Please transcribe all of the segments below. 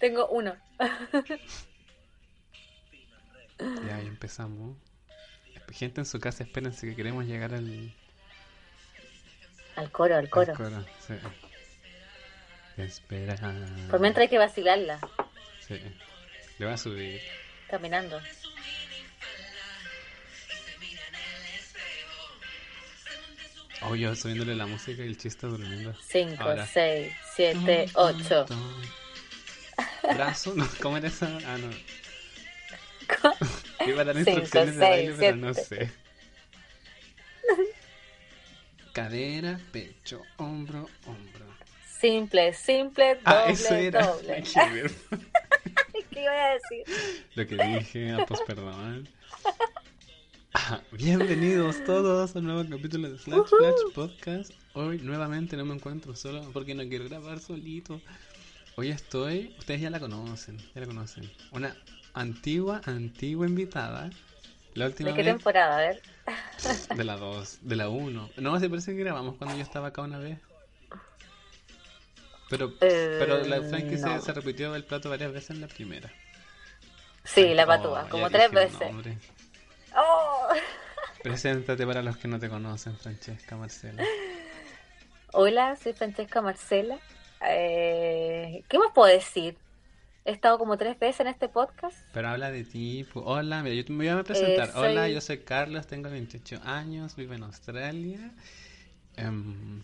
Tengo uno. Ya, ahí empezamos. Gente en su casa, espérense que queremos llegar al, Al coro, al coro. al coro. Sí. Espera. Por mientras hay que vacilarla, Sí. Le va a subir. caminando. Oh, yo subiéndole la música y el chiste durmiendo. 5, Ahora. 6, 7, 8. Brazo, no, ¿cómo era eso? Ah, no. Iba a dar instrucciones de baile, pero no sé. Cadera, pecho, hombro, hombro. Simple, simple, doble, Ah, eso era. doble. ¿Qué iba a decir? Lo que dije, ah, pues perdón. Ah, bienvenidos todos a un nuevo capítulo de Slash Flash Podcast. Hoy nuevamente no me encuentro solo porque no quiero grabar solito. Hoy estoy, ustedes ya la conocen, ya la conocen. Una antigua, antigua invitada. La última ¿De qué vez temporada? A ver. de la 2, de la 1. No, se parece que grabamos cuando yo estaba acá una vez. Pero, Eh, pero la Frankie se- no. se, repitió el plato varias veces en la primera. Sí, la patúa, como tres veces. ¡Oh! Preséntate para los que no te conocen, Francesca Marcela. Hola, soy Francesca Marcela. Eh, ¿Qué más puedo decir? He estado como tres veces en este podcast. Pero habla de ti. Hola, mira, yo me voy a presentar. Eh, soy- Hola, yo soy Carlos, tengo 28 años, vivo en Australia. Em,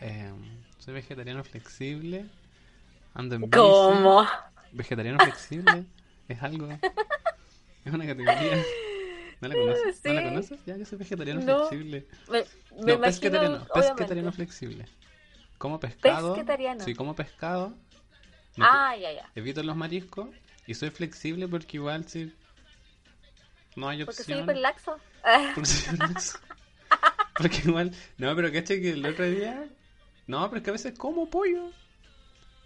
em, soy vegetariano flexible. Ando en bici. ¿Cómo? Vegetariano flexible es algo. Es una categoría. ¿No la conoces? ¿No la conoces? Ya, yo soy vegetariano No. flexible. Me, me No, imagino, flexible. Como pescado. Pesquetariano. Sí, como pescado. Ah, ya, ya. Evito los mariscos. Y soy flexible porque igual si no hay Porque soy opción. hiperlaxo. Porque soy hiperlaxo. Porque igual. No, pero caché que el otro día. No, pero es que a veces como pollo.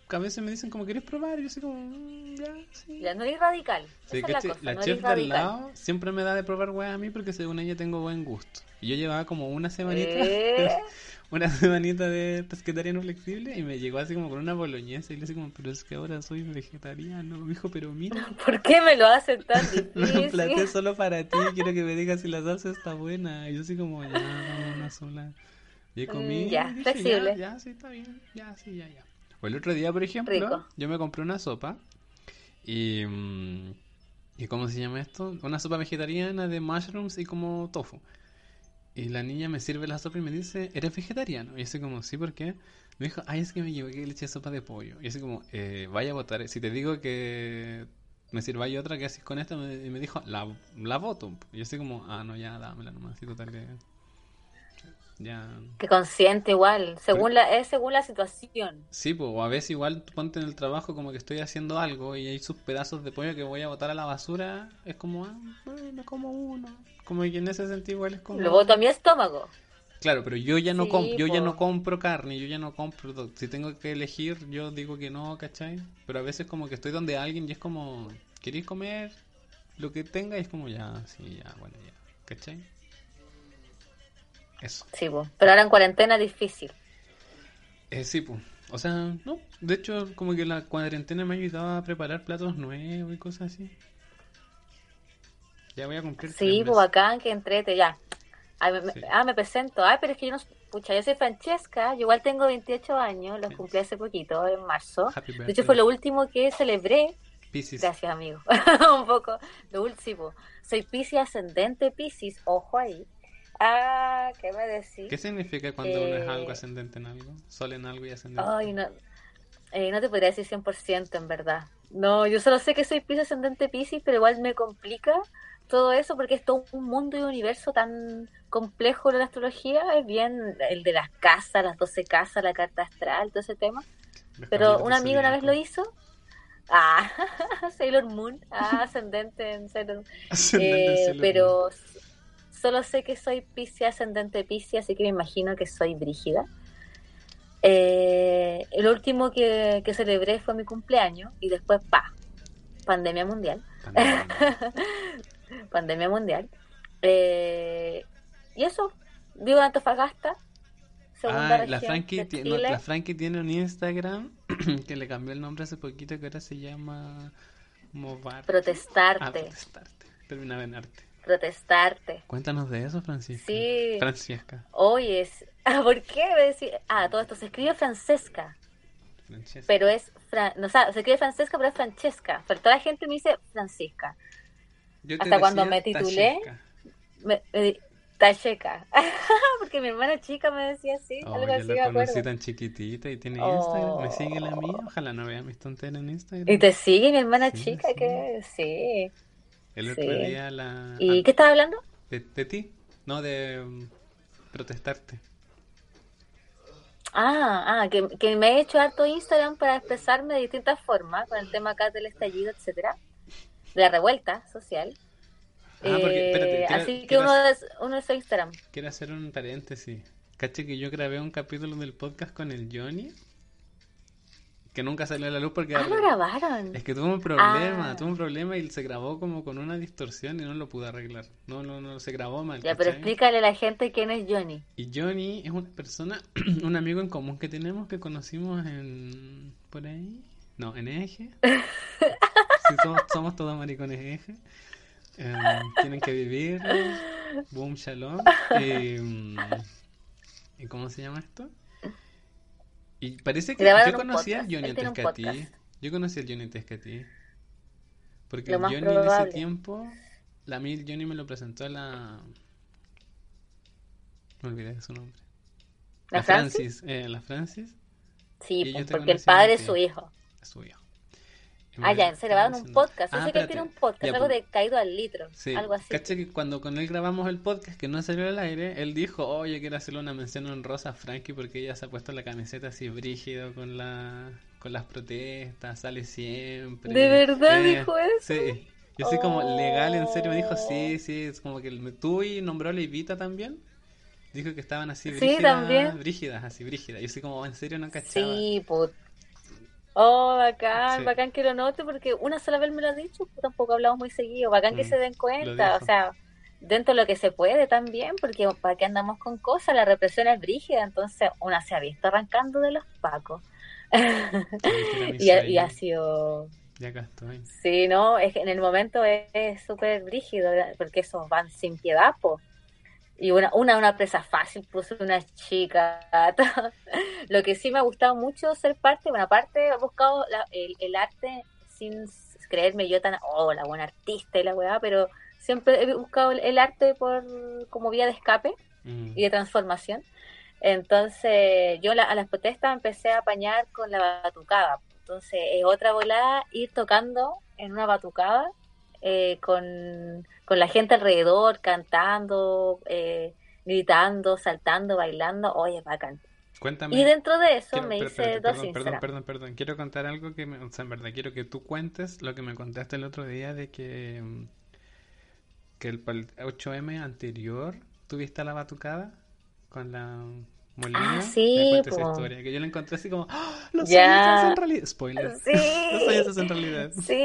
Que a veces me dicen como quieres probar. Y yo soy como. "Mm, ya, sí. Ya no eres radical. Sí, Esa es la caché, cosa, la no chef de al lado siempre me da de probar weas a mí porque según ella tengo buen gusto. Y yo llevaba como una semanita, Eh. una semanita de pesquetariano flexible y me llegó así como con una boloñesa y le dije como, pero es que ahora soy vegetariano. Me dijo, pero mira, ¿Por qué me lo hacen tan lo emplaté difícil? solo para ti, quiero que me digas si la salsa está buena. Y yo así como, ya, una sola. Y comí, Mm, ya, y dije, flexible. Ya, ya, sí, está bien, ya, sí, ya, ya. O el otro día, por ejemplo, Rico. yo me compré una sopa y... mm, ¿Y cómo se llama esto? Una sopa vegetariana de mushrooms y como tofu. Y la niña me sirve la sopa y me dice, ¿eres vegetariano? Y yo como, ¿sí? ¿Por qué? Me dijo, ay, es que me equivoqué, le eché sopa de pollo. Y así como, eh, vaya a votar. Si te digo que me sirváis otra, ¿qué haces con esta? Y me dijo, la, la voto. Y yo así como, ah, no, ya, dámela nomás. Y total que... Ya... Que consciente igual, según la, es según la situación. Sí, pues, o a veces igual ponte en el trabajo como que estoy haciendo algo y hay sus pedazos de pollo que voy a botar a la basura, es como, ah, bueno, como uno. Como que en ese sentido igual es como... Lo boto a mi estómago. Claro, pero yo ya no Sí, yo ya no compro carne, yo ya no compro, si tengo que elegir, yo digo que no, ¿cachai? Pero a veces como que estoy donde alguien y es como, ¿queréis comer lo que tenga? Y es como, ya, sí, ya, bueno, ya, ¿cachai? Eso. Sí, po. pero ahora en cuarentena es difícil. Eh, sí, pues. O sea, no. De hecho, como que la cuarentena me ha ayudado a preparar platos nuevos y cosas así. Ya voy a cumplir Sí, pues bacán, que entrete, ya. Ay, me- Sí. Ah, me presento. Ay, pero es que yo no... Pucha, yo soy Francesca, yo igual tengo 28 años, los cumplí hace poquito, en marzo. Happy De hecho, fue lo último que celebré. Piscis. Gracias, amigo. Un poco. Lo último. Soy Piscis ascendente Piscis, ojo ahí. Ah, ¿qué me decís? ¿Qué significa cuando uno es Eh, algo ascendente en algo? Sol en algo y ascendente. Ay, no, eh, no te podría decir 100% en verdad. No, yo solo sé que soy Piscis ascendente Piscis, pero igual me complica todo eso porque es todo un mundo y un universo tan complejo en la astrología. Es bien el de las casas, las 12 casas, la carta astral, todo ese tema. Los Pero un amigo una vez lo hizo. Ah, Sailor Moon, ah, ascendente en Sailor Moon. Ascendente Eh, Sailor pero solo sé que soy Piscis ascendente Piscis, así que me imagino que soy brígida. Eh, el último que, que celebré fue mi cumpleaños y después, pa, pandemia mundial. Pandemia. pandemia mundial. Eh, y eso, vivo en Antofagasta, segunda Ah, región la Frankie, de no, la Frankie tiene un Instagram que le cambió el nombre hace poquito, que ahora se llama Movar. Protestarte. Ah, protestarte. Terminaba en arte. Protestarte. Cuéntanos de eso, Francisca. Sí. Francesca. Hoy es. Ah, ¿Por qué? Me decía- Ah, todo esto se escribe Francesca. Francesca. Pero es. Fran- No, o sea, se escribe Francesca, pero es Francesca. Pero toda la gente me dice Francisca. Yo te hasta cuando me titulé. Me, me Tacheca. Porque mi hermana chica me decía así. Oh, algo yo así, me la conocí acuerdo. tan chiquitita y tiene Oh. Instagram. ¿Me sigue la mía? Ojalá no vea mis tonteras en Instagram. Y te sigue mi hermana Sí, chica, que sí. El otro sí. día la... ¿Y ah, qué estás hablando? de, de ti, no de mm, protestarte. Ah, ah que, que me he hecho harto Instagram para expresarme de distintas formas, con el tema acá del estallido, etcétera, de la revuelta social. Ah, porque, espérate, Eh, quiero- así que uno hacer- es, uno es Instagram. Quiero hacer un paréntesis. Caché que yo grabé un capítulo del podcast con el Johnny que nunca salió a la luz porque Ah, lo grabaron. es que tuvo un problema, Ah. tuvo un problema y se grabó como con una distorsión y no lo pude arreglar. No, no, no, se grabó mal. Ya, pero explícale a la gente quién es Johnny. Y Johnny es una persona, un amigo en común que tenemos que conocimos en... por ahí. No, en Eje. Sí, somos, somos todos maricones Eje. Em, tienen que vivir. Boom, shalom. Mm, ¿y cómo se llama esto? Y parece que yo conocí al. Johnny antes que a ti. Yo conocí al Johnny antes que a ti. Porque el Johnny en ese tiempo, la el Johnny me lo presentó a la... Me olvidé de su nombre. ¿La Francis? eh, la Francis, Sí, pues, porque el padre es su hijo. es su hijo. Ah, ya, se grabaron un podcast. Yo Ah, sé que él tiene un podcast, Ya, algo pues, de caído al litro, Sí, algo así. caché que cuando con él grabamos el podcast que no salió al aire, él dijo, oye, quiero hacerle una mención honrosa a Frankie porque ella se ha puesto la camiseta así brígido con la con las protestas, sale siempre. ¿De verdad Eh, dijo eso? Sí. Yo así como legal, en serio, me dijo, Oh. sí, sí, es como que tú y nombró a Leivita también. Dijo que estaban así Sí, brígidas, también. brígidas, así brígidas. Yo así como, en serio, no cachaba. Sí, pues. Oh, bacán, Sí. bacán que lo note porque una sola vez me lo ha dicho, tampoco hablamos muy seguido. Bacán que Mm, se den cuenta, o sea, dentro de lo que se puede también, porque para qué andamos con cosas, la represión es brígida, entonces una se ha visto arrancando de los pacos. Y, ha- y ha sido, Ya acá estoy. sí, ¿no? Es que en el momento es es súper brígido, porque esos van sin piedad, po. Y una, una, una presa fácil, puse una chica. Lo que sí me ha gustado mucho ser parte, bueno, aparte he buscado la- el, el arte sin creerme yo tan, oh, la buena artista y la weá, pero siempre he buscado el, el arte por como vía de escape Mm. y de transformación. Entonces, yo la- a las protestas empecé a apañar con la batucada. Entonces, es otra volada ir tocando en una batucada eh, con, con la gente alrededor, cantando, eh, gritando, saltando, bailando. Oye, bacán. Cuéntame. Y dentro de eso Quiero- me hice espérate, dos perdón, perdón, perdón, perdón. Quiero contar algo que me, o sea, en verdad quiero que tú cuentes lo que me contaste el otro día de que mm, que el, pal- 8M anterior tuviste la batucada con la Molina. Ah, sí, Me esa historia, que yo la encontré así como, ¡Ah! los Ya. sueños hacen realidad. Spoiler. Sí. los sueños hacen realidad. Sí,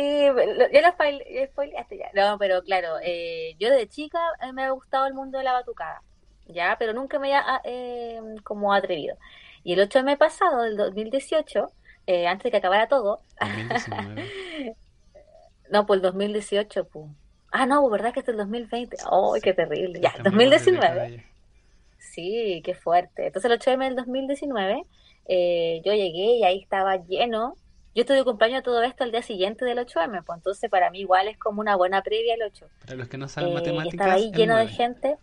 ya lo spoile- spoileaste ya. No, pero claro, eh, yo desde chica eh, me ha gustado el mundo de la batucada, ya, pero nunca me había ah, eh, como atrevido. Y el 8M pasado, del 2018, eh, antes de que acabara todo, 2019. no, pues el 2018, pues. Ah, no, ¿verdad que es el 2020? ¡Ay, qué terrible! Ya, Cambiamos de 2019. Sí, qué fuerte. Entonces el 8M del 2019, eh, yo llegué y ahí estaba lleno. Yo estoy de cumpleaños todo esto el día siguiente del 8M, pues entonces para mí igual es como una buena previa al 8. Para los que no saben Eh, y matemáticas, estaba ahí el lleno de 9. gente.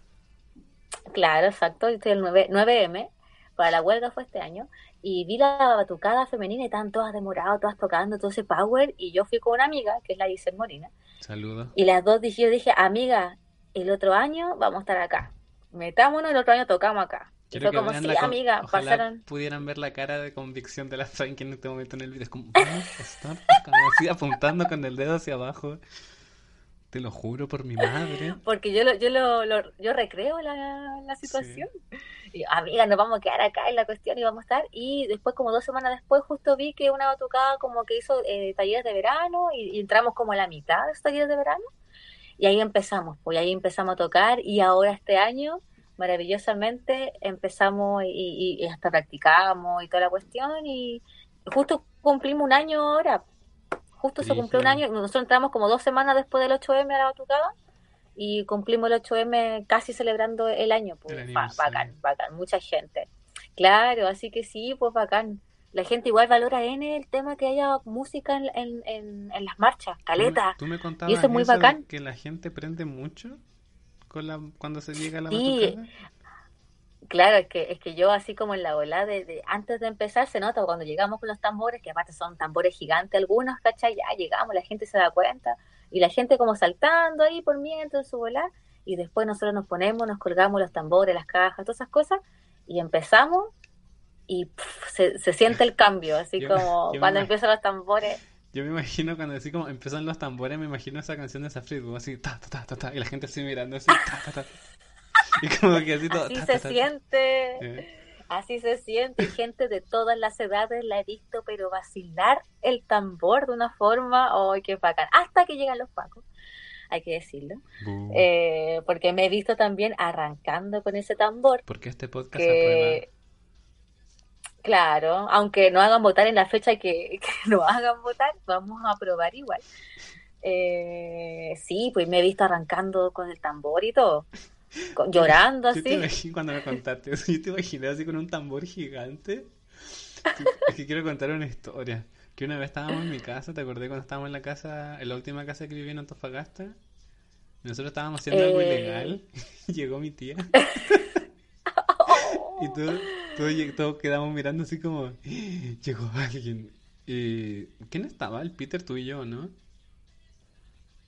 Claro, exacto. Yo estoy el 9, 9M. Para la huelga fue este año. Y vi la batucada femenina y estaban todas demoradas, todas tocando todo ese power. Y yo fui con una amiga, que es la Giselle Molina. Saludos. Y las dos dije, yo dije, amiga, el otro año vamos a estar acá. Metámonos, el otro año tocamos acá. Quiero que como, sí, amiga, pasaron. pudieran ver la cara de convicción de la Frankie en este momento en el video. Es como, vamos a estar acá", así apuntando con el dedo hacia abajo. Te lo juro por mi madre. Porque yo lo, yo lo, lo- yo recreo la, la situación. Y amiga, nos vamos a quedar acá en la cuestión y vamos a estar. Y después, como dos semanas después, justo vi que una batucada como que hizo eh, talleres de verano y, y entramos como a la mitad de esos talleres de verano. Y ahí empezamos, pues ahí empezamos a tocar y ahora este año, maravillosamente, empezamos y, y- y hasta practicamos y toda la cuestión y, justo cumplimos un año ahora. Justo se cumplió un año. Nosotros entramos como dos semanas después del 8M a la batucada y cumplimos el 8M casi celebrando el año. Pues, bacán, bacán, mucha gente. Claro, así que sí, pues bacán. La gente igual valora en el tema que haya música en, en, en, las marchas, caleta. ¿Tú me, contabas y eso es muy bacán. que la gente prende mucho con la, cuando se llega a la sí. Claro, es que, es que yo así como en la ola de, antes de empezar se nota cuando llegamos con los tambores, que aparte son tambores gigantes algunos, ¿cachai? Ya llegamos, la gente se da cuenta y la gente como saltando ahí por mientras en su volar y después nosotros nos ponemos, nos colgamos los tambores, las cajas, todas esas cosas y empezamos y se, se, siente el cambio, así como cuando empiezan los tambores. Yo me imagino cuando así como empiezan los tambores, me imagino esa canción de Safri, así ta, ta, ta, ta, y la gente así mirando así, ta, ta, ta. Y como que así todo. Así se siente. Eh. Así se siente. Gente de todas las edades la he visto, pero vacilar el tambor de una forma, ¡ay, qué bacán! Hasta que llegan los pacos hay que decirlo. Eh, porque me he visto también arrancando con ese tambor. Porque este podcast que... Claro, aunque no hagan votar en la fecha que, que no hagan votar, vamos a probar igual. Eh, sí, pues me he visto arrancando con el tambor y todo llorando así. Yo cuando me contaste yo te imaginé así con un tambor gigante. Es que quiero contar una historia. Que una vez estábamos en mi casa, ¿te acordé cuando estábamos en la casa, en la última casa que viví en Antofagasta? Nosotros estábamos haciendo algo eh. ilegal. Llegó mi tía. y todos, todo, quedamos mirando así como, llegó alguien. Y, ¿Quién estaba? El Peter, tú y yo, ¿no?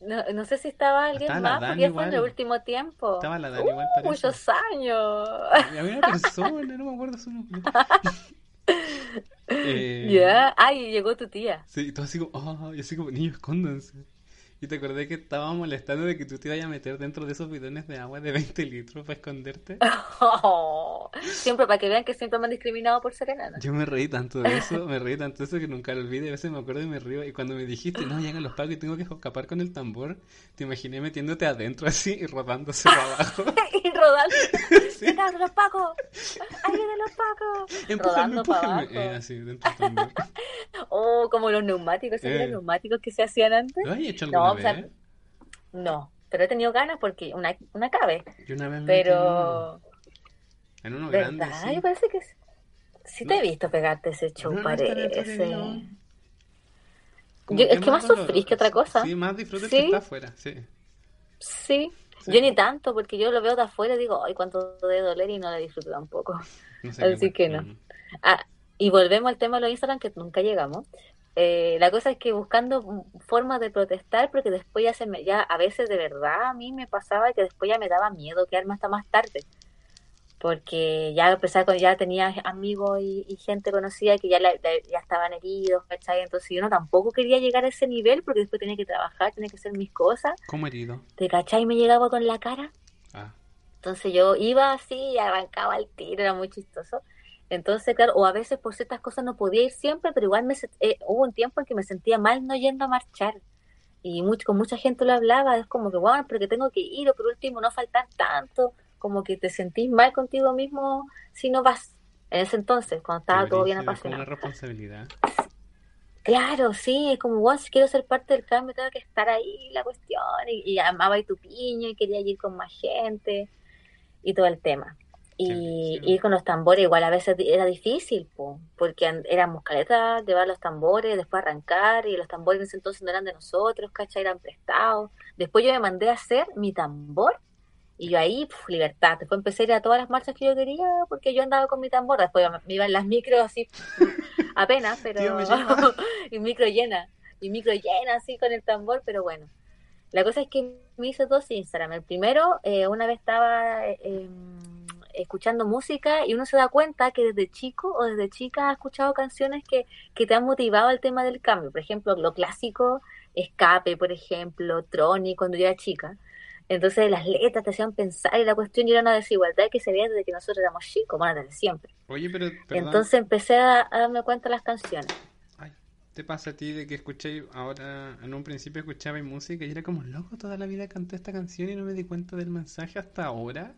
No, no sé si estaba alguien más, porque fue en el último tiempo. Estaba la Dani igual, uh, Muchos años. Había una persona, no me acuerdo su nombre. eh, ya, ay, llegó tu tía. Sí, todo así como, oh, y así como, niños, escóndanse. Y te acordé que estaba molestando de que tú te ibas a meter dentro de esos bidones de agua de 20 litros para esconderte. siempre para que vean que siempre me han discriminado por ser enana. Yo me reí tanto de eso, me reí tanto de eso que nunca lo olvidé. A veces me acuerdo y me río. Y cuando me dijiste, no, llegan los pagos y tengo que escapar con el tambor, te imaginé metiéndote adentro así y rodándose para abajo. y rodando. ¿Sí? los pacos! de los pacos! rodando para abajo. Eh, así, dentro del tambor. oh, como los neumáticos, ¿sabes los eh. neumáticos que se hacían antes? ¿Lo hecho alguna no, vez? no, pero he tenido ganas porque una, una cabe. Yo una vez me pero... En uno grande, sí. parece que sí te he visto pegarte ese show, parece. Yo, es que más sufrís que otra cosa. Sí, más ¿Sí? que está afuera, sí. sí. Yo ni tanto, porque yo lo veo de afuera y digo, ay, cuánto debe doler y no lo disfruto tampoco. Así que no. Ah, y volvemos al tema de los Instagram, que nunca llegamos. Eh, la cosa es que buscando formas de protestar, porque después ya se me, ya a veces de verdad a mí me pasaba que después ya me daba miedo quedarme hasta más tarde. Porque ya a pesar que ya tenía amigos y, gente conocida que ya, ya estaban heridos, ¿cachai? Entonces yo no tampoco quería llegar a ese nivel porque después tenía que trabajar, tenía que hacer mis cosas. ¿Cómo herido? ¿Te cachai? Me llegaba con la cara. Ah. Entonces yo iba así y arrancaba el tiro, era muy chistoso. Entonces, claro, o a veces por ciertas cosas no podía ir siempre, pero igual me, eh, hubo un tiempo en que me sentía mal no yendo a marchar. Y mucho, con mucha gente lo hablaba, es como que, bueno, pero que tengo que ir, o por último no faltar tanto, como que te sentís mal contigo mismo si no vas. En ese entonces, cuando estaba todo bien apasionado. una responsabilidad. Claro, sí, es como, bueno, si quiero ser parte del cambio, tengo que estar ahí, la cuestión, y, y amaba y tu piña, y quería ir con más gente, y todo el tema. Y ir con los tambores igual a veces era difícil, porque éramos caletas, llevar los tambores, después arrancar, y los tambores en ese entonces no eran de nosotros, ¿cachai? Eran prestados. Después yo me mandé a hacer mi tambor, y yo ahí, libertad. Después empecé a ir a todas las marchas que yo quería, porque yo andaba con mi tambor. Después me iban las micros así, apenas, pero... y micro llena, y micro llena así con el tambor, pero bueno. La cosa es que me hice dos Instagram. El primero, eh, una vez estaba... Eh, escuchando música y uno se da cuenta que desde chico o desde chica ha escuchado canciones que, que te han motivado al tema del cambio. Por ejemplo, lo clásico, Escape, por ejemplo, Troni, cuando yo era chica. Entonces las letras te hacían pensar y la cuestión era una desigualdad que se veía desde que nosotros éramos chicos, bueno, desde siempre. Oye, pero... Entonces empecé a, darme cuenta de las canciones. Ay, ¿te pasa a ti de que escuché ahora, en un principio escuchaba música y era como, loco, toda la vida canté esta canción y no me di cuenta del mensaje hasta ahora?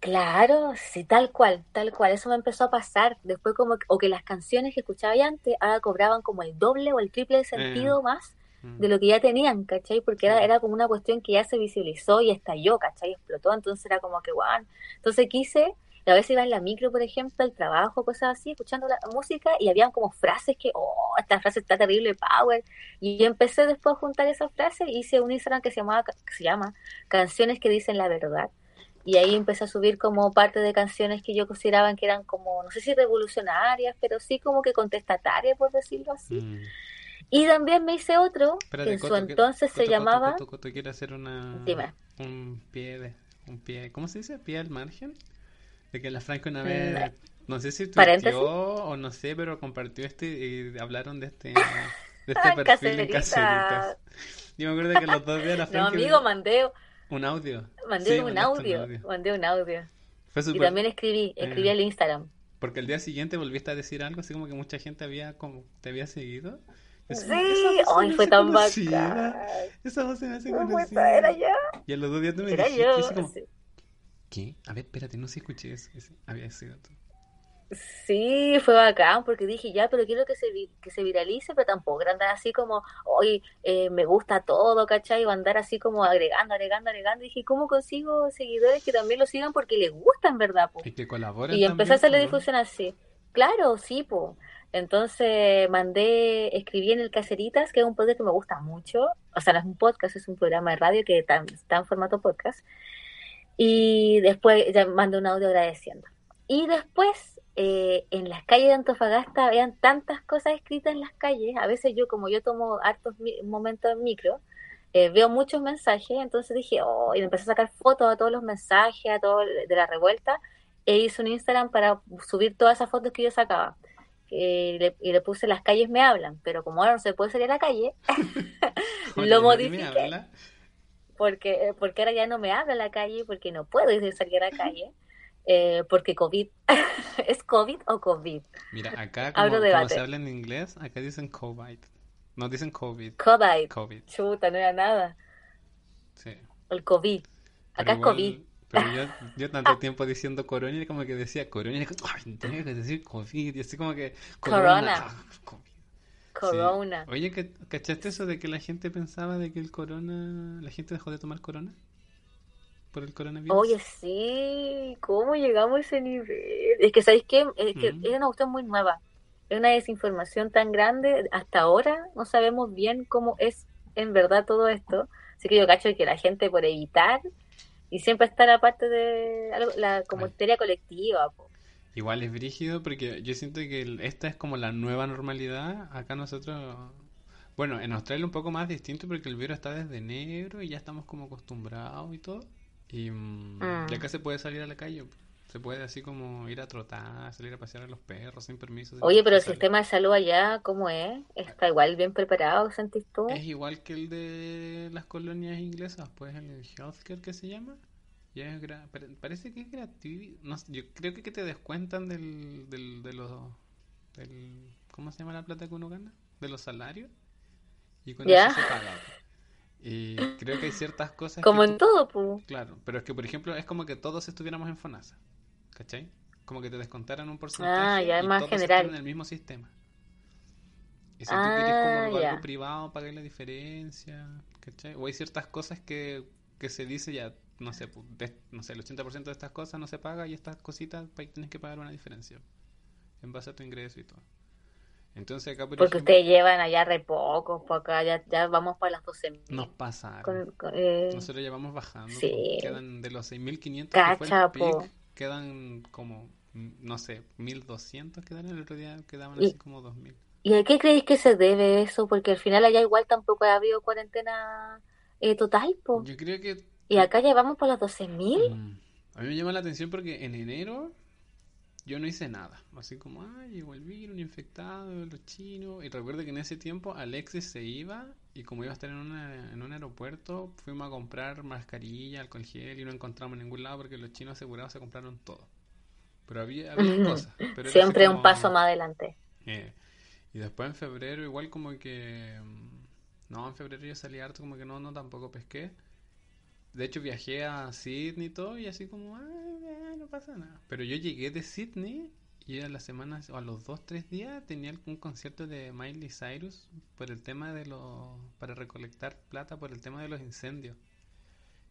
Claro, sí, tal cual, tal cual. Eso me empezó a pasar. Después como, que- o que las canciones que escuchaba ya antes ahora cobraban como el doble o el triple de sentido más Mm. de lo que ya tenían, ¿cachai? Porque era, Sí. era como una cuestión que ya se visualizó y estalló, ¿cachai? Explotó, entonces era como que, guau. Entonces quise, a veces iba en la micro, por ejemplo, al trabajo, cosas así, escuchando la música y habían como frases que, oh, esta frase está terrible, power. Y yo empecé después a juntar esas frases y hice un Instagram que se, llamaba, que se llama Canciones que dicen la verdad. Y ahí empecé a subir como parte de canciones que yo consideraba que eran como, no sé si revolucionarias, pero sí como que contestatarias, por decirlo así. Mm. Y también me hice otro, Espérate, que en su Coto, entonces se Coto, llamaba... Quiere hacer una Dime. un pie de un pie, ¿cómo se dice? Pie al margen. De que la Franco una Mm, vez, no sé si tuiteó o no sé, pero compartió este y hablaron de este de este perfil en. Caceritas. Yo me acuerdo que los dos días la No, Franco amigo, mandé, un audio. mandé Sí, un audio, mandé un audio. Fue Y súper también escribí, escribí Eh. al Instagram. porque el día siguiente volviste a decir algo así como que mucha gente había como te había seguido. Yo Sí, decía, "Esa voz se ay, me fue tan bacán. Esa voz se me hace conocida. Era yo, Y a los dos días tú me era dijiste, yo. y como, sí. ¿qué? A ver, espérate, no sé escuché eso. Ese había sido tú. Sí, fue bacán, porque dije, ya, pero quiero que se, vi- que se viralice, pero tampoco era andar así como, oye, eh, me gusta todo, ¿cachai? O andar así como agregando, agregando, agregando. Y dije, ¿cómo consigo seguidores que también lo sigan porque les gustan, verdad, po? Y que colaboren Y empecé a hacerle ¿no? difusión así. Claro, sí, po. Entonces mandé, escribí en el Caceritas, que es un podcast que me gusta mucho. O sea, no es un podcast, es un programa de radio que está, está en formato podcast. Y después ya mandé un audio agradeciendo. Y después, eh, en las calles de Antofagasta, habían tantas cosas escritas en las calles. A veces yo, como yo tomo hartos momentos en micro, eh, veo muchos mensajes. Entonces dije, oh, y me empecé a sacar fotos a todos los mensajes, a todo de la revuelta. E hice un Instagram para subir todas esas fotos que yo sacaba. Eh, y, le, y le puse las calles me hablan, pero como ahora no se puede salir a la calle, Joder, lo modifiqué. porque, eh, porque ahora ya no me habla la calle, porque no puedo ir salir a la calle, eh, porque COVID. ¿Es COVID o COVID? Mira, acá como, como se habla en inglés, acá dicen COVID. No dicen COVID, COVID. COVID. Chuta, no era nada. Sí. El COVID. Acá es COVID. Pero yo, yo tanto tiempo diciendo corona y como que decía corona y ay, tenía que decir COVID y así como que Corona. ah, COVID. Corona. Sí. Oye, ¿ca- ¿cachaste eso de que la gente pensaba de que el corona, la gente dejó de tomar corona? Por el coronavirus. Oye, sí, ¿cómo llegamos a ese nivel? Es que, ¿sabéis qué? Es que Mm. es una cuestión muy nueva. Es una desinformación tan grande. Hasta ahora no sabemos bien cómo es en verdad todo esto. Así que yo cacho que la gente por evitar y siempre está la parte de la como Ay. colectiva. po. Igual es brígido porque yo siento que el- esta es como la nueva normalidad. Acá nosotros, bueno, en Australia un poco más distinto porque el virus está desde enero y ya estamos como acostumbrados y todo. Y mm, ya acá se puede salir a la calle. Se puede así como ir a trotar, salir a pasear a los perros sin permiso. sin Oye, pero el sistema de salud allá, ¿cómo es? ¿Está igual bien preparado, sentís tú? Es igual que el de las colonias inglesas, pues el healthcare que se llama. Ya es gra- pare- parece que es gratuito. No yo creo que, que te descuentan del, del, de los, del, ¿cómo se llama la plata que uno gana? De los salarios. Y con Ya. eso se paga. Y creo que hay ciertas cosas Como en tú- todo, pues. Claro, pero es que por ejemplo es como que todos estuviéramos en FONASA. ¿Cachai? Como que te descontaran un porcentaje Ah, ya y más todos general. están en el mismo sistema. Y si tú Ah, querés como ya. algo privado, pagar la diferencia, ¿cachai? O hay ciertas cosas que, que se dice ya, no sé, pu- de- no sé, el 80% de estas cosas no se paga y estas cositas tienes que pagar una diferencia en base a tu ingreso y todo. Entonces acá, por Porque ejemplo, ustedes llevan allá re pocos, por acá ya, ya vamos para las 12.000. nos con- eh, Nosotros ya vamos bajando. Sí. Quedan de los 6.500 que fue el quedan como, no sé, 1.200 quedaron el otro día, quedaban Y- así como 2.000. ¿Y a qué creéis que se debe eso? Porque al final allá igual tampoco ha habido cuarentena eh, total, po. Yo creo que Y acá ya vamos por las 12.000. mm, a mí me llama la atención porque en enero yo no hice nada. Así como, ay, llegó el virus, un infectado, los chinos. Y recuerdo que en ese tiempo Alexis se iba y como iba a estar en, una- en un aeropuerto, fuimos a comprar mascarilla, alcohol gel y no encontramos en ningún lado porque los chinos asegurados se compraron todo. Pero había, había cosas. Pero Siempre un paso más adelante. Eh, y después en febrero igual como que... mm, No, en febrero yo salí harto como que no, no tampoco pesqué. De hecho viajé a Sydney y todo y así como... "Ah, pasa nada. Pero yo llegué de Sydney y a las semanas o a los dos, tres días tenía un concierto de Miley Cyrus por el tema de los, para recolectar plata por el tema de los incendios.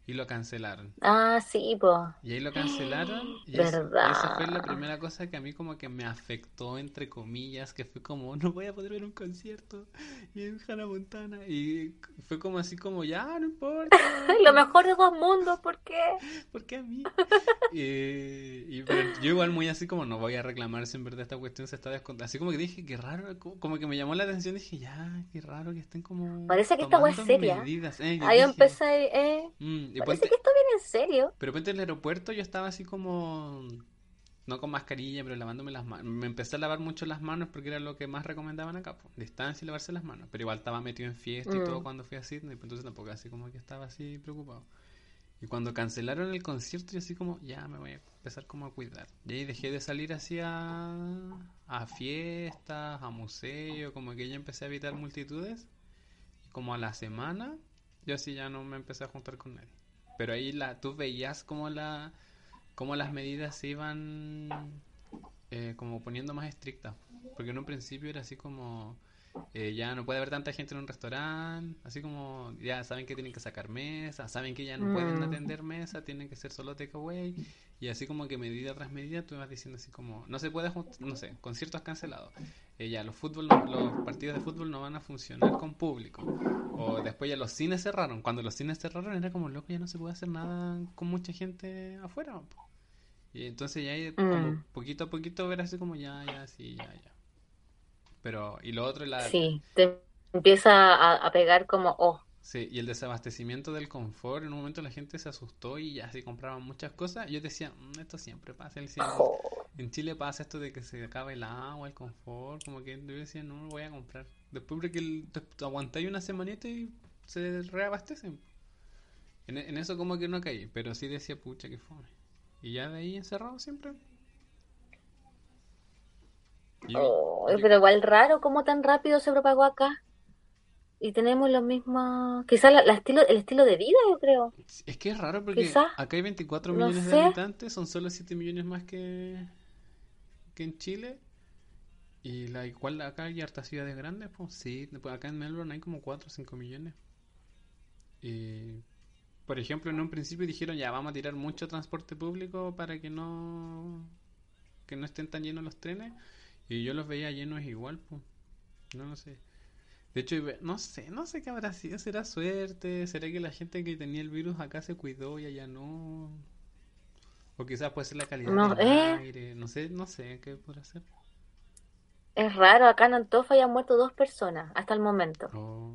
Y lo cancelaron. Ah, sí, pues. Y ahí lo cancelaron. Y, eso- y esa fue la primera cosa que a mí como que me afectó, entre comillas, que fue como, no voy a poder ver un concierto. Y en Hannah Montana. Y fue como así como, ya, no importa. Lo mejor de dos mundos, ¿por qué? ¿Por qué a mí? Y, pero yo igual muy así como no voy a reclamar si en verdad esta cuestión se está descontando. Así como que dije, qué raro, como, que me llamó la atención, dije, ya, qué raro que estén como Parece que esta wea es seria. medidas. Eh, Ahí dije, empecé, eh. mm, Parece ponte- que esto viene en serio. pero ponte en el aeropuerto yo estaba así como, no con mascarilla, pero lavándome las manos. Me empecé a lavar mucho las manos porque era lo que más recomendaban acá, po, distancia y lavarse las manos. Pero igual estaba metido en fiesta y todo Mm. cuando fui a Sydney, pues entonces tampoco así como que estaba así preocupado. Y cuando cancelaron el concierto, yo así como, ya me voy a empezar como a cuidar. Y ahí dejé de salir así a, a fiestas, a museos, como que ya empecé a evitar multitudes. Y como a la semana, yo así ya no me empecé a juntar con nadie. Pero ahí la, tú veías como la, como las medidas se iban eh, como poniendo más estrictas. Porque en un principio era así como eh, ya no puede haber tanta gente en un restaurante, así como ya saben que tienen que sacar mesa, saben que ya no pueden Mm. atender mesa, tienen que ser solo takeaway, y así como que medida tras medida tú vas diciendo así como, no se puede, no sé, conciertos cancelados, Eh, ya los fútbol, los partidos de fútbol no van a funcionar con público, o después ya los cines cerraron, cuando los cines cerraron era como loco, ya no se puede hacer nada con mucha gente afuera, y entonces ya como Mm. poquito a poquito ver así como ya, ya, sí, ya, ya. Pero, y lo otro, la, Sí, te empieza a, a pegar como, oh, Sí, y el desabastecimiento del confort, en un momento la gente se asustó y ya se compraban muchas cosas. Yo decía, "Mm, esto siempre pasa, jo. en Chile pasa esto de que se acaba el agua, el confort, como que yo decía, no lo voy a comprar. Después porque el, aguantáis una semanita y se reabastecen. En, en eso como que no caí, pero sí decía, pucha, que fome. Y ya de ahí encerrado siempre. Y- Oh, pero igual raro cómo tan rápido se propagó acá. Y tenemos los mismos, quizás la, la estilo, el estilo de vida, yo creo. Es que es raro porque acá hay 24 no millones de habitantes, son solo 7 millones más que, que en Chile. Y la igual acá hay hartas ciudades grandes, pues sí, pues acá en Melbourne hay como 4 o 5 millones. Y, por ejemplo, en un principio dijeron ya vamos a tirar mucho transporte público para que no que no estén tan llenos los trenes. Y yo los veía llenos igual, pues. No lo sé. De hecho, no sé, no sé qué habrá sido. ¿Será suerte? ¿Será que la gente que tenía el virus acá se cuidó y allá no? O quizás puede ser la calidad No, del eh. aire. No sé, no sé qué podrá ser. Es raro, acá en Antofa ya han muerto dos personas hasta el momento. Oh,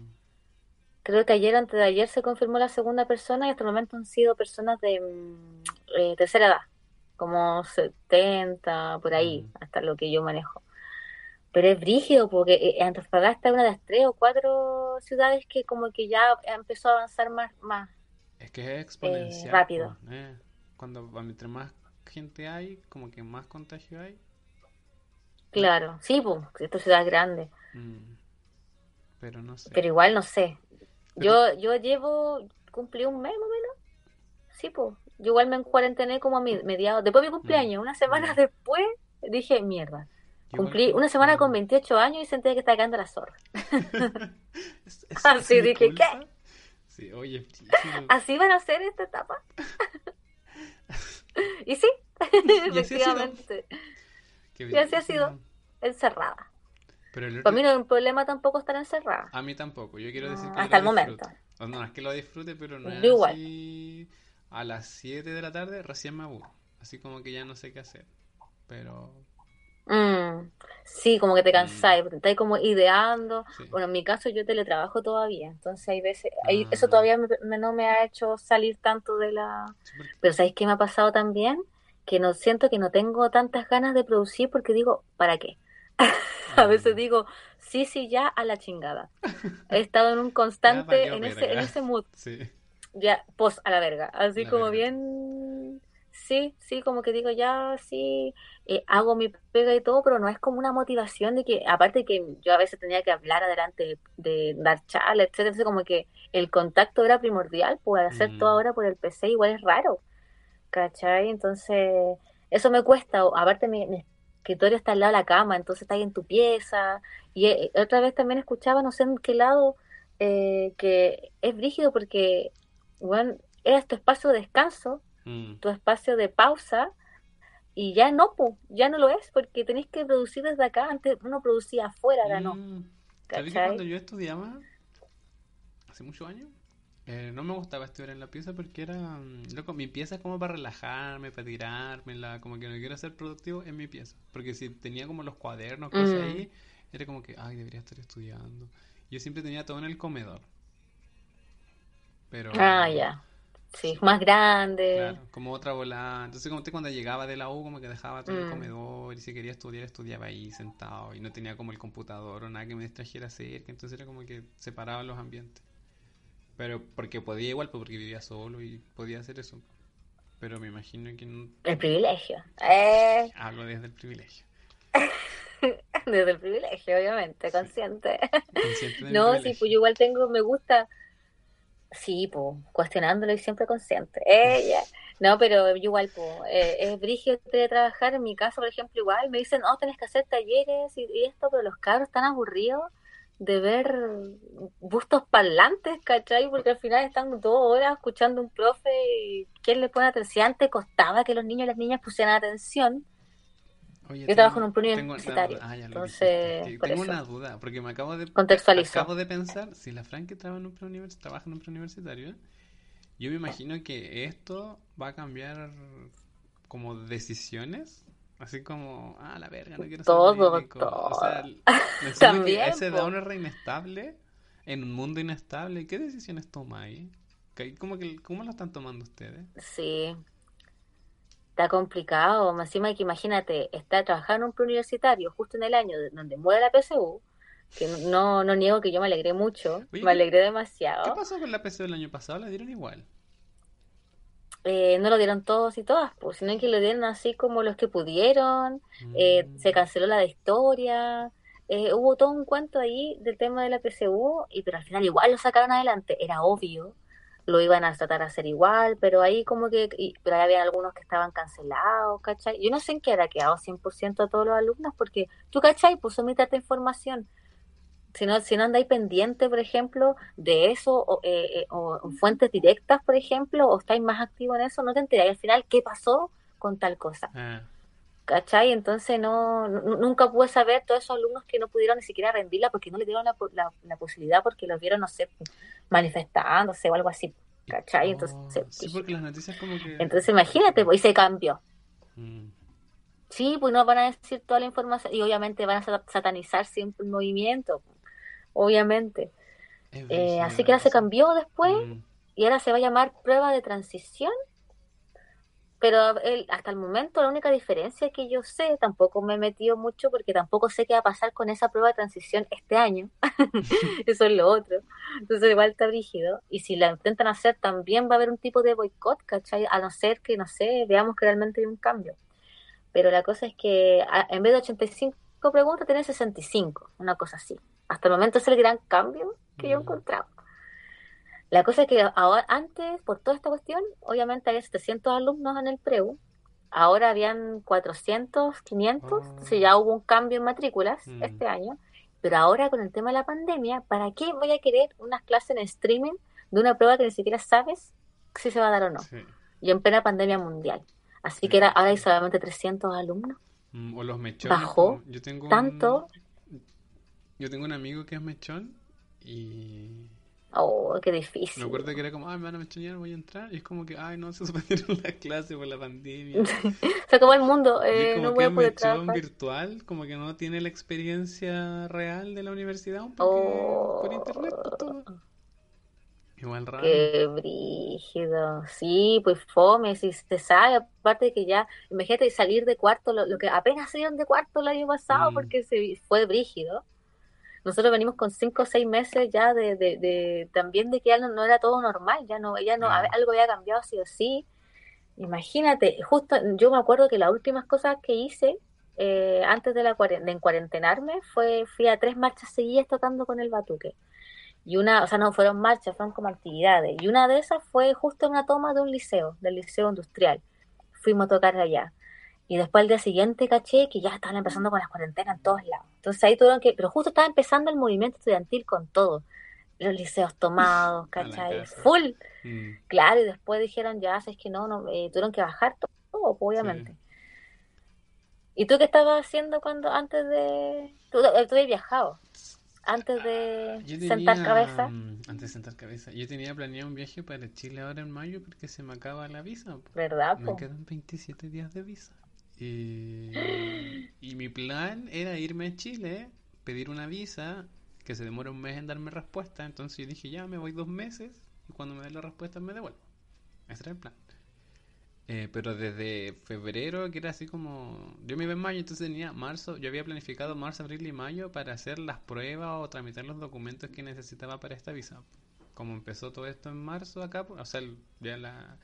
Creo que ayer, antes de ayer, se confirmó la segunda persona y hasta el momento han sido personas de mm, eh, tercera edad, como 70, por ahí, Mm. hasta lo que yo manejo. Pero es brígido porque eh, Antofagasta es una de las tres o cuatro ciudades que como que ya empezó a avanzar más, más. es que es exponencial. rápido. po, eh. Cuando entre más gente hay, como que más contagio hay. Claro, sí, pues, esta ciudad es grande, Mm. Pero no sé. pero igual no sé. Yo, yo llevo, cumplí un mes más o menos. Sí, pues. Yo igual me cuarentené como a mi- mediados, después de mi cumpleaños, una semana Mm. después, dije, mierda. Cumplí una semana con 28 años y sentía que estaba cagando la zorra. ¿Es- es- Así es dije, culpa? Sí, oye, brígido. ¿Así van a ser esta etapa? y sí, Y efectivamente, Qué Y así ha sido. encerrada. Pero el Para mí no es un problema tampoco estar encerrada. A mí tampoco, yo quiero decir que hasta el momento. no, es que lo disfrute, pero no es Yo igual. así a las 7 de la tarde recién me aburro. Así como que ya no sé qué hacer. Pero Mm, sí, como que te cansáis, porque estás como ideando. Sí. Bueno, en mi caso yo teletrabajo todavía, entonces hay veces, hay- eso Ah. todavía me- me- no me ha hecho salir tanto de la... Pero ¿sabéis qué me ha pasado también? Que no siento que no tengo tantas ganas de producir porque digo, ¿para qué? A veces Ah. digo, sí, sí, ya a la chingada. He estado en un constante, en ese, en ese mood, Sí. ya, pos a la verga. Así La como verga. bien, sí, sí, como que digo, ya, sí, eh, hago mi pega y todo, pero no es como una motivación de que, aparte que yo a veces tenía que hablar adelante de, de dar charla, etcétera, entonces como que el contacto era primordial, pues hacer todo Mm. ahora por el PC igual es raro, ¿cachai? Entonces, eso me cuesta. Aparte, mi, mi escritorio está al lado de la cama, entonces está ahí en tu pieza. Y eh, otra vez también escuchaba, no sé en qué lado, eh, que es brígido porque, bueno, es tu espacio de descanso, Mm. tu espacio de pausa, y ya no, po, ya no lo es, porque tenés que producir desde acá. Antes uno producía afuera, ahora no. Mm. ¿Sabes que cuando yo estudiaba, hace muchos años, eh, no me gustaba estudiar en la pieza porque era, mm, loco, mi pieza es como para relajarme, para tirarme, la, como que no quiero ser productivo en mi pieza. Porque si tenía como los cuadernos, cosas Mm. ahí, era como que, ay, debería estar estudiando. Yo siempre tenía todo en el comedor. Pero, Ah, ya. Sí, más grande. claro, como otra volada. Entonces, como te cuando llegaba de la U, como que dejaba todo el Mm. comedor y si quería estudiar, estudiaba ahí sentado y no tenía como el computador o nada que me distrajera cerca. Entonces era como que separaba los ambientes. Pero porque podía igual, pues porque vivía solo y podía hacer eso. Pero me imagino que no El privilegio. Eh, hablo desde el privilegio. desde el privilegio, obviamente, Sí, consciente. consciente de mi No, sí, pues yo igual tengo, me gusta, sí, pues, cuestionándolo y siempre consciente. Ella. No, pero igual, pues, eh, es brígido teletrabajar. En mi caso, por ejemplo, igual me dicen, oh, tenés que hacer talleres y, y esto, pero los cabros están aburridos de ver bustos parlantes, ¿cachai? Porque al final están dos horas escuchando un profe y ¿quién le pone atención? Antes costaba que los niños y las niñas pusieran atención. Oye, Yo trabajo en tengo, un tengo una preuniversitario, duda. Ah, entonces, tengo una duda, porque me acabo de, acabo de pensar, si la Fran que trabaja en un preunivers- trabaja en un preuniversitario, yo me imagino que esto va a cambiar como decisiones, así como, ah, la verga, no quiero ser Todo, médico. O sea, todo. siento que También, ese po. downer inestable, en un mundo inestable, ¿qué decisiones toma ahí? ¿Qué- ¿Cómo, que, ¿Cómo lo están tomando ustedes? Sí, está complicado. Encima que imagínate, está trabajando en un preuniversitario justo en el año de- donde muere la PSU, que no, no niego que yo me alegré mucho, Oye, me ¿qué, alegré qué demasiado. pasó con la PC del año pasado? ¿La dieron igual? Eh, no lo dieron todos y todas, pues, sino que lo dieron así como los que pudieron. eh, se Mm. canceló la de historia. eh, hubo todo un cuento ahí del tema de la PSU, y, pero al final igual lo sacaron adelante. Era obvio, lo iban a tratar de hacer igual, pero ahí como que, pero había algunos que estaban cancelados, ¿cachai? Yo no sé en qué habrá quedado 100% a todos los alumnos, porque tú, ¿cachai? Pues omite esta información. Si no, si no andáis pendiente, por ejemplo, de eso, o, eh, eh, o en fuentes directas, por ejemplo, o estáis más activos en eso, no te enteráis al final qué pasó con tal cosa. Ah, ¿Cachai? Entonces no, nu- nunca pude saber todos esos alumnos que no pudieron ni siquiera rendirla porque no le dieron la, la, la posibilidad porque los vieron, no sé, manifestándose o algo así. ¿Cachai? Entonces, oh, se- sí, porque las noticias como que... entonces imagínate, pues, y se cambió. Mm. Sí, pues no van a decir toda la información y obviamente van a sa- satanizar siempre el movimiento, obviamente. Eh, así que ahora se cambió después Mm. y ahora se va a llamar prueba de transición. Pero el- hasta el momento la única diferencia que yo sé, tampoco me he metido mucho porque tampoco sé qué va a pasar con esa prueba de transición este año. Eso es lo otro. Entonces igual está brígido. Y si la intentan hacer también va a haber un tipo de boicot, ¿cachai? A no ser que, no sé, veamos que realmente hay un cambio. Pero la cosa es que a- en vez de 85 preguntas, tenés 65, una cosa así. Hasta el momento es el gran cambio que yo he Mm. encontrado. La cosa es que ahora, antes, por toda esta cuestión, obviamente había 700 alumnos en el PREU, ahora habían 400, 500, Oh. entonces ya hubo un cambio en matrículas Mm. este año, pero ahora con el tema de la pandemia, ¿para qué voy a querer unas clases en streaming de una prueba que ni siquiera sabes si se va a dar o no? Sí. Y en plena pandemia mundial. Así Sí, que era, ahora hay solamente 300 alumnos. Mm, O los mechones. Bajó Yo tengo un... tanto. Yo tengo un amigo que es mechón y Oh, qué me difícil. acuerdo que era como, ay, me van a mechonear, voy a entrar. Y es como que, ay, no, se suspendieron las clases por la pandemia. Se acabó el mundo, Y eh, como no que voy a poder trabajar. virtual, como que no tiene la experiencia real de la universidad, un poco por internet, todo. Oh, Igual raro. qué brígido. Sí, pues fome, si se sabe, aparte de que ya, imagínate salir de cuarto, lo, lo que apenas salieron de cuarto el año pasado Mm. porque se fue brígido. Nosotros venimos con cinco o seis meses ya de, de, de- también de que ya no, no era todo normal, ya no, ya no, Ah. algo había cambiado sí o sí. Imagínate, justo yo me acuerdo que las últimas cosas que hice eh, antes de la de encuarentenarme fue fui a tres marchas seguidas tocando con el batuque. Y una, o sea, no fueron marchas, fueron como actividades. Y una de esas fue justo en una toma de un liceo, del liceo industrial. Fuimos a tocar allá. Y después al día siguiente caché que ya estaban empezando con las cuarentenas en todos lados. Entonces ahí tuvieron que, pero justo estaba empezando el movimiento estudiantil con todo. Los liceos tomados, ¿cachai? Full. Mm. Claro, y después dijeron, ya, es que no, no eh, tuvieron que bajar todo, obviamente. ¿Y tú qué estabas haciendo cuando antes de... Tú, tú habías viajado antes de sentar cabeza. Mm, antes de sentar cabeza. Yo tenía planeado un viaje para Chile ahora en mayo porque se me acaba la visa. ¿Verdad? Me quedan 27 días de visa. Y, mi plan era irme a Chile, pedir una visa, que se demora un mes en darme respuesta. Entonces yo dije, ya me voy dos meses y cuando me den la respuesta me devuelvo. Ese era el plan. Eh, pero desde febrero, que era así como. Yo me iba en mayo, entonces tenía marzo. Yo había planificado marzo, abril y mayo para hacer las pruebas o tramitar los documentos que necesitaba para esta visa. Como empezó todo esto en marzo acá, pues, o sea, ya la.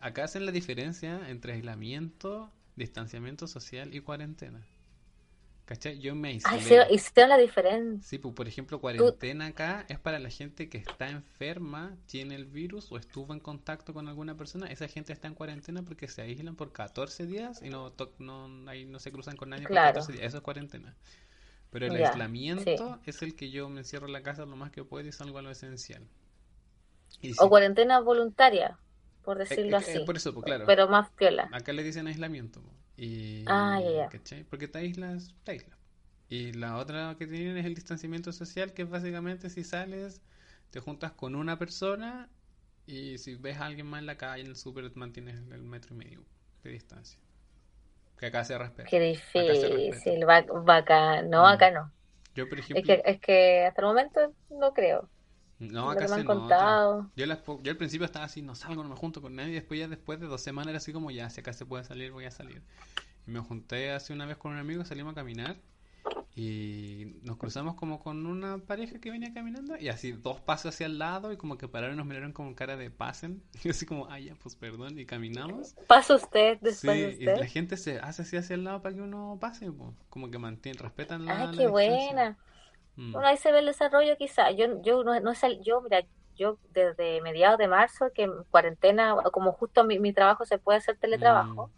Acá hacen la diferencia entre aislamiento, distanciamiento social y cuarentena. ¿Cachai? Yo me aislé. Ah, hicieron la diferencia. Sí, pues por ejemplo, cuarentena acá es para la gente que está enferma, tiene el virus o estuvo en contacto con alguna persona. Esa gente está en cuarentena porque se aíslan por 14 días y no, no, ahí no se cruzan con nadie por 14 días. Eso es cuarentena. Pero el aislamiento es el que yo me encierro en la casa lo más que puedo y salgo a lo esencial. o cuarentena voluntaria, por eh, decirlo eh, así. por eso, pues, claro. Pero más piola. Acá le dicen aislamiento. Y, ah, Porque te aíslas, te aíslas. Y la otra que tienen es el distanciamiento social, que es básicamente si sales, te juntas con una persona y si ves a alguien más en la calle, en el súper, mantienes el metro y medio de distancia. Que acá se respeta. Qué difícil, va, acá, no, mm. acá no. Yo, por ejemplo... Es que, es que hasta el momento no creo. No, acá se nota. Yo, yo al principio estaba así, no salgo, no me junto con nadie. Después ya después de dos semanas era así como, ya, si acá se puede salir, voy a salir. Y me junté hace una vez con un amigo, salimos a caminar. Y nos cruzamos como con una pareja que venía caminando. Y así dos pasos hacia el lado y como que pararon y nos miraron con cara de pasen. Y así como, ay, ya, pues perdón. Y caminamos. Pasa usted, después sí, usted. y la gente se hace así hacia el lado para que uno pase. Como que mantiene, respetan la Ay, qué buena. Mm. Bueno, ahí se ve el desarrollo quizá. Yo, yo no, no yo, mira, yo desde mediados de marzo, que en cuarentena, como justo mi, mi trabajo se puede hacer teletrabajo, mm.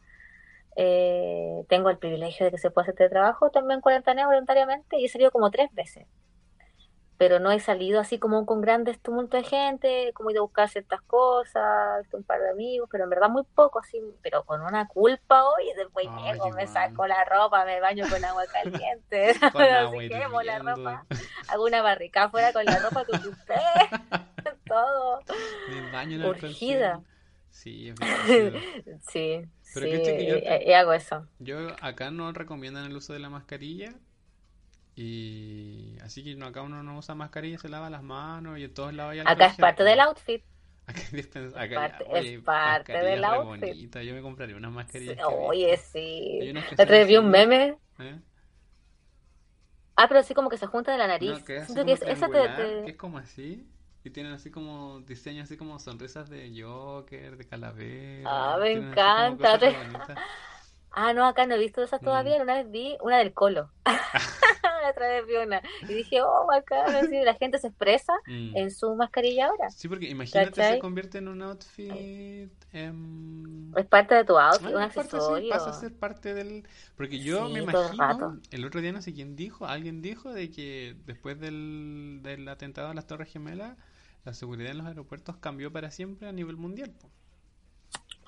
eh, tengo el privilegio de que se puede hacer teletrabajo, también cuarentena voluntariamente y he salido como tres veces pero no he salido así como con grandes tumultos de gente, como he ido a buscar ciertas cosas, un par de amigos, pero en verdad muy poco, así, pero con una culpa hoy, después llego, me saco la ropa, me baño con agua caliente, con así quemo la ropa, hago una barricada afuera con la ropa que usted, todo, me baño en urgida. Sí, sí, pero sí, y hago eso. Yo acá no recomiendan el uso de la mascarilla, y así que acá uno no usa mascarilla, se lava las manos y en todos lados hay Acá es parte del outfit. Acá, acá es parte del outfit. Bonita. Yo me compraría unas mascarillas. oye, sí. ¿Te vi un meme? ¿Eh? Ah, pero así como que se junta de la nariz. que es, esa te, que es como así. Y tienen así como diseños así como sonrisas de Joker, de calavera. Ah, me encanta. Ah, no, acá no he visto esas todavía. Mm. Una vez vi una del Colo. otra vez vi una. Y dije, oh, acá la gente se expresa mm. en su mascarilla ahora. Sí, porque imagínate se convierte en un outfit. Em, es parte de tu outfit, un accesorio. pasa a ser parte del. Porque yo me imagino. El, otro día no sé quién dijo, alguien dijo de que después del, del atentado a las Torres Gemelas, la seguridad en los aeropuertos cambió para siempre a nivel mundial.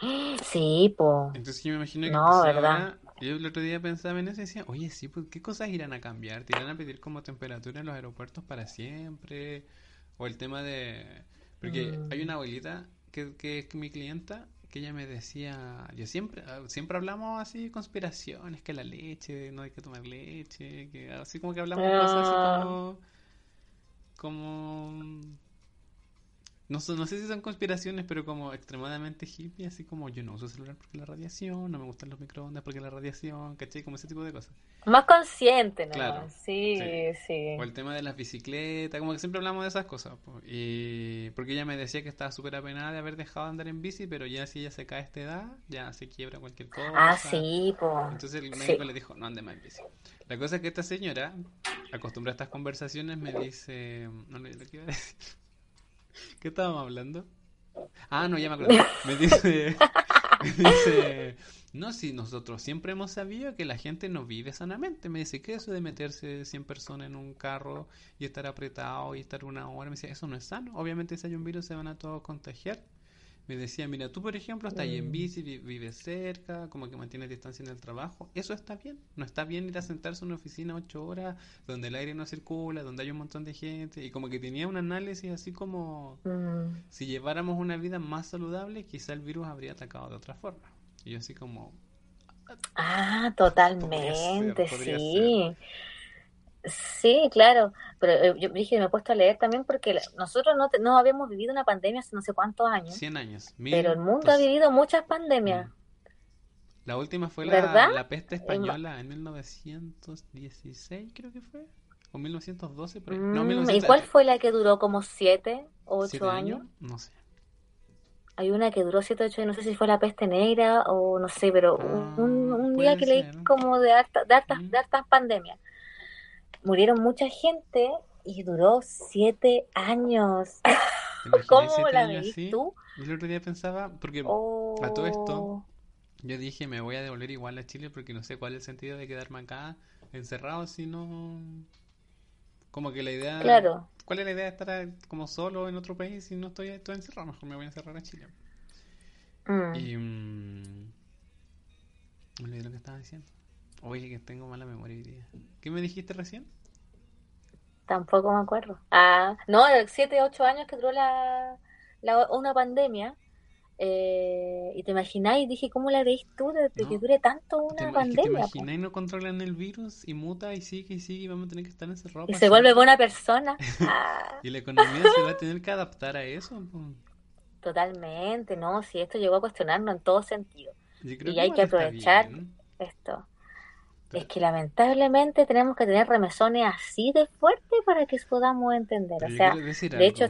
Sí, po. Entonces yo me imagino que no, ¿verdad? Yo el otro día pensaba en eso y decía, oye, sí, pues ¿qué cosas irán a cambiar? ¿Te irán a pedir como temperatura en los aeropuertos para siempre? O el tema de... Porque mm. hay una abuelita que, que es mi clienta que ella me decía, yo siempre, ah, siempre hablamos así conspiraciones, que la leche, no hay que tomar leche, que así como que hablamos cosas así ah. como, como no, no sé si son conspiraciones, pero como extremadamente hippie, así como yo no uso celular porque la radiación, no me gustan los microondas porque la radiación, ¿cachai? Como ese tipo de cosas. Más consciente, ¿no? Claro. Sí, sí, O el tema de las bicicletas, como que siempre hablamos de esas cosas. Y porque ella me decía que estaba súper apenada de haber dejado de andar en bici, pero ya si ella se cae a esta edad, ya se quiebra cualquier cosa. Ah, sí, pues. Entonces el médico le dijo, no ande más en bici. La cosa es que esta señora, acostumbrada a estas conversaciones, me dice, no le iba a decir. ¿Qué estábamos hablando? Ah, no, ya me acuerdo. Me dice, Dice, no, si nosotros siempre hemos sabido que la gente no vive sanamente. Me dice, ¿qué es eso de meterse 100 personas en un carro y estar apretado y estar una hora? Me dice, eso no es sano. Obviamente si hay un virus se van a todos contagiar. Me decía, mira, tú por ejemplo estás ahí en Mm. bici, vi- vives cerca, como que mantienes distancia en el trabajo. Eso está bien. No está bien ir a sentarse en una oficina ocho horas donde el aire no circula, donde hay un montón de gente. Y como que tenía un análisis así como... Mm. Si lleváramos una vida más saludable, quizá el virus habría atacado de otra forma. Y yo así como, Ah, podría totalmente, ser, podría sí. Sí, claro, pero eh, yo dije, me he puesto a leer también porque nosotros no, no habíamos vivido una pandemia hace no sé cuántos años, 100 años. pero el mundo ha vivido muchas pandemias. La última fue la, la peste Eh, española en 1916, creo que fue. O 1912, por ahí. No, Mm, ¿y 1900 cuál fue la que duró como siete, ¿siete ocho años? No sé. Hay una que duró siete, ocho años, no sé si fue la peste negra o no sé, pero Ah, un, un día que leí como de, harta- de hartas, Mm. de hartas pandemias. Murieron mucha gente y duró siete años. ¿Te imaginas ¿Cómo siete la años veis así? tú? Y el otro día pensaba, porque Oh, a todo esto, yo dije me voy a devolver igual a Chile porque no sé cuál es el sentido de quedarme acá encerrado si no... Como que la idea... claro. ¿Cuál es la idea de estar a- como solo en otro país si no estoy todo encerrado? Mejor me voy a encerrar a Chile. Mm. Y... mm, me olvidé lo que estaba diciendo. Oye, que tengo mala memoria hoy día. ¿Qué me dijiste recién? Tampoco me acuerdo. Ah, no, siete, ocho años que duró la, la- una pandemia. eh, y te imagináis, dije, ¿cómo la veis tú de, de que dure tanto ¿Te, una ima- es que te pandemia? po? y no controlan el virus y muta y sigue y sigue y vamos a tener que estar encerrados Y se vuelve buena persona. Ah, Y la economía se va a tener que adaptar a eso. po. totalmente, ¿no? Si esto llegó a cuestionarnos en todo sentido. Y hay que aprovechar bien. esto. Es que lamentablemente tenemos que tener remesones así de fuertes para que podamos entender. Pero O sea, decir de hecho.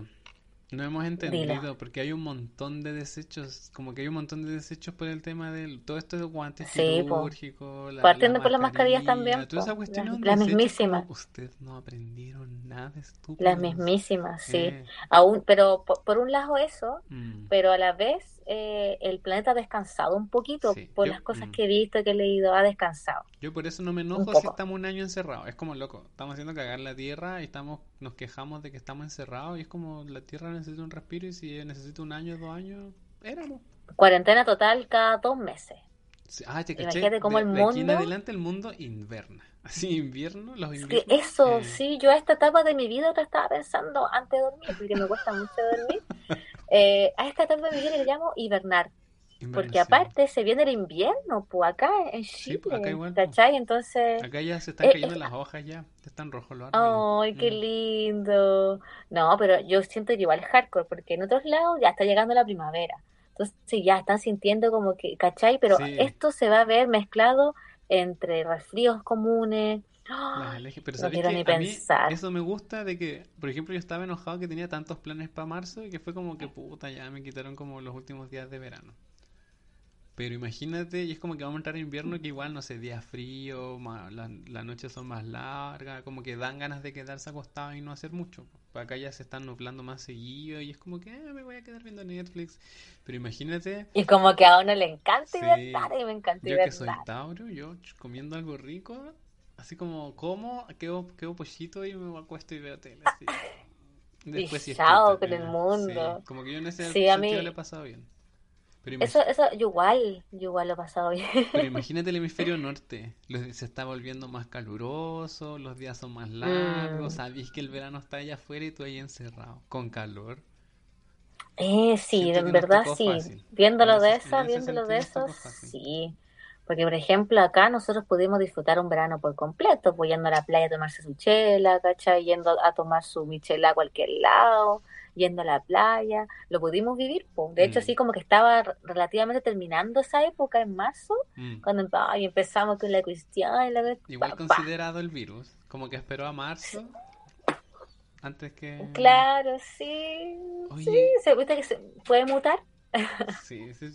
No hemos entendido dilo. porque hay un montón de desechos, como que hay un montón de desechos por el tema del todo esto de guantes Sí, quirúrgicos, la, Partiendo la por las mascarillas mascarilla, también, toda esa cuestión Las- las como, mismísimas. ustedes no aprendieron nada Las estúpidos. mismísimas, sí. Eh, Aún, pero por, por un lado eso, mm, pero a la vez eh, el planeta ha descansado un poquito Sí, por yo- las cosas mm. que he visto, que he leído, ha descansado. Yo por eso no me enojo si estamos un año encerrados. Es como loco, estamos haciendo cagar la tierra y estamos, nos quejamos de que estamos encerrados y es como la tierra necesita un respiro y si necesita un año, dos años, éramos. Cuarentena total cada dos meses. Sí, Ah, te. Imagínate cómo De, el de aquí en mundo- adelante el mundo inverna. Así, invierno, los Es que inviernos. eso, eh, sí, yo a esta etapa de mi vida lo estaba pensando antes de dormir, porque me cuesta mucho dormir. Eh, a esta etapa de mi vida le llamo hibernar, porque invernación. aparte se viene el invierno, pues acá en Sí, pues, acá Chile, igual, pues. ¿cachai? Entonces, Acá ya se están Eh, cayendo las hojas ya. Están rojos los árboles. ¡ay, qué Mm. lindo! No, pero yo siento que igual es hardcore, porque en otros lados ya está llegando la primavera. Entonces ya están sintiendo como que, ¿cachai? Pero Sí. esto se va a ver mezclado entre resfríos comunes. Las ¡Ah! alergias, pero No ¿sabes quiero ni A mí pensar. eso me gusta de que, por ejemplo, yo estaba enojado que tenía tantos planes para marzo y que fue como que puta, ya me quitaron como los últimos días de verano. Pero imagínate, y es como que vamos a entrar en invierno que igual, no sé, días fríos, la- las noches son más largas, como que dan ganas de quedarse acostado y no hacer mucho. Acá ya se están nublando más seguido y es como que "Ah, me voy a quedar viendo Netflix. Pero imagínate, Y como que a uno le encanta Sí. hibernar y me encanta yo que soy. Tauro, yo comiendo algo rico, así como como, quedo, quedo pollito y me acuesto y veo tele. Así. Después Y chao siestita, con el eh, mundo. Sí, como que yo en ese sentido mí- le he pasado bien. Pero, Eso, eso, yo igual, yo igual lo he pasado bien. pero imagínate el hemisferio norte, los- se está volviendo más caluroso, los días son más Mm. largos, sabes que el verano está allá afuera y tú ahí encerrado, con calor. Eh, sí, en verdad sí. fácil. Viéndolo de ese viéndolo de eso, sí. Porque, por ejemplo, acá nosotros pudimos disfrutar un verano por completo, pues yendo a la playa a tomarse su chela, ¿cachai? Yendo a tomar su michela a cualquier lado, yendo a la playa, lo pudimos vivir. De hecho, Mm. así como que estaba relativamente terminando esa época en marzo, Mm. cuando ay, empezamos con la cuestión, la... Igual pa, pa. considerado el virus, como que esperó a marzo antes que... Claro, sí. Oye. Sí, se viste que se puede mutar. Sí, sí.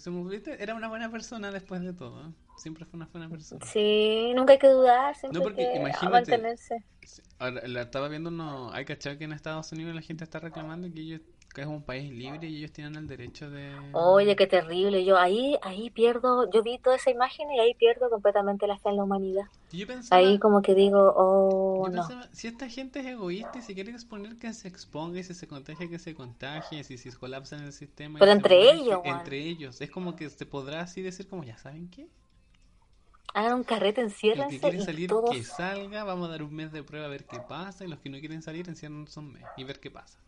Era una buena persona después de todo. ¿eh? Siempre fue una buena persona. Sí, nunca hay que dudar, siempre No, porque hay que imagínate. mantenerse. Sí, Ahora, la estaba viendo, no, hay cachado que en Estados Unidos la gente está reclamando que ellos que es un país libre y ellos tienen el derecho de... Oye, qué terrible. Yo ahí, ahí pierdo, yo vi toda esa imagen y ahí pierdo completamente la fe en la humanidad. Yo pensaba, Ahí como que digo, oh, yo no. pensaba, si esta gente es egoísta y se quiere exponer que se exponga y si se contagia que se contagie, si, si colapsan el sistema. Pero se entre ellos. Entre ellos. Es como que se podrá así decir como, ya saben qué. Hagan un carrete, Los que enciérrense quieren salir, todos... que salga, vamos a dar un mes de prueba a ver qué pasa, y los que no quieren salir, enciérrense un mes y ver qué pasa.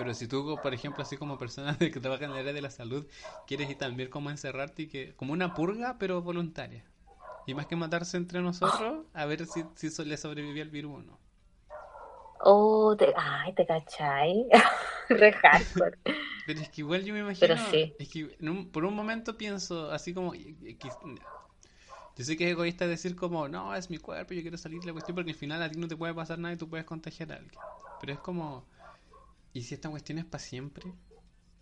Pero si tú, por ejemplo, así como persona que trabaja en el área de la salud, quieres ir también como encerrarte y que, como una purga, pero voluntaria. Y más que matarse entre nosotros, a ver si, si so- le sobrevivió el virus o no. Oh, te... ay, te cachai. Re hardcore. Pero es que igual yo me imagino, Pero sí. es que un- por un momento pienso así como, que- yo sé que es egoísta decir como, no, es mi cuerpo, yo quiero salir de la cuestión porque al final a ti no te puede pasar nada y tú puedes contagiar a alguien. Pero es como, ¿y si esta cuestión es para siempre?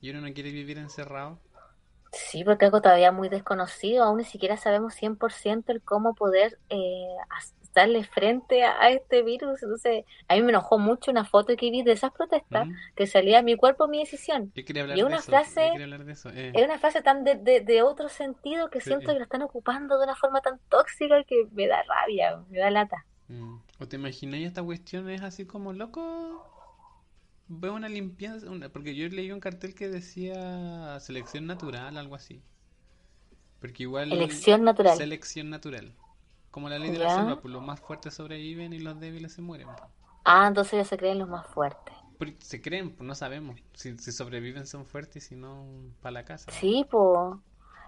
Y uno no quiere vivir encerrado. Sí, porque algo todavía muy desconocido, aún ni siquiera sabemos 100% el cómo poder eh, darle frente a, a este virus. Entonces, a mí me enojó mucho una foto que vi de esas protestas ¿Mm? que salía mi cuerpo, mi decisión. Yo quería hablar Y de una eso, frase- hablar de eso. eh. Es una frase tan de, de, de otro sentido que Sí. siento que lo están ocupando de una forma tan tóxica que me da rabia, me da lata. Mm. ¿O te imagináis esta cuestión es así como loco? Veo una limpieza, una- porque yo leí un cartel que decía selección natural, algo así. Porque igual Elección natural. selección natural. Como la ley de la Ya. selva, pues los más fuertes sobreviven y los débiles se mueren. Ah, entonces ellos se creen los más fuertes. Se creen, pues no sabemos. Si, si sobreviven son fuertes y si no, para la casa. Sí, pues.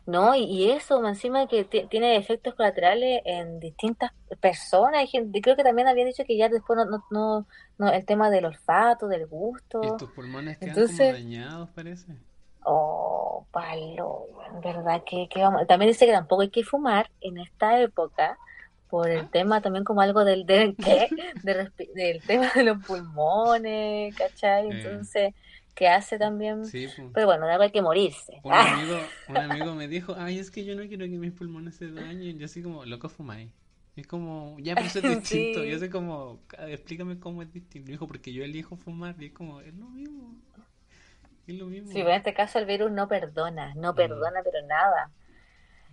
No, y, y eso, encima que ti- tiene efectos colaterales en distintas personas. Hay gente, creo que también había dicho que ya después no, no, no, no, el tema del olfato, del gusto. Y tus pulmones quedan Entonces- como dañados, parece. Oh, palo, en verdad que, que vamos. También dice que tampoco hay que fumar en esta época por el Ah. tema también como algo del, del ¿qué? De respi- del tema de los pulmones, ¿cachai? Eh. ¿Qué hace también? Sí, pues. Pero bueno, algo hay que morirse. Un amigo, un amigo me dijo, ay, es que yo no quiero que mis pulmones se dañen. Yo así como, loco, fumáis. Es como, ya, pero eso es distinto. Sí. Yo sé como, "Ah, explícame cómo es distinto. Dijo, porque yo elijo fumar. Y es como, es lo mismo. Es lo mismo. Sí, pero en este caso el virus no perdona, no perdona, pero nada.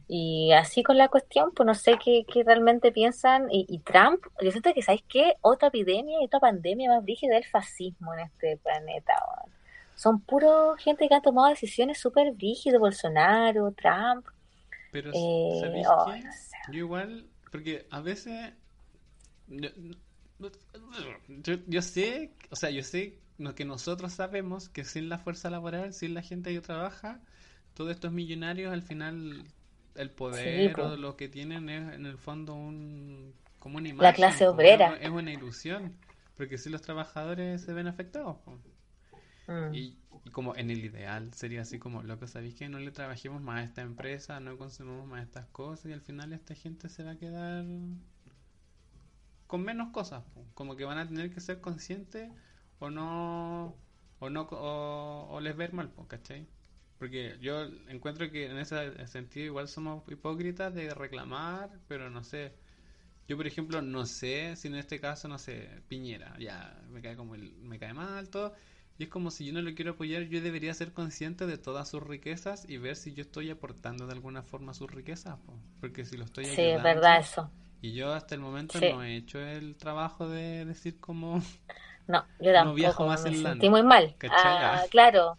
Y así con la cuestión, pues no sé qué, qué realmente piensan. Y, y Trump, yo siento que, ¿sabéis qué? Otra epidemia y otra pandemia más brígida del fascismo en este planeta. Son puro gente que ha tomado decisiones súper brígidas, Bolsonaro, Trump. Pero, Eh, ¿sabéis oh, qué? no sé. Yo igual, porque a veces... Yo, yo, yo sé, o sea, yo sé lo que nosotros sabemos que sin la fuerza laboral, sin la gente que trabaja, todos estos millonarios al final el poder po. o lo que tienen es en el fondo un como una La imagen, clase po, obrera. es, es una ilusión, porque si los trabajadores se ven afectados. Mm. Y, y como en el ideal sería así como, loco, ¿sabéis que no le trabajemos más a esta empresa, no consumimos más estas cosas y al final esta gente se va a quedar con menos cosas? Como que van a tener que ser conscientes o no, o no, o, les ver mal, ¿cachai? Porque yo encuentro que en ese sentido igual somos hipócritas de reclamar, pero no sé. Yo, por ejemplo, no sé si en este caso, no sé, Piñera, ya me cae como el, me cae mal todo. Y es como si yo no lo quiero apoyar, yo debería ser consciente de todas sus riquezas y ver si yo estoy aportando de alguna forma sus riquezas, po. porque si lo estoy Sí, es ayudando. verdad eso. Y yo hasta el momento Sí. no he hecho el trabajo de decir como... No, yo tampoco, viajo más me en lana. sentí muy mal. Ah, Ah. claro.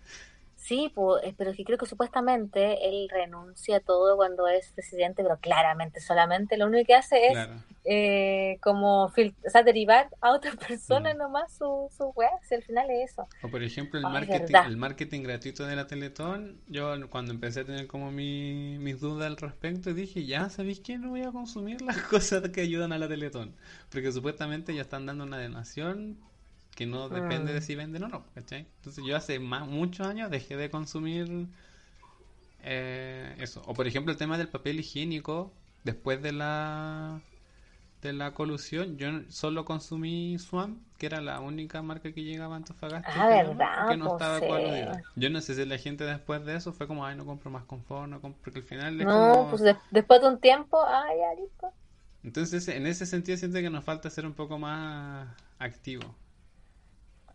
Sí, pues, eh, pero es que creo que supuestamente él renuncia a todo cuando es presidente, pero claramente solamente lo único que hace es Claro. eh, como o sea, derivar a otra persona Mm. nomás su, su weá, si al final es eso. O por ejemplo el marketing, el marketing gratuito de la Teletón, yo cuando empecé a tener como mi- mis dudas al respecto dije, ya, ¿sabéis qué? No voy a consumir las cosas que ayudan a la Teletón, porque supuestamente ya están dando una donación que no depende Mm. de si venden o no, ¿cachai? Entonces yo hace más, muchos años dejé de consumir eh, eso. O por ejemplo el tema del papel higiénico, después de la de la colusión, yo solo consumí Swam, que era la única marca que llegaba a Antofagasta, Ah, ¿verdad? que no Pues estaba coaludida. Yo no sé si la gente después de eso fue como, ay, no compro más confort, no compro, porque al final es No, como... pues de- después de un tiempo, ah, ya listo. Entonces, en ese sentido siento que nos falta ser un poco más activo.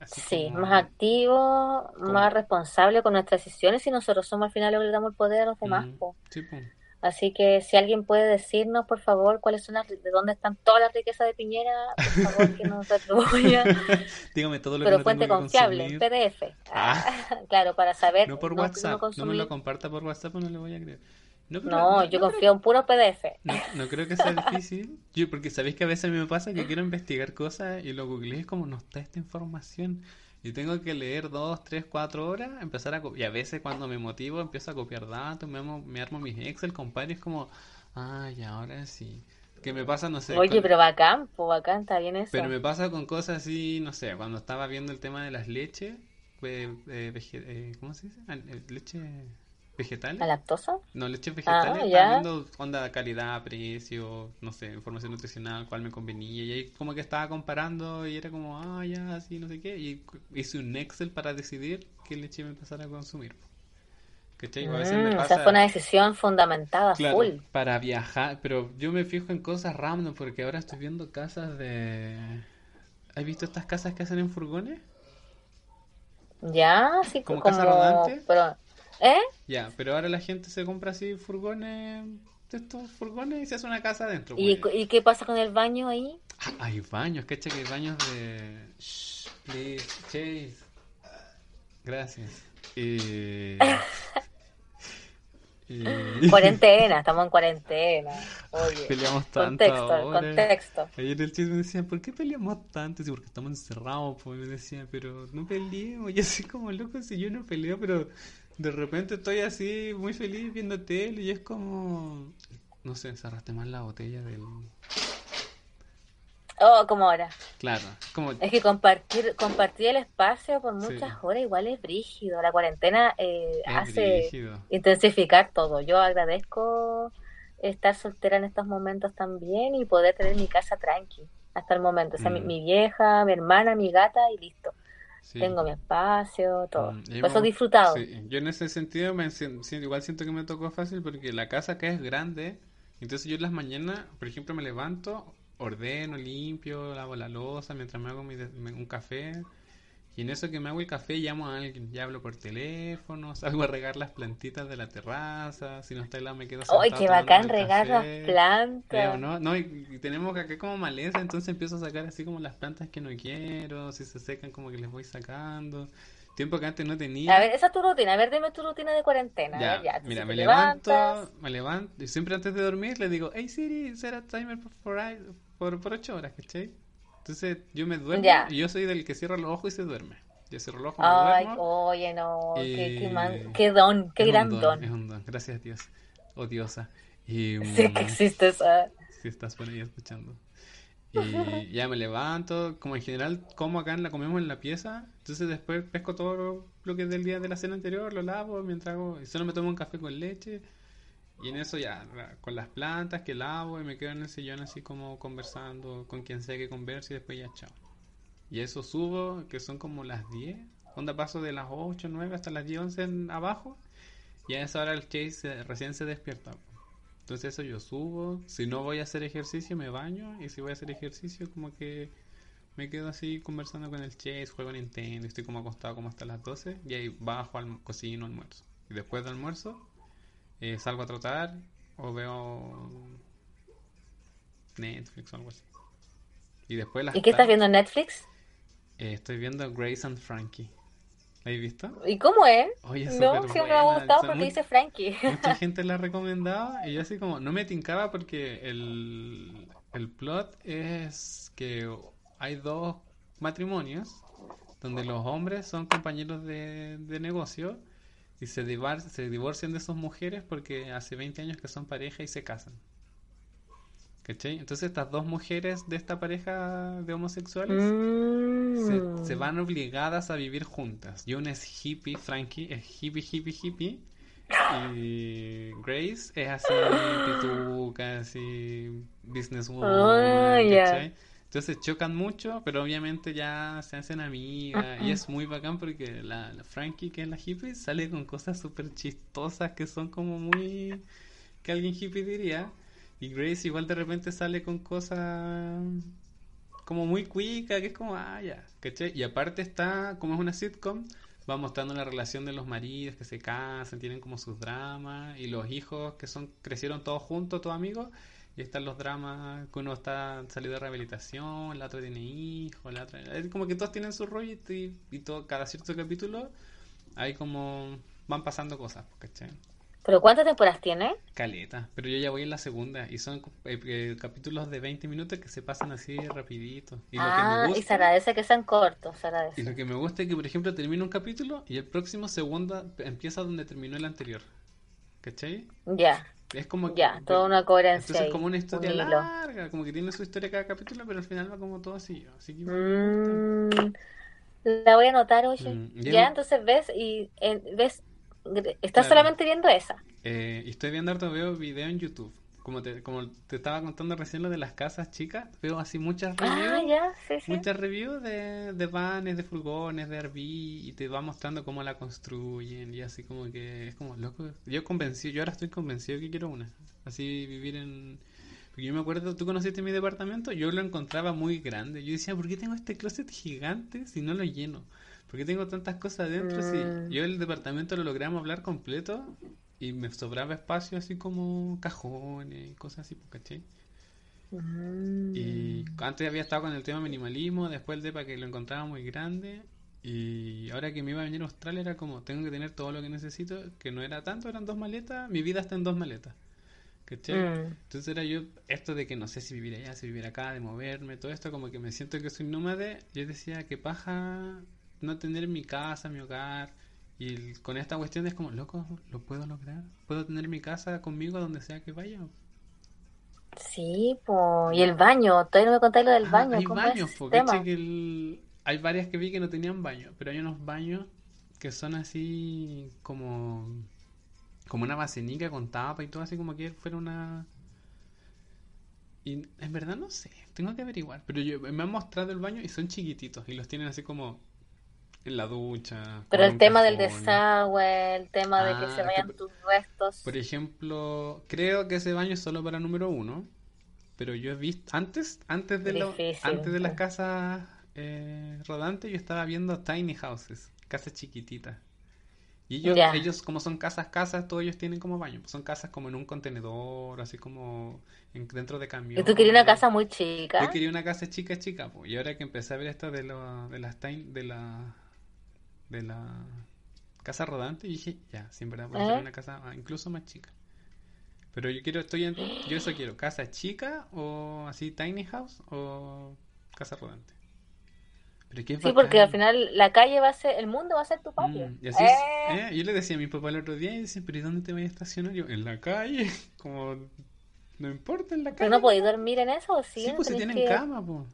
Así Sí, como, más activo, como, más responsable con nuestras decisiones y nosotros somos al final los que le damos el poder a los demás, mm, po. sí, po. Así que si alguien puede decirnos, por favor, cuáles son las, de dónde están todas las riquezas de Piñera, por favor, que nos retribuya, Dígame todo lo que pero no tengo fuente que confiable, consumir. PDF. Ah, claro, para saber no por no, no WhatsApp, no me lo comparta por WhatsApp, no le voy a creer. No, pero No, no, yo no creo confío en puros PDF. No, no creo que sea difícil. Yo, porque sabéis que a veces a mí me pasa que quiero investigar cosas y lo googleé y es como no está esta información. Y tengo que leer dos, tres, cuatro horas, empezar a. Y a veces cuando me motivo empiezo a copiar datos, me armo, me armo mis Excel, compadre, es como, ay, ahora sí. Que me pasa, no sé, Oye, con- pero bacán, pues bacán, está bien pero eso. me pasa con cosas así, no sé, cuando estaba viendo el tema de las leches, eh, eh, eh, ¿cómo se dice? Eh, Leche vegetales. ¿La lactosa? No, leches Ah, vegetales, estaba ya. viendo onda calidad, precio, no sé, información nutricional, cuál me convenía, y ahí como que estaba comparando y era como, ah, ya, así, no sé qué, y hice un Excel para decidir qué leche me empezar a consumir. ¿Cachai? A veces me Mm, o sea, fue una decisión fundamentada, claro, full. para viajar, pero yo me fijo en cosas random porque ahora estoy viendo casas de... ¿Has visto estas casas que hacen en furgones? Ya, así Como co- casa como, rodante. pero, ¿eh? Ya, pero ahora la gente se compra así furgones, estos furgones y se hace una casa adentro, ¿Y, pues. y qué pasa con el baño ahí? Ah, hay baños, cacha que hay baños de... Shh, please, Chase. Gracias. Eh, Cuarentena, estamos en cuarentena. Oye, Peleamos tanto contexto, ahora. contexto. Ayer el Chase me decía, ¿por qué peleamos tanto? Sí, porque estamos encerrados, pues me decía, pero no peleemos. Y así como loco, si yo no peleo, pero de repente estoy así muy feliz viendo tele y es como... No sé, cerraste mal la botella del... Oh, como ahora. Claro, como... Es que compartir, compartir el espacio por Sí. muchas horas igual es brígido. La cuarentena eh, hace brígido. intensificar todo. Yo agradezco estar soltera en estos momentos también y poder tener mi casa tranqui hasta el momento. O sea, mi, Mm. mi vieja, mi hermana, mi gata y listo. Sí. Tengo mi espacio, todo. Mm, y Por eso disfrutado. sí, yo en ese sentido me igual siento que me tocó fácil porque la casa acá es grande, entonces yo en las mañanas, por ejemplo, me levanto, ordeno, limpio, lavo la loza mientras me hago mi un café y en eso que me hago el café llamo a alguien, ya hablo por teléfono, salgo a regar las plantitas de la terraza, si no está helado me quedo ¡Ay, sentado qué tomándome bacán regar las café. Eh, ¿o plantas! no? No, y, y tenemos acá como maleza, entonces empiezo a sacar así como las plantas que no quiero, si se secan como que les voy sacando. Tiempo que antes no A tenía. ver, esa es tu rutina. A ver, dime tu rutina de cuarentena. A Ya, ver, ya. Entonces mira, me levantas. levanto, me levanto, y siempre antes de dormir le digo, hey Siri, set a timer por, por, por 8 horas, ¿cachai? Entonces yo me duermo Ya. y yo soy del que cierra los ojos y se duerme. Yo cierro los ojos, me Ay, duermo. oye, no. Qué, qué, man- y qué don, qué es gran don, don. es un don, gracias Dios, o diosa. Y, Sí, mm, que existe esa. si estás por ahí escuchando. Y ya me levanto, como en general como acá en la comemos en la pieza, entonces después pesco todo lo que es del día de la cena anterior, lo lavo mientras hago, y solo me tomo un café con leche y en eso ya con las plantas que lavo y me quedo en el sillón así como conversando con quien sea que converse y después ya chao. Y eso subo, que son como las 10, onda paso de las 8, 9 hasta las 10, 11 en abajo y a esa hora el Chase se- recién se despierta. Entonces eso yo subo, si no voy a hacer ejercicio me baño y si voy a hacer ejercicio como que me quedo así conversando con el Chase, juego Nintendo, estoy como acostado como hasta las 12 y ahí bajo al cocino, almuerzo. Y después del almuerzo eh, salgo a trotar o veo Netflix o algo así. Y después las ¿Y qué estás viendo en Netflix? eh, estoy viendo Grace and Frankie. ¿La has visto? ¿Y cómo es? Oye, es No, siempre me ha gustado porque muy- dice Frankie. Mucha gente la recomendaba y yo así como, no me tincaba porque el, el plot es que hay dos matrimonios donde los hombres son compañeros de, de negocio y se, se divorcian de sus mujeres porque hace 20 años que son pareja y se casan. ¿Cachai? Entonces estas dos mujeres de esta pareja de homosexuales se, Mm. se van obligadas a vivir juntas. Y una es hippie, Frankie es hippie, hippie, hippie. Y Grace es así, pituca, así, businesswoman, ya. ¿cachai? Entonces chocan mucho, pero obviamente ya se hacen amigas. Y es muy bacán porque la, la Frankie, que es la hippie, sale con cosas súper chistosas que son como muy... que alguien hippie diría. Y Grace igual de repente sale con cosas como muy cuica, que es como, ah, ya, ¿cachai? Y aparte está, como es una sitcom, va mostrando la relación de los maridos que se casan, tienen como sus dramas, y los hijos que son crecieron todos juntos, todos amigos, y están los dramas que uno está salido de rehabilitación, la otra tiene hijos, la otra... Es como que todos tienen su rollo y, y todo, cada cierto capítulo hay como... van pasando cosas, ¿cachai? ¿Pero cuántas temporadas tiene? Caleta, pero yo ya voy en la segunda y son eh, eh, capítulos de 20 minutos que se pasan así rapidito. Y ah, y se agradece que sean cortos, se agradece. Y lo que me gusta es que, por ejemplo, termina un capítulo y el próximo segundo empieza donde terminó el anterior. ¿Cachai? Ya. Es como ya, toda una coherencia. Entonces es como una historia larga, como que tiene su historia cada capítulo, pero al final va como todo así. así que mm, la voy a anotar, oye. Mm, ya, entonces ves y ves ¿Estás solamente viendo esa? Eh, estoy viendo harto, veo video en YouTube. Como te, como te estaba contando recién lo de las casas chicas, veo así muchas ah, reviews. Muchas reviews de, de vanes, de furgones, de RV, y te va mostrando cómo la construyen, y así como que es como loco. Yo convencido, yo ahora estoy convencido que quiero una. Así vivir en. Porque yo me acuerdo, tú conociste mi departamento, yo lo encontraba muy grande. Yo decía, ¿por qué tengo este closet gigante si no lo lleno? ¿Por qué tengo tantas cosas adentro? Si mm. yo el departamento lo logramos hablar completo y me sobraba espacio así como cajones y cosas así, ¿cachai? Mm. Y antes había estado con el tema minimalismo, después el depa que lo encontraba muy grande y ahora que me iba a venir a Australia era como, tengo que tener todo lo que necesito, que no era tanto, eran dos maletas, mi vida está en dos maletas. ¿Cachai? Mm. Entonces era yo, esto de que no sé si vivir allá, si vivir acá, de moverme, todo esto, como que me siento que soy nómade, yo decía que paja no tener mi casa, mi hogar. Y con esta cuestión es como, loco, ¿lo puedo lograr? ¿Puedo tener mi casa conmigo donde sea que vaya? Sí, y el baño, todavía no me contáis lo del ah, baño. Hay baños, porque que hay varias que vi que no tenían baño, pero hay unos baños que son así como como una basenica con tapa y todo así como que fuera una y en verdad no sé, tengo que averiguar, pero yo me han mostrado el baño y son chiquititos y los tienen así como en la ducha. Pero el tema del desagüe, el tema de que se ah, vayan tus restos. Por ejemplo, creo que ese baño es solo para número uno. Pero yo he visto, antes, antes de, lo, antes de las casas eh, rodantes, yo estaba viendo tiny houses, casas chiquititas. Y ellos, ellos, como son casas, casas, todos ellos tienen como baño. Son casas como en un contenedor, así como dentro de camión. ¿Y tú querías una casa muy chica? Yo quería una casa chica, chica. Y ahora que empecé a ver esto de, lo, de las de la de la casa rodante y dije, ya, siempre verdad puede ser una casa ah, incluso más chica. Pero yo quiero, estoy en, yo eso quiero, casa chica o así tiny house o casa rodante. Pero sí, porque al final la calle va a ser, el mundo va a ser tu patio. Mm, y así eh. ¿eh? Yo le decía a mi papá el otro día y dice, pero ¿y dónde te voy a estacionar? Yo, en la calle, como, no importa en la calle. ¿Pero no podéis dormir en eso? Sí, sí pues si tienen cama, pues.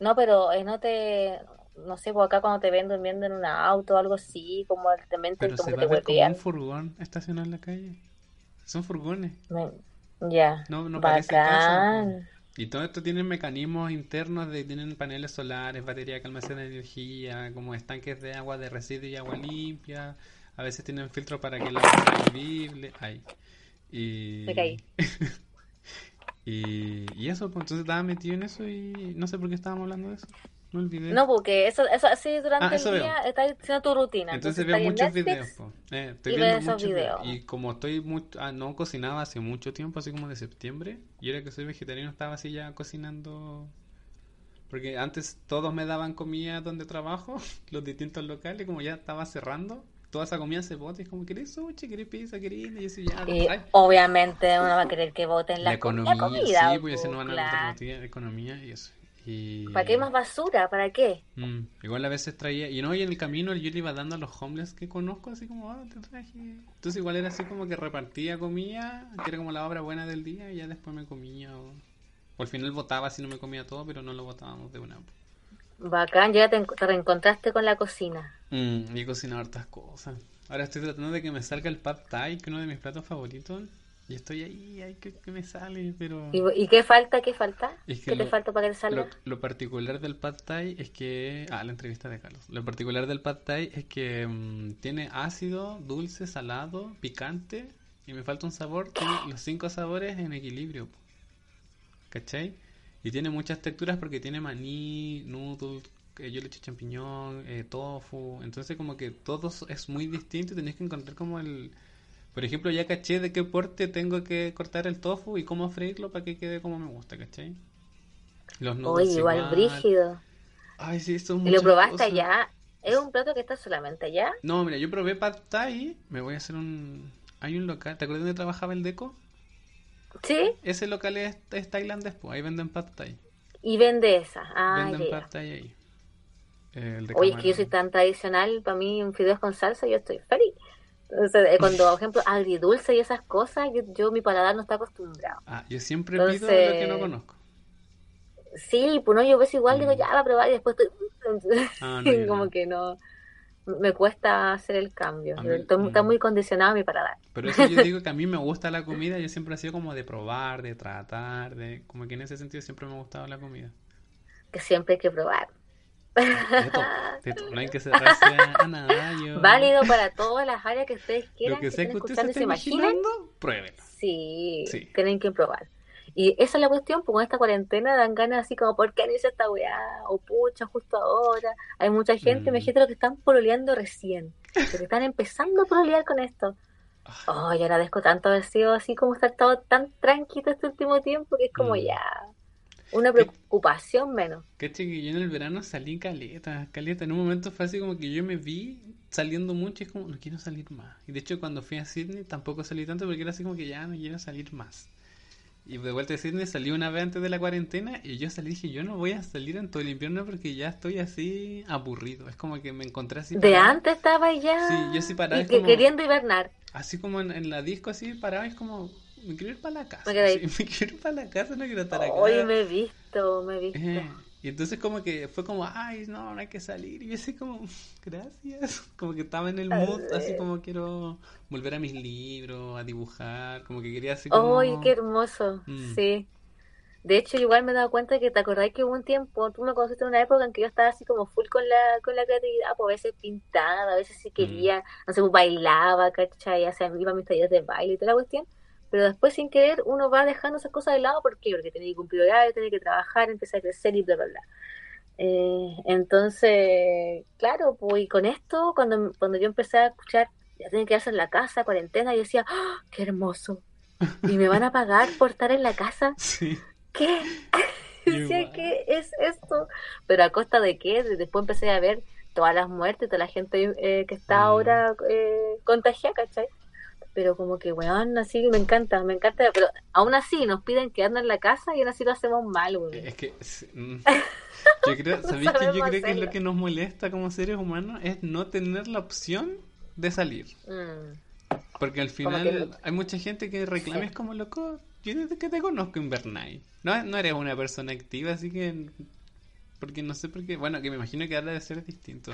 No, pero eh, no te no sé, por acá cuando te ven durmiendo en un auto o algo así, como también Pero como se va a ver como un furgón estacionado en la calle. Son furgones. Ya. No, no parece casa. Y todo esto tiene mecanismos internos de tienen paneles solares, batería que almacena energía, como estanques de agua de residuo y agua limpia. A veces tienen filtros para que el agua sea bebible. Ay. Y... y... y eso, pues entonces estaba metido en eso y no sé por qué estábamos hablando de eso. No porque eso, eso así durante ah, el día estás haciendo tu rutina. Entonces, veo muchos videos. Eh, estoy y viendo muchos videos. Y como estoy muy, ah, no cocinaba hace mucho tiempo, así como de septiembre, y era que soy vegetariano estaba así ya cocinando. Porque antes todos me daban comida donde trabajo, los distintos locales, como ya estaba cerrando, toda esa comida se bota y es como, ¿querés sushi? ¿Querés pizza? ¿Querés? Y eso ya. Y obviamente uno va a querer que voten la, economía. sí, pues no van a votar la economía y eso. ¿Para qué más basura? ¿Para qué? Mm, igual a veces traía, y no, y en el camino yo le iba dando a los homeless que conozco, así como, ah, te traje. Entonces igual era así como que repartía comida, que era como la obra buena del día, y ya después me comía. O, al final votaba si no me comía todo, pero no lo votábamos de una. Bacán, ya te, reencontraste con la cocina. Mm, y he cocinado hartas cosas. Ahora estoy tratando de que me salga el pad thai, que es uno de mis platos favoritos. Y estoy ahí, ay, que, me sale, pero... ¿Y, qué falta? ¿Qué falta? ¿Qué te falta para que te salga? Lo, particular del pad thai es que... Ah, la entrevista de Carlos. Lo particular del pad thai es que mm, tiene ácido, dulce, salado, picante y me falta un sabor. Tiene los cinco sabores en equilibrio. ¿Cachai? Y tiene muchas texturas porque tiene maní, noodle, eh, yo le echo champiñón, eh, tofu. Entonces como que todo es muy distinto y tenés que encontrar como el... Por ejemplo, ya caché de qué porte tengo que cortar el tofu y cómo freírlo para que quede como me gusta, ¿cachai? Los noodles Oye, igual, brígido. Ay, sí, son ¿Y lo probaste allá? ¿Es un plato que está solamente allá? No, mira, yo probé pad thai. Me voy a hacer un... Hay un local, ¿te acuerdas dónde trabajaba el Deco? Sí. Ese local es, tailandés, pues ahí venden pad thai. Y vende esa. Ah, venden pad thai ahí. Oye, es que yo soy tan tradicional, para mí un fideos con salsa yo estoy feliz. Entonces, eh, cuando, por ejemplo, agridulce y esas cosas, yo, mi paladar no está acostumbrado. Ah, yo siempre pido lo que no conozco. Sí, pues no, yo ves igual, digo, mm. ya va a probar y después estoy... Ah, como que no me cuesta hacer el cambio. está muy condicionado mi paladar. Pero eso yo digo que a mí me gusta la comida, yo siempre he sido como de probar, de tratar, de como que en ese sentido siempre me ha gustado la comida. Que siempre hay que probar. No hay que cerrarse a, nada. Válido para todas las áreas que ustedes quieran. Lo que sea que, ustedes se imaginando, pruébenlo. Sí, sí, tienen que probar. Y esa es la cuestión, pues con esta cuarentena dan ganas así como, ¿por qué no hice esta weá? O pucha, justo ahora. Hay mucha gente, me mm. dijiste lo que están pololeando recién, que están empezando a pololear con esto. Oh, yo agradezco tanto haber sido así como estar todo tan tranquilo este último tiempo que es como mm. ya una preocupación menos. Que yo en el verano salí caleta, caleta. En un momento fue así como que yo me vi saliendo mucho y es como, no quiero salir más. Y de hecho cuando fui a Sydney tampoco salí tanto porque era así como que ya no quiero salir más. Y de vuelta a Sydney salí una vez antes de la cuarentena y yo salí y dije, yo no voy a salir en todo el invierno porque ya estoy así aburrido. Es como que me encontré así. De antes estaba ya. Sí, yo sí paraba. Y que queriendo hibernar. Así como en, la disco, así paraba, es como, me quiero ir para la casa. Me, quiero ir para la casa, no quiero estar acá. Hoy me he visto, me he visto. Eh, y entonces como que fue como, ay, no, no hay que salir. Y yo así como, gracias. Como que estaba en el mood, así como quiero volver a mis libros, a dibujar, como que quería así como... ¡Ay, qué hermoso! Mm. Sí. De hecho, igual me he dado cuenta que te acordáis que hubo un tiempo, tú me conociste en una época en que yo estaba así como full con la, con la creatividad, pues a veces pintaba, a veces si quería, mm. no sé, pues bailaba, ¿cachai? O sea, iba a mis talleres de baile y toda la cuestión pero después sin querer uno va dejando esas cosas de lado, ¿por qué? Porque tiene que cumplir horarios, tiene que trabajar, empezar a crecer y bla, bla, bla. Eh, entonces, claro, pues y con esto, cuando, cuando yo empecé a escuchar, ya tienen que quedarse en la casa, cuarentena, yo decía, ¡Ah, qué hermoso. Y me van a pagar por estar en la casa. Sí. ¿Qué? decía, ¿qué es esto? Pero a costa de qué? Después empecé a ver todas las muertes, toda la gente eh, que está mm. ahora eh, contagiada, ¿cachai? Pero como que, weón, así me encanta, me encanta, pero aún así nos piden quedarnos en la casa y aún así lo hacemos mal, weón. Es que, mm, yo creo, ¿sabéis que yo creo que lo que nos molesta como seres humanos es no tener la opción de salir? Mm. Porque al final hay mucha gente que reclama, es como loco, yo desde que te conozco invernáis. No, no eres una persona activa, así que, porque no sé por qué, bueno, que me imagino que ahora de ser distinto.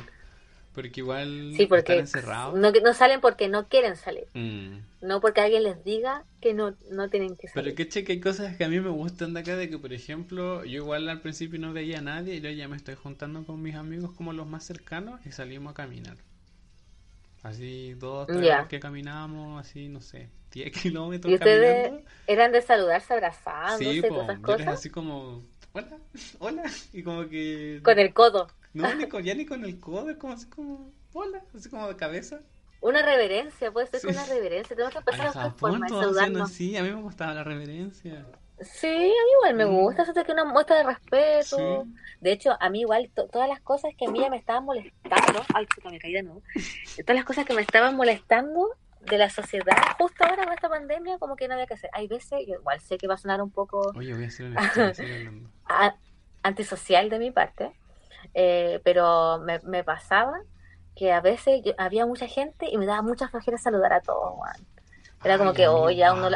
Porque igual sí, porque están encerrados. No, no salen porque no quieren salir. Mm. No porque alguien les diga que no, no tienen que salir. Pero que che, que hay cosas que a mí me gustan de acá, de que por ejemplo, yo igual al principio no veía a nadie y yo ya me estoy juntando con mis amigos como los más cercanos y salimos a caminar. Así dos, tres que caminábamos, así, no sé, 10 kilómetros. ¿Y ustedes eran de saludarse abrazados? Sí, esas cosas? así como, hola, hola, y como que... Con el codo. No, ni con, ya ni con el codo, como así como, hola, así como de cabeza. Una reverencia, puede ser una reverencia. Tenemos que empezar a buscar formas de saludarnos. Sí, a mí me gustaba la reverencia. Sí, a mí igual me mm. gusta, eso es que una muestra de respeto. De hecho, a mí igual, todas las cosas que a mí ya me estaban molestando, ay, chica, me caí de nuevo. Todas las cosas que me estaban molestando de la sociedad, justo ahora con esta pandemia, como que no había que hacer. Hay veces, yo igual sé que va a sonar un poco Oye, voy a hacer antisocial de mi parte, eh, pero me, me, pasaba que a veces había mucha gente y me daba mucha flojera saludar a todos, Era como que, oh, ya uno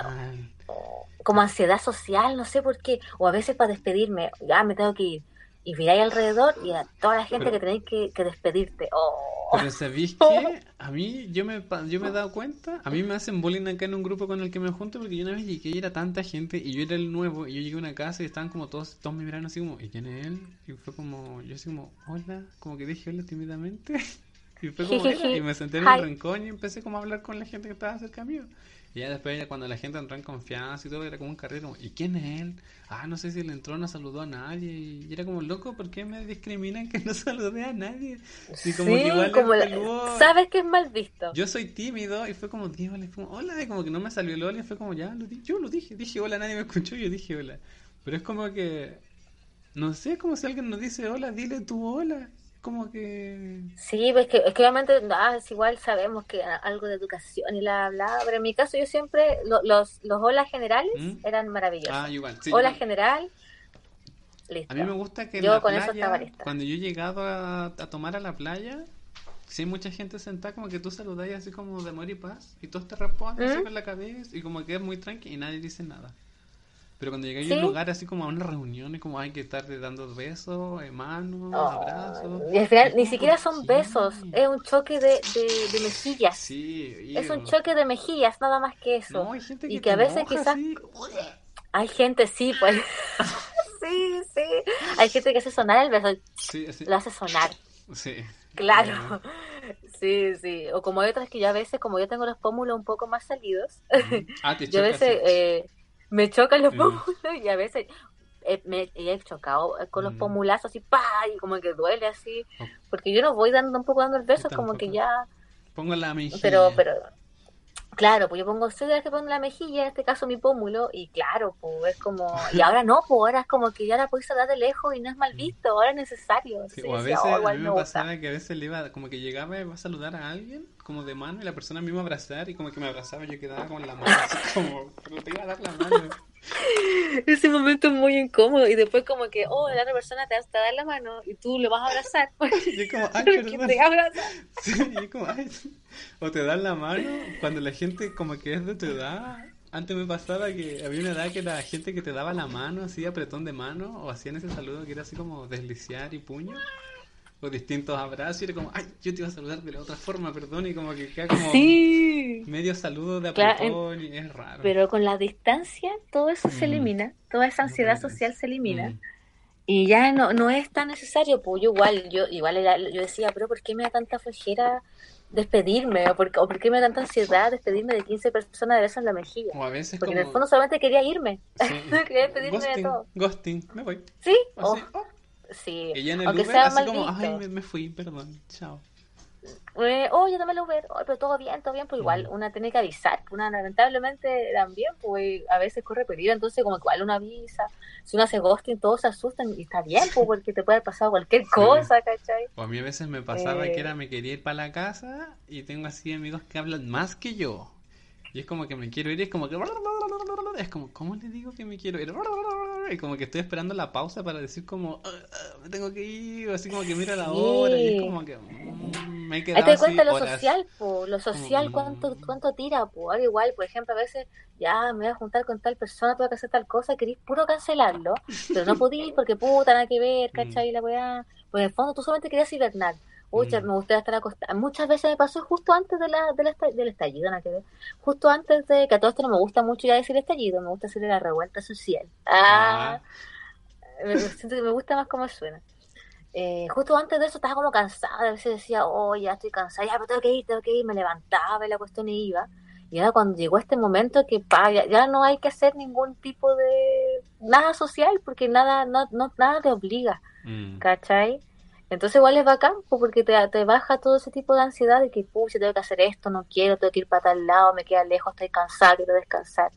como ansiedad social, no sé por qué, o a veces para despedirme, ya me tengo que ir. Y miráis alrededor y a toda la gente que tenéis que, despedirte. Oh. Pero ¿sabéis qué? A mí, yo me, yo me he dado cuenta, a mí me hacen bullying acá en un grupo con el que me junto porque yo una vez llegué y era tanta gente y yo era el nuevo y yo llegué a una casa y estaban como todos, todos me miraron así como, ¿y quién es él? Y fue como, yo así como, hola, como que dije hola tímidamente. Y fue como, y me senté en el rincón y empecé como a hablar con la gente que estaba cerca mío. Y ya después, cuando la gente entró en confianza y todo, era como un carrero. ¿Y quién es él? Ah, no sé si le entró, no saludó a nadie. Y era como, loco, ¿por qué me discriminan que no saludé a nadie? Y como que igual como Sabes que es mal visto. Yo soy tímido y fue como, Dios, le como, hola. Y como que no me salió el hola y fue como, ya, lo yo lo dije. Dije hola, nadie me escuchó. Yo dije hola. Pero es como que, no sé, como si alguien nos dice hola, dile tu hola como que... Sí, pues que, es que obviamente ah, es igual sabemos que algo de educación y la bla, pero en mi caso yo siempre, los, los hola generales ¿Mm? eran maravillosos. Ah, igual. hola general, listo. A mí me gusta que yo con eso estaba lista. cuando yo he llegado a, tomar a la playa, si hay mucha gente sentada, como que tú saludáis así como de amor y paz, y todos te responden así ¿Mm? con la cabeza, y como que es muy tranquilo y nadie dice nada. Pero cuando llegué a un lugar así como a una reunión, es como hay que estar dando besos, manos, abrazos. Y al final ni siquiera son besos, es un choque de, de, mejillas. Sí, es un choque de mejillas, nada más que eso. No, hay gente que y que a veces quizás... Hay gente, sí, pues. sí, sí. Hay gente que hace sonar el beso. Sí, Lo hace sonar. Sí. Claro. Sí, sí. O como hay otras que yo a veces, como yo tengo los pómulos un poco más salidos, ah, yo a veces... Eh, me chocan los pómulos y a veces eh, me he chocado con los mm. pomulazos así, pa, y como que duele así, porque yo no voy dando un poco dando el beso, como que ya... Pongo la mejilla. Pero, pero, claro, pues yo pongo, soy de que pongo la mejilla, en este caso mi pómulo, y claro, pues es como, y ahora no, pues ahora es como que ya la puedes dar de lejos y no es mal visto, ahora es necesario. Sí, o a veces, a mí me, pasaba que a veces le iba, como que llegaba y iba a saludar a alguien, como de mano y la persona me iba a abrazar y como que me abrazaba yo quedaba con la mano así como, pero te iba a dar la mano. Ese momento es muy incómodo y después como que, oh, la otra persona te va a dar la mano y tú le vas a abrazar. Y como, ay, te Sí, como, ay. O te dan la mano cuando la gente como que es de tu edad. Antes me pasaba que había una edad que la gente que te daba la mano, así apretón de mano, o hacían ese saludo que era así como desliciar y puño o distintos abrazos y era como, ay, yo te iba a saludar de la otra forma, perdón, y como que queda como medio saludo de apretón y es raro. Pero con la distancia todo eso se mm. elimina, toda esa ansiedad social se elimina. Mm. Y ya no, no es tan necesario, pues yo igual, yo igual yo decía, pero ¿por qué me da tanta flojera despedirme? ¿O por, qué me da tanta ansiedad despedirme de 15 personas de besos en la mejilla? O a veces Porque en el fondo solamente quería irme, quería despedirme de todo. Ghosting, me voy. Sí, oh. Sí. Ella en el Uber, así como, ay, me, fui, perdón, chao. Eh, oh, yo también lo Uber, oh, pero todo bien, todo bien, pues igual mm. una tiene que avisar, una lamentablemente también, pues a veces corre peligro, entonces como igual una avisa, si uno hace ghosting todos se asustan y está bien, pues porque te puede haber pasado cualquier cosa, ¿cachai? O a mí a veces me pasaba que era, eh. me quería ir para la casa y tengo así amigos que hablan más que yo. Y es como que me quiero ir y es como que... Es como, ¿cómo le digo que me quiero ir? Y como que estoy esperando la pausa para decir como, ah, ah, me tengo que ir, así como que mira la hora. Y es como que mm, me he quedado Ahí te cuenta lo social, po, lo social, cuánto, cuánto tira, po. Ahora igual, por ejemplo, a veces ya me voy a juntar con tal persona, tengo que hacer tal cosa, querís puro cancelarlo, pero no podís porque puta, nada que ver, mm. ¿cachai? La weá. Pues en el fondo tú solamente querías hibernar. Uy, mm. me gustaría estar acostada. Muchas veces me pasó justo antes de la, del estallido, ¿no? Justo antes de que a todo esto no me gusta mucho ya decir estallido, me gusta decir la revuelta social. Ah, Me, siento que me gusta más cómo suena. Eh, justo antes de eso estaba como cansada, a veces decía, oh, ya estoy cansada, ya, pero tengo que ir, tengo que ir, me levantaba y la cuestión iba. Y ahora cuando llegó este momento que pa, ya, no hay que hacer ningún tipo de nada social porque nada, no, no, nada te obliga, mm. ¿cachai? Entonces igual es bacán, porque te, te baja todo ese tipo de ansiedad de que, pucha, tengo que hacer esto, no quiero, tengo que ir para tal lado, me queda lejos, estoy cansado, quiero descansar.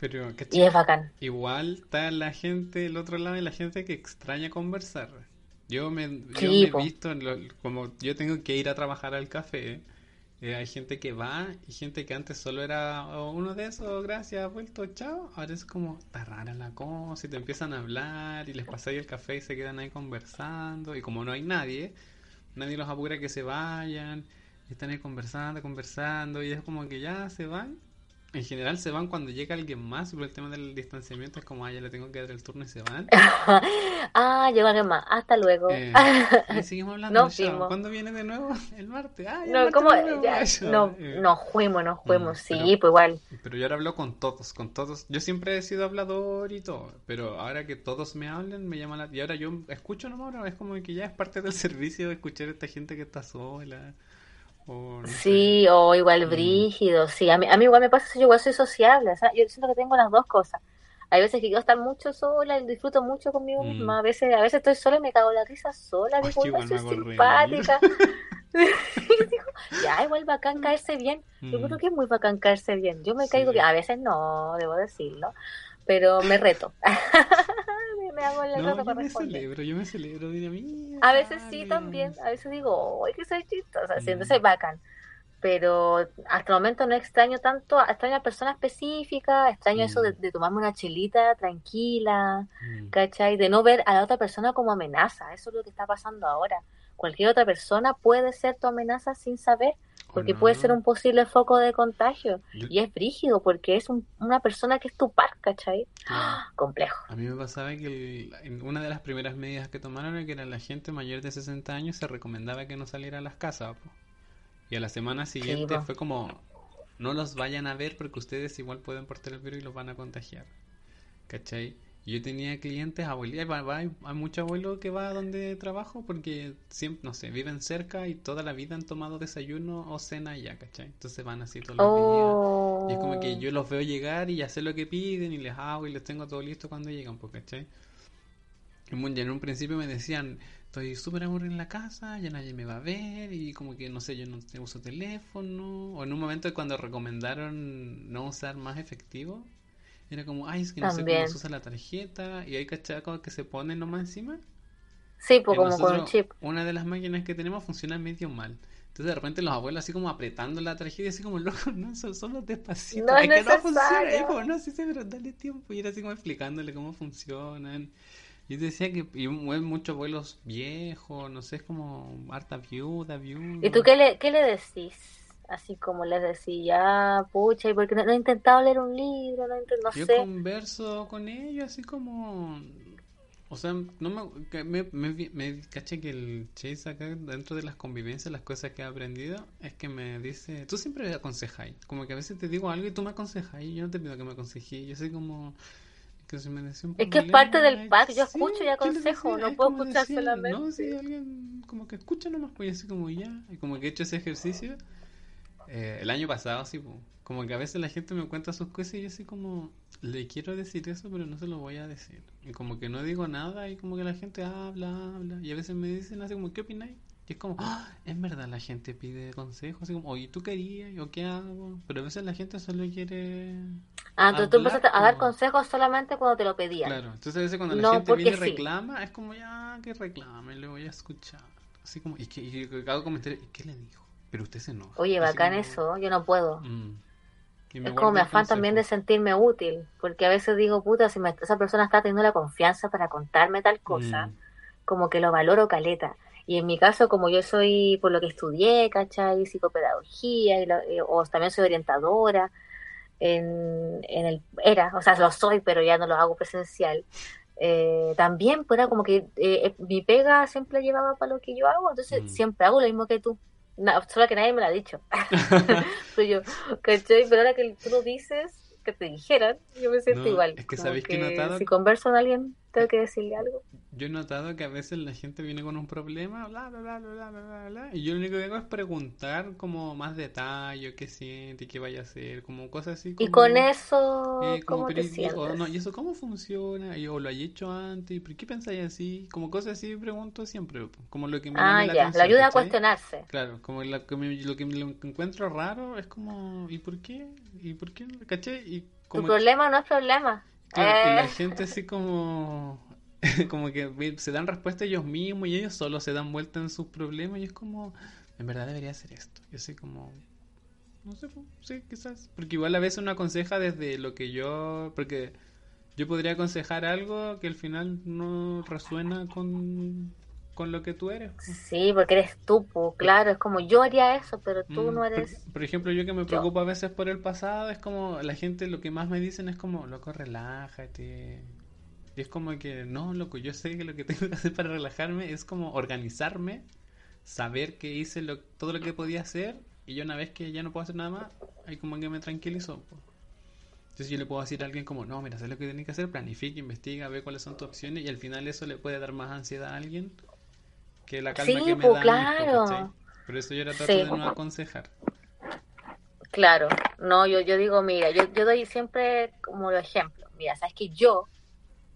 Pero, y es bacán. Igual está la gente, el otro lado, y la gente que extraña conversar. Yo me, yo me he visto, como yo tengo que ir a trabajar al café, eh, hay gente que va y gente que antes solo era uno de esos, gracias, vuelto, chao. Ahora es como, está rara la cosa y te empiezan a hablar y les pasáis el café y se quedan ahí conversando. Y como no hay nadie, nadie los apura que se vayan. Y están ahí conversando, conversando y es como que ya se van en general se van cuando llega alguien más, y por el tema del distanciamiento es como, ah, ya le tengo que dar el turno y se van. ah, llegó alguien más, hasta luego. Eh, y seguimos hablando. Nos ya. ¿Cuándo viene de nuevo? El martes. Ah, ya No, vemos. Ya, no, Eh, nos fuimos, nos fuimos, Mm, sí, pero- pues igual. Pero yo ahora hablo con todos, con todos. Yo siempre he sido hablador y todo, pero ahora que todos me hablan, me llama la... Y ahora yo escucho nomás, es como que ya es parte del servicio escuchar a esta gente que está sola. O no sé. Sí, o igual Mm. brígido, sí. A mí, a mí igual me pasa eso, yo igual soy sociable, o sea, yo siento que tengo las dos cosas. Hay veces que quiero estar mucho sola y disfruto mucho conmigo Mm. misma. A veces, a veces estoy sola y me cago en la risa sola. Digo, qué "Oiga, igual me soy hago reír". simpática. Digo, ya, igual bacán caerse bien. Yo Mm. creo que es muy bacán caerse bien. Yo me Sí. caigo bien. A veces no, debo decirlo. Pero me reto. me hago el No, yo me celebro, yo me celebro, mira, mira, A veces sí también, a veces digo, ¡ay, que soy chistosa! Sí, Mm. bacán. Pero hasta el momento no extraño tanto, extraño a personas específicas, extraño eso de, Mm. de tomarme una chelita tranquila, Mm. ¿cachai? De no ver a la otra persona como amenaza, eso es lo que está pasando ahora. Cualquier otra persona puede ser tu amenaza sin saber, porque ¿O puede ser un posible foco de contagio. Yo- Y es brígido, porque es un- una persona que es tu par, ¿cachai? claro. Complejo. A mí me pasaba que el- en una de las primeras medidas que tomaron era que era la gente mayor de 60 años se recomendaba que no saliera a las casas. po. Y a la semana siguiente po. fue como, no los vayan a ver porque ustedes igual pueden portar el virus y los van a contagiar. ¿Cachai? Yo tenía clientes, va- hay, hay mucho abuelo que va a donde trabajo porque siempre, no sé, viven cerca y toda la vida han tomado desayuno o cena allá, ¿cachai? Entonces van así todos los días. Y es como que yo los veo llegar y sé lo que piden y les hago y les tengo todo listo cuando llegan, pues, ¿cachai? En un principio me decían, estoy súper aburrido en la casa, ya nadie me va a ver y como que, no sé, yo no uso teléfono. O en un momento cuando recomendaron no usar más efectivo, era como, ay, es que no sé También. cómo se usa la tarjeta y hay cachacos que se ponen nomás encima. Sí, pues como con un nosotros, chip. Una de las máquinas que tenemos funciona medio mal. Entonces de repente los abuelos así como apretando la tarjeta y así como loco, no, son solo despacito. No es que no funciona. Y como, no, sí sé, pero dale tiempo. Y era así como explicándole cómo funcionan. Y decía que y mu- muchos abuelos viejos, no sé, es como harta viuda, viuda. ¿Y tú qué le, qué le decís? Así como les decís, ya, pucha, ¿y por qué no, no he intentado leer un libro? No, no Yo sé. converso con ellos así como... O sea, no me, me, me, me caché que el Chase acá, dentro de las convivencias, las cosas que he aprendido, es que me dice, tú siempre aconsejáis, como que a veces te digo algo y tú me aconsejáis, yo no te pido que me aconsejes, yo soy como... Que si me decía un Es que es parte del pack, yo sí, escucho y yo aconsejo, decía, no puedo escuchar decía, No, solamente. si alguien como que escucha nomás, pues así como ya, y como que he hecho ese ejercicio. Eh, el año pasado, sí, po. como que a veces la gente me cuenta sus cosas y yo así como, le quiero decir eso, pero no se lo voy a decir. Y como que no digo nada y como que la gente habla, habla. Y a veces me dicen así como, ¿qué opináis? Y es como, ah, es verdad, la gente pide consejos, así como, oye, ¿tú querías? ¿O qué hago? Pero a veces la gente solo quiere... Ah, entonces tú empezaste a dar consejos solamente cuando te lo pedían. Claro, entonces a veces cuando la No, gente viene y sí. reclama, es como ya que reclame, le voy a escuchar. Así como, y que y que hago comentarios, ¿y qué le dijo? Pero usted se enoja. Oye, bacán como, eso, yo no puedo. mm. Es como mi afán también de sentirme útil, porque a veces digo, puta, si me- esa persona está teniendo la confianza para contarme tal cosa, Mm, como que lo valoro caleta. Y en mi caso, como yo soy, por lo que estudié, ¿cachai? Psicopedagogía, y lo- eh, o también soy orientadora, en, en el, era, o sea, lo soy, pero ya no lo hago presencial. Eh, también, pues era como que eh, eh, mi pega siempre llevaba para lo que yo hago, entonces Mm. siempre hago lo mismo que tú. Na- solo que nadie me lo ha dicho. Soy yo, ¿cachai? Pero ahora que tú lo dices, que te dijeran, yo me siento No, igual. es que ¿sabéis que he notado? Si converso con alguien, tengo que decirle algo. Yo he notado que a veces la gente viene con un problema, bla, bla, bla, bla, bla, bla, y yo lo único que hago es preguntar como más detalle, qué siente, qué vaya a hacer, como cosas así. Como, y con eso, eh, como, ¿cómo pero, te oh, sientes? O, no, ¿Y eso cómo funciona? Y, o lo hay hecho antes, ¿por qué pensáis así? Como cosas así pregunto siempre, como lo que me Ah, llama ya, la lo ayuda a cuestionarse. Claro, como que me, lo que me encuentro raro es como, ¿y por qué? ¿Y por qué? ¿Caché? Y como... Tu problema no es problema claro, y la Eh, gente así como, como que se dan respuesta ellos mismos y ellos solo se dan vuelta en sus problemas y es como, en verdad debería hacer esto. Y así como, no sé, pues, sí, quizás. Porque igual a veces uno aconseja desde lo que yo, porque yo podría aconsejar algo que al final no resuena con, con lo que tú eres. Sí, porque eres tú, claro, es como yo haría eso, pero tú Mm, no eres por ejemplo, yo que me yo. preocupo a veces por el pasado, es como la gente lo que más me dicen es como, loco, relájate. Y es como que, no, loco, yo sé que lo que tengo que hacer para relajarme es como organizarme, saber que hice lo- todo lo que podía hacer y yo una vez que ya no puedo hacer nada más, ahí como que me tranquilizo. Entonces yo le puedo decir a alguien como, no, mira, sabes lo que tienes que hacer, planifica, investiga, ve cuáles son tus opciones y al final eso le puede dar más ansiedad a alguien que la calma Sí, que me po, claro. ¿cachai? Por eso yo la trato Sí. de no aconsejar. Claro, no, yo, yo digo, mira, yo, yo doy siempre como los ejemplos. Mira, sabes que yo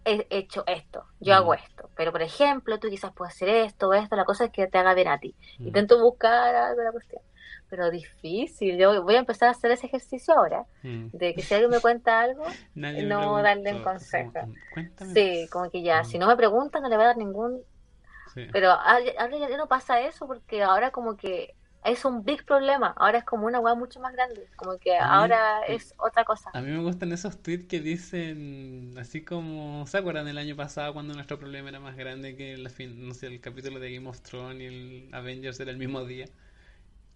he hecho esto, yo Mm. hago esto, pero por ejemplo, tú quizás puedes hacer esto o esto, la cosa es que te haga bien a ti. Mm. Intento buscar algo de la cuestión, pero difícil. Yo voy a empezar a hacer ese ejercicio ahora, Mm. de que si alguien me cuenta algo, Nadie no darle un consejo. Cuéntame sí, como que ya, si no me preguntan, no le voy a dar ningún. Sí. Pero ahora ya no pasa eso, porque ahora como que es un big problema, ahora es como una hueá mucho más grande, como que A ahora es otra cosa. A mí me gustan esos tweets que dicen así como, ¿se acuerdan del año pasado cuando nuestro problema era más grande que fin, no sé, el capítulo de Game of Thrones y el Avengers era el mismo día?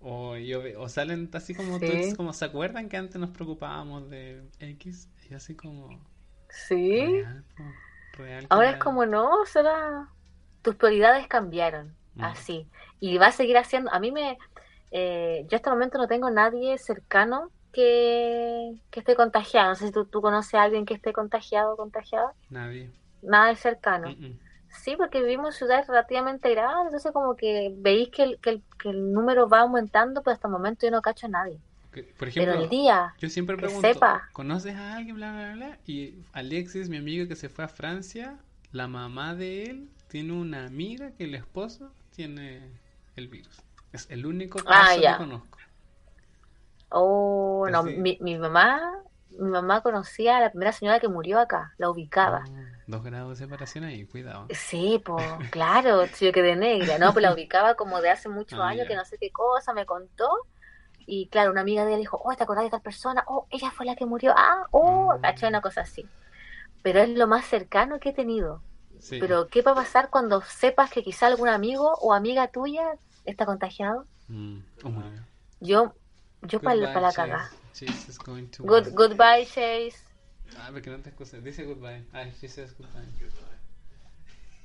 O, yo o salen así como tweets Sí, como, ¿se acuerdan que antes nos preocupábamos de X? Y así como, sí. real, real Ahora es ya... como no, será tus prioridades cambiaron, Mm. así. Y va a seguir haciendo. A mí me, eh, yo hasta el momento no tengo nadie cercano que, que esté contagiado. No sé si tú, tú conoces a alguien que esté contagiado o contagiada. Nadie. Nada de cercano. Mm, mm. Sí, porque vivimos en ciudades relativamente grandes, entonces como que veis que el, que el, que el número va aumentando, pero hasta el momento yo no cacho a nadie. Por Pero el ejemplo, día Yo siempre que pregunto, sepa, ¿conoces a alguien? Bla, bla, bla. Y Alexis, mi amigo que se fue a Francia, la mamá de él tiene una amiga que el esposo tiene el virus. Es el único ah, caso que conozco. Oh, no, mi, mi mamá, mi mamá conocía a la primera señora que murió acá, la ubicaba. ah, dos grados de separación ahí, cuidado. Sí, pues, claro, yo quedé negra, ¿no? Pues la ubicaba como de hace muchos Ah, años, que no sé qué cosa, me contó. Y claro, una amiga de ella dijo, oh, ¿te acordás de tal persona? Oh, ella fue la que murió. Ah, oh, caché una cosa así. Pero es lo más cercano que he tenido. Sí. Pero, ¿qué va a pasar cuando sepas que quizá algún amigo o amiga tuya está contagiado? Mm, oh, murió. Yo, yo para la Chase. cagá. Chase is going to Good, goodbye, Chase. Ah, porque no te excusas. Dice goodbye. Ah, she says goodbye.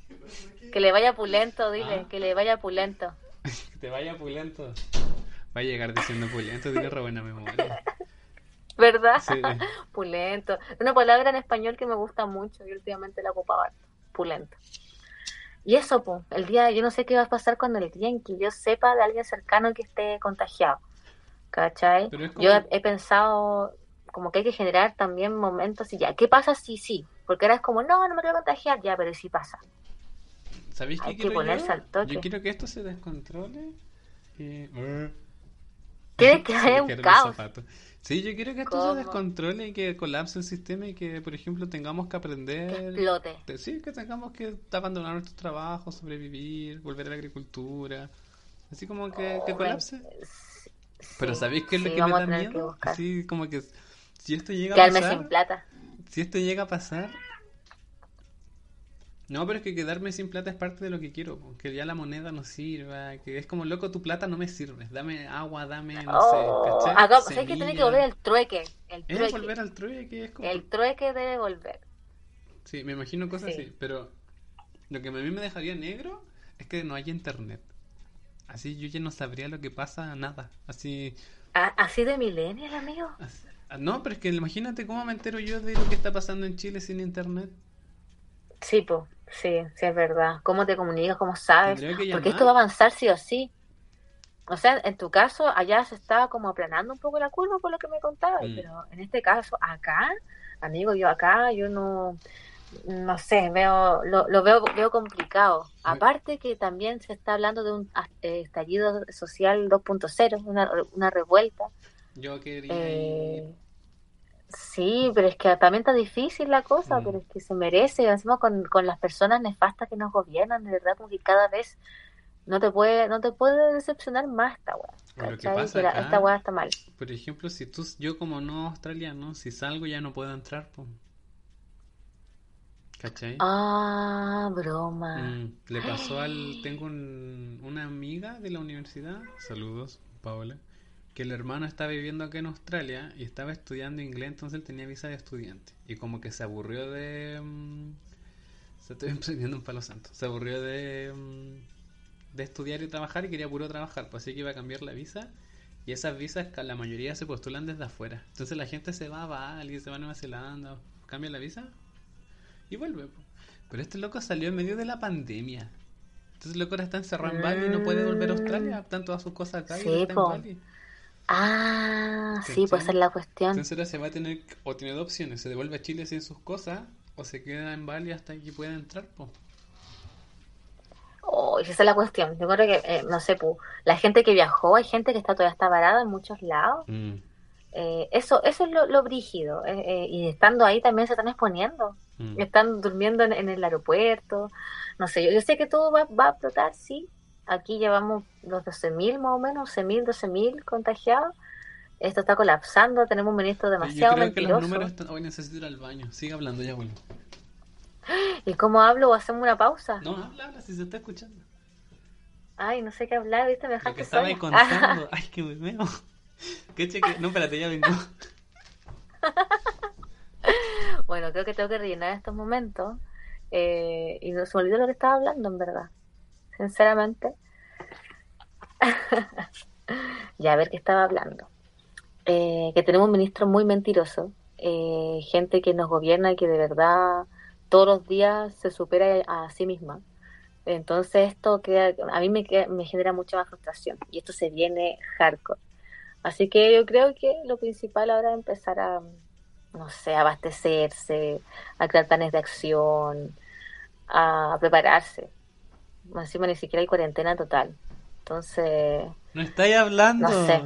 Que le vaya pulento, dile, Ah, que le vaya pulento. que te vaya pulento. Va a llegar diciendo pulento, tiene re buena memoria. ¿Verdad? Sí. Pulento. Una palabra en español que me gusta mucho y últimamente la ocupaba harto. Pulento. Y eso, pues, el día, yo no sé qué va a pasar cuando el día en que yo sepa de alguien cercano que esté contagiado. ¿Cachai? Yo he, pensado como que hay que generar también momentos y ya, ¿qué pasa si sí? Porque ahora es como, no, no me quiero contagiar, ya, pero sí pasa. ¿sabéis qué Hay que quiero ponerse yo? al toque. Yo quiero que esto se descontrole. y- ¿Quieres que haya un caos? Sí, yo quiero que esto se descontrole y que colapse el sistema y que, por ejemplo, tengamos que Que aprender. explote. de- Sí, que tengamos que abandonar nuestros trabajos, sobrevivir, volver a la agricultura. Así como que, que Oh, me- colapse. Pero ¿sabéis qué es lo que me da que miedo? Así como que si esto llega a Quedarme sin pasar, plata. si esto llega a pasar, no, pero es que quedarme sin plata es parte de lo que quiero, po, que ya la moneda no sirva, que es como loco, tu plata no me sirve, dame agua, dame, no Oh, sé, ¿cachai? acá, ¿sabes que tiene que volver el trueque? El Es trueque. volver al trueque, que es como... El trueque debe volver. Sí, me imagino cosas Sí. así, pero lo que a mí me dejaría negro es que no haya internet. Así yo ya no sabría lo que pasa, nada. Así, Así de millennial, amigo. así- ah, No, pero es que imagínate cómo me entero yo de lo que está pasando en Chile sin internet. Sí, pues, sí, sí es verdad. ¿Cómo te comunicas? ¿Cómo sabes? Porque esto va a avanzar sí o sí. O sea, en tu caso, allá se estaba como aplanando un poco la curva por lo que me contabas, Mm. pero en este caso, acá, amigo, yo acá, yo no, no sé, veo, lo, lo veo, veo complicado. Aparte que también se está hablando de un ah, eh, estallido social 2.0, una, una revuelta. Yo quería Eh, ir. Sí, pero es que también está difícil la cosa, Mm. pero es que se merece, y encima con, con las personas nefastas que nos gobiernan, de verdad, como que cada vez no te puede, no te puede decepcionar más esta weá, esta weá está mal. por ejemplo, si tú, yo como no australiano, si salgo ya no puedo entrar, po. ¿Cachai? Ah, broma. Mm, le pasó al... Tengo un- una amiga de la universidad, saludos, Paola, que el hermano estaba viviendo acá en Australia y estaba estudiando inglés, entonces él tenía visa de estudiante. Y como que se aburrió de... mm, se estoy prendiendo un palo santo. Se aburrió de... mm, de estudiar y trabajar y quería puro trabajar, pues así que iba a cambiar la visa. Y esas visas, la mayoría se postulan desde afuera. Entonces la gente se va a Bali, se va a Nueva Zelanda, cambia la visa y vuelve. po. Pero este loco salió en medio de la pandemia. Entonces el loco ahora está encerrado en Bali y no puede volver a Australia. Están todas sus cosas acá y Sí, está en. Bali. Ah, sí, pues esa es la cuestión. Entonces ahora se va a tener, o tiene dos opciones, se devuelve a Chile sin sus cosas, o se queda en Bali hasta que pueda entrar, po. Oh, esa es la cuestión. Yo creo que, eh, no sé, pu, la gente que viajó, hay gente que está todavía está varada en muchos lados. Mm, Eh, eso, eso es lo, lo brígido. eh, y estando ahí también se están exponiendo. mm. Están durmiendo en, en el aeropuerto. No sé, yo, yo sé que todo va, va a explotar, sí. Aquí llevamos los 12.000 más o menos, 11.000, 12.000 contagiados. Esto está colapsando, tenemos un ministro demasiado Yo creo que los mentiroso. números están... Hoy necesito ir al baño. Sigue hablando, ya vuelvo. ¿Y cómo hablo o hacemos una pausa? No, habla, habla, si se está escuchando. Ay, no sé qué hablar, ¿viste? Me Lo que dejaste estaba contando. Ay, que me meo. ¿Qué cheque? No, espérate, ya vengo. Bueno, creo que tengo que rellenar estos momentos. Eh, y no se me olvidó lo que estaba hablando, en verdad. Sinceramente. ya, a ver qué estaba hablando. Eh, que tenemos un ministro muy mentiroso. eh, gente que nos gobierna y que de verdad todos los días se supera a, sí misma. Entonces esto crea, a mí me, me genera mucha más frustración. Y esto se viene hardcore. Así que yo creo que lo principal ahora es empezar a, no sé, abastecerse, a crear planes de acción, a prepararse. Encima ni siquiera hay cuarentena total. Entonces, No estáis hablando. No sé.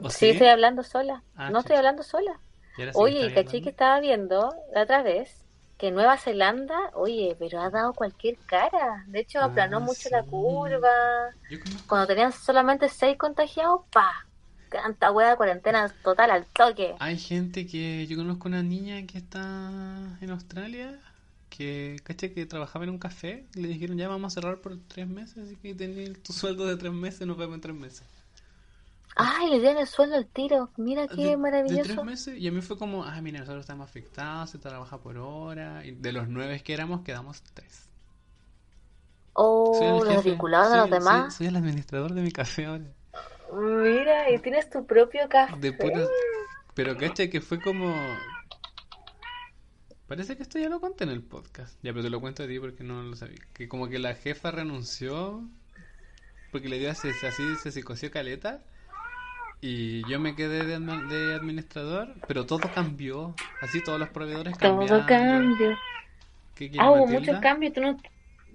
¿O sí, estoy hablando sola. Ah, no estoy hablando sola. ¿Y ahora sí Oye, caché que estaba viendo la otra vez que Nueva Zelanda, oye, pero ha dado cualquier cara. De hecho, aplanó Ah, mucho la curva. Cuando tenían solamente seis contagiados, pa, canta hueá cuarentena total al toque. Hay gente que yo conozco una niña que está en Australia que caché que trabajaba en un café y le dijeron ya vamos a cerrar por tres meses así que tenés tu sueldo de tres meses nos vemos en tres meses Ay, le dieron el sueldo al tiro. Mira de, qué de maravilloso. tres meses y a mí fue como ah mira nosotros estamos afectados se trabaja por hora y de los nueve que éramos quedamos tres Oh, los de los soy, soy- demás. soy el administrador de mi café ahora Mira, y tienes tu propio café. de pero caché que fue como Parece que esto ya lo conté en el podcast. Ya, pero te lo cuento a ti porque no lo sabía. Que como que la jefa renunció porque le dio así, así se psicoció caleta. Y yo me quedé de, de administrador, pero todo cambió. Así todos los proveedores Todo cambiaron. cambio. ¿Qué quieres, Ah, hubo muchos cambios. Tú no...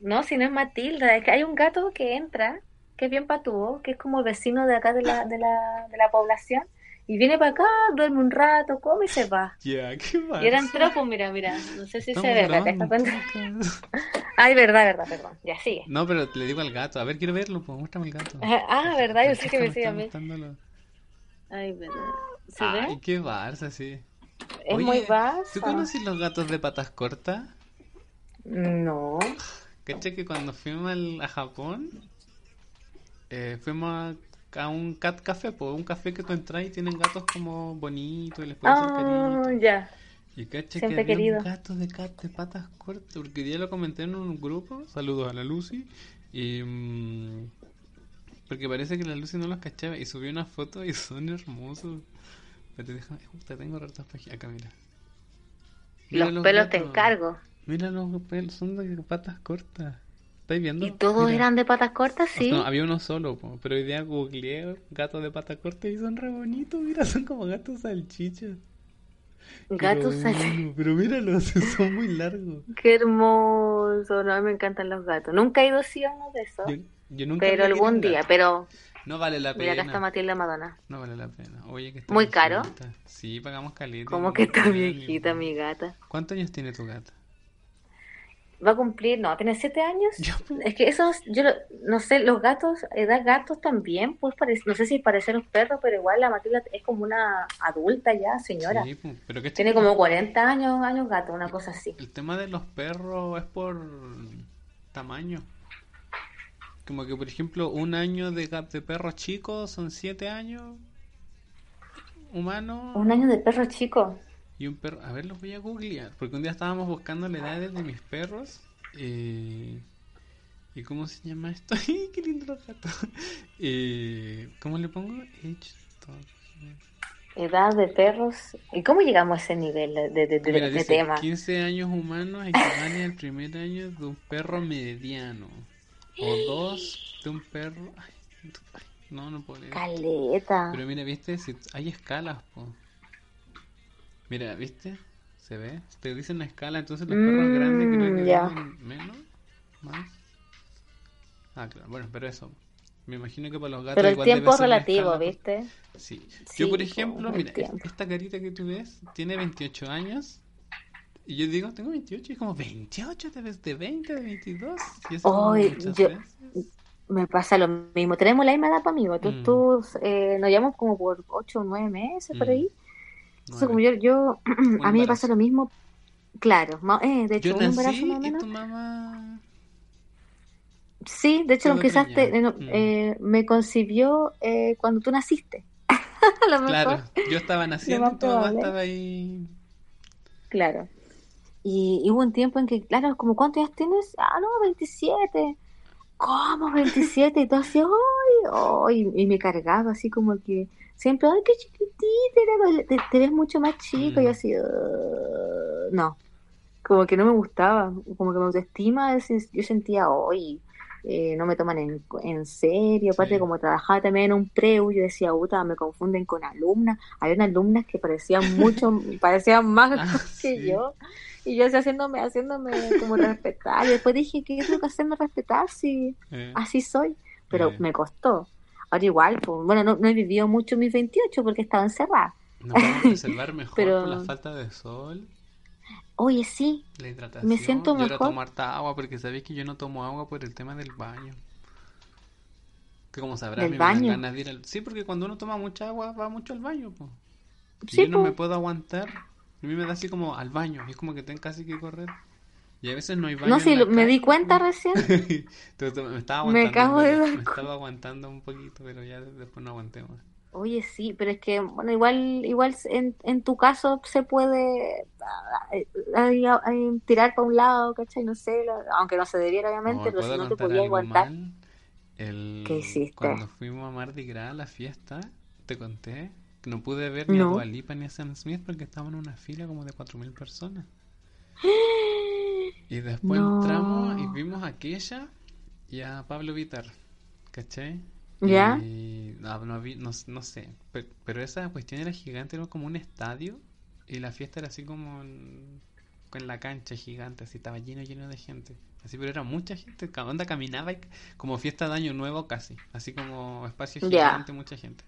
no, si no es Matilda, es que hay un gato que entra, que es bien patúo, que es como el vecino de acá de la, de la, de la población. Y viene para acá, duerme un rato, come y se va. Ya, qué mal. Y eran tropos, mira, mira. No sé si se ve, Estamos espérate, grabando esta un cuenta. Ay, verdad, verdad, perdón. Ya sigue. No, pero le digo al gato. A ver, quiero verlo, pues muéstrame el gato. Ah, verdad, yo sé que me sigue a mí. Ay, verdad. ¿Se Ay, ve? qué barça, sí. Es Oye, muy ¿Tú vasto. conoces los gatos de patas cortas? No. ¿Cachai que cuando fuimos a Japón, eh, fuimos a, a un cat café, pues un café que tú entras y tienen gatos como bonitos y les puedes hacer Ah, cariño. ya. Y caché que había querido. un gato de cat de patas cortas, porque ya lo comenté en un grupo, saludos a la Lucy, y mm, porque parece que la Lucy no los cachaba y subió una foto y son hermosos. Pero déjame, te tengo ratas páginas acá, mira. Mira Los pelos te encargo. Mira los pelos, son de patas cortas. ¿Estáis viendo? ¿Y todos Mira. eran de patas cortas? Sí. No, había uno solo, po, pero hoy día googleé gatos de patas cortas y son re bonitos. Mira, son como gatos salchichas. Gatos salchichas. Pero míralos, son muy largos. Qué hermoso. No, a mí me encantan los gatos. Nunca he ido sí a uno de esos. Yo, yo nunca pero algún día. gato. Pero No vale la mira, acá pena. está Matilda Madonna. No vale la pena. Oye, que está ¿Muy caro? Sí, pagamos caleta. Como y que está viejita mi gata. ¿Cuántos años tiene tu gata? Va a cumplir, no, tiene siete años. Yo- Es que esos, yo lo- no sé, los gatos, edad gatos también, pues parece, no sé si parecen los perros, pero igual la Matilda es como una adulta ya, señora. Sí, po, pero que Tiene como 40 años, años gato, una cosa así. El tema de los perros es por tamaño. Como que, por ejemplo, un año de, de perros chicos son siete años humanos Un año de perro chico. Y un perro. A ver, los voy a googlear. Porque un día estábamos buscando la edad de mis perros. eh, ¿Y cómo se llama esto? ¡Ay, ¡Qué lindo los gatos! Eh, ¿Cómo le pongo? Edad de perros. ¿Y cómo llegamos a ese nivel de, de- de- Mira, de dice tema? 15 años humanos equivale al primer año de un perro mediano. O dos de un perro. Ay, ay, no, no puedo leer. Caleta. Pero mira, viste, si hay escalas, po. Mira, viste, se ve. Te dicen una escala, entonces los perros Mm, grandes creo que viven menos, más. Ah, claro, bueno, pero eso. Me imagino que para los gatos Pero el igual debe tiempo es ser una relativo, po. ¿viste? Sí. Sí, Yo, por po, ejemplo, mira, es- tiempo. esta carita que tú ves tiene 28 años. Y yo digo, tengo 28. Y es como, 28, te ves de 20, de 22. Y eso yo-. Me pasa lo mismo. Tenemos la misma edad, pues, amigo. Tú, Mm. tú eh, nos llevamos como por 8 o 9 meses por Mm. ahí. Entonces, como yo, yo a mí me pasa lo mismo. Claro, eh, de hecho, Yo un embarazo más o y menos. tu mamá... Sí, de hecho, quizás te- Mm. eh, me concibió eh, cuando tú naciste. a lo mejor. Claro, yo estaba naciendo y tu mamá estaba ahí... Claro. Y, y hubo un tiempo en que, claro, como ¿cuántos años tienes? Ah, no, 27. ¿Cómo 27? Y todo así, ¡ay! ay", Y me cargaba así como que siempre, ¡ay, qué chiquitita! Te, te ves mucho más chico y Mm. así, "Ugh". no. Como que no me gustaba. Como que mi autoestima, es- yo sentía, ¡ay! eh, no me toman en, en serio. Aparte, Sí. como trabajaba también en un preu, yo decía, puta, me confunden con alumnas. Había unas alumnas que parecían mucho, parecían más Ah, que sí. yo. Y yo así haciéndome, haciéndome como respetar. Y después dije, ¿qué tengo que hacerme respetar si eh, así soy? Pero Eh. me costó. Ahora igual, pues, bueno, no, no he vivido mucho mis 28 porque estaba encerrada. Nos vamos a preservar mejor Pero- por la falta de sol, Oye, sí, la hidratación. Me siento Yo ahora mejor. tomo harta agua porque sabéis que yo no tomo agua por el tema del baño. Que como sabrás, ¿Del me dan baño? ganas de ir al... Sí, porque cuando uno toma mucha agua va mucho al baño, po. Sí, yo no po. me puedo aguantar. A mí me da así como al baño. Es como que tengo casi que correr. Y a veces no hay baño no, lo- me di cuenta recién. Entonces, me estaba Me aguantando. acabo de pero- dar me estaba aguantando un poquito, pero ya después no aguanté más. Oye, sí, pero es que, bueno, igual, igual en, en tu caso se puede ah, tirar para un lado, ¿cachai? No sé, aunque no se debiera, obviamente, No, pero si ¿puedo no te algo aguantar. mal? El... ¿Qué hiciste? Cuando fuimos a Mardi Gras a la fiesta, te conté que no pude ver ni a. Dua Lipa ni a Sam Smith porque estaban en una fila como de 4.000 personas. Y después No. entramos y vimos a aquella y a Pablo Vitar, ¿cachai? ¿Ya? Y no, no, no, no sé, pero, pero esa cuestión era gigante, era como un estadio y la fiesta era así como en, en la cancha gigante, así estaba lleno, lleno de gente. Así, pero era mucha gente, onda caminaba y como fiesta de año nuevo casi, así como espacio Ya. gigante, mucha gente.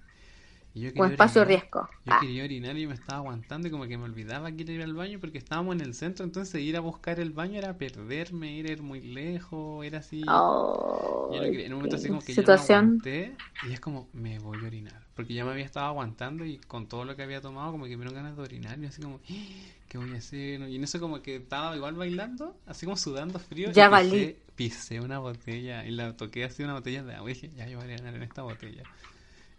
Yo O espacio orinar. riesgo. Yo Ah, quería orinar y me estaba aguantando y como que me olvidaba que ir al baño porque estábamos en el centro, entonces ir a buscar el baño era perderme, era ir muy lejos, era así. oh, Yo no quería- en un momento así como que situación. no aguanté y es como me voy a orinar porque ya me había estado aguantando y con todo lo que había tomado como que me dieron ganas de orinar y así como ¿qué voy a hacer? Y en eso como que estaba igual bailando, así como sudando frío Ya y valí. pisé, pisé una botella y la toqué así una botella de agua y dije ya yo voy a orinar en esta botella.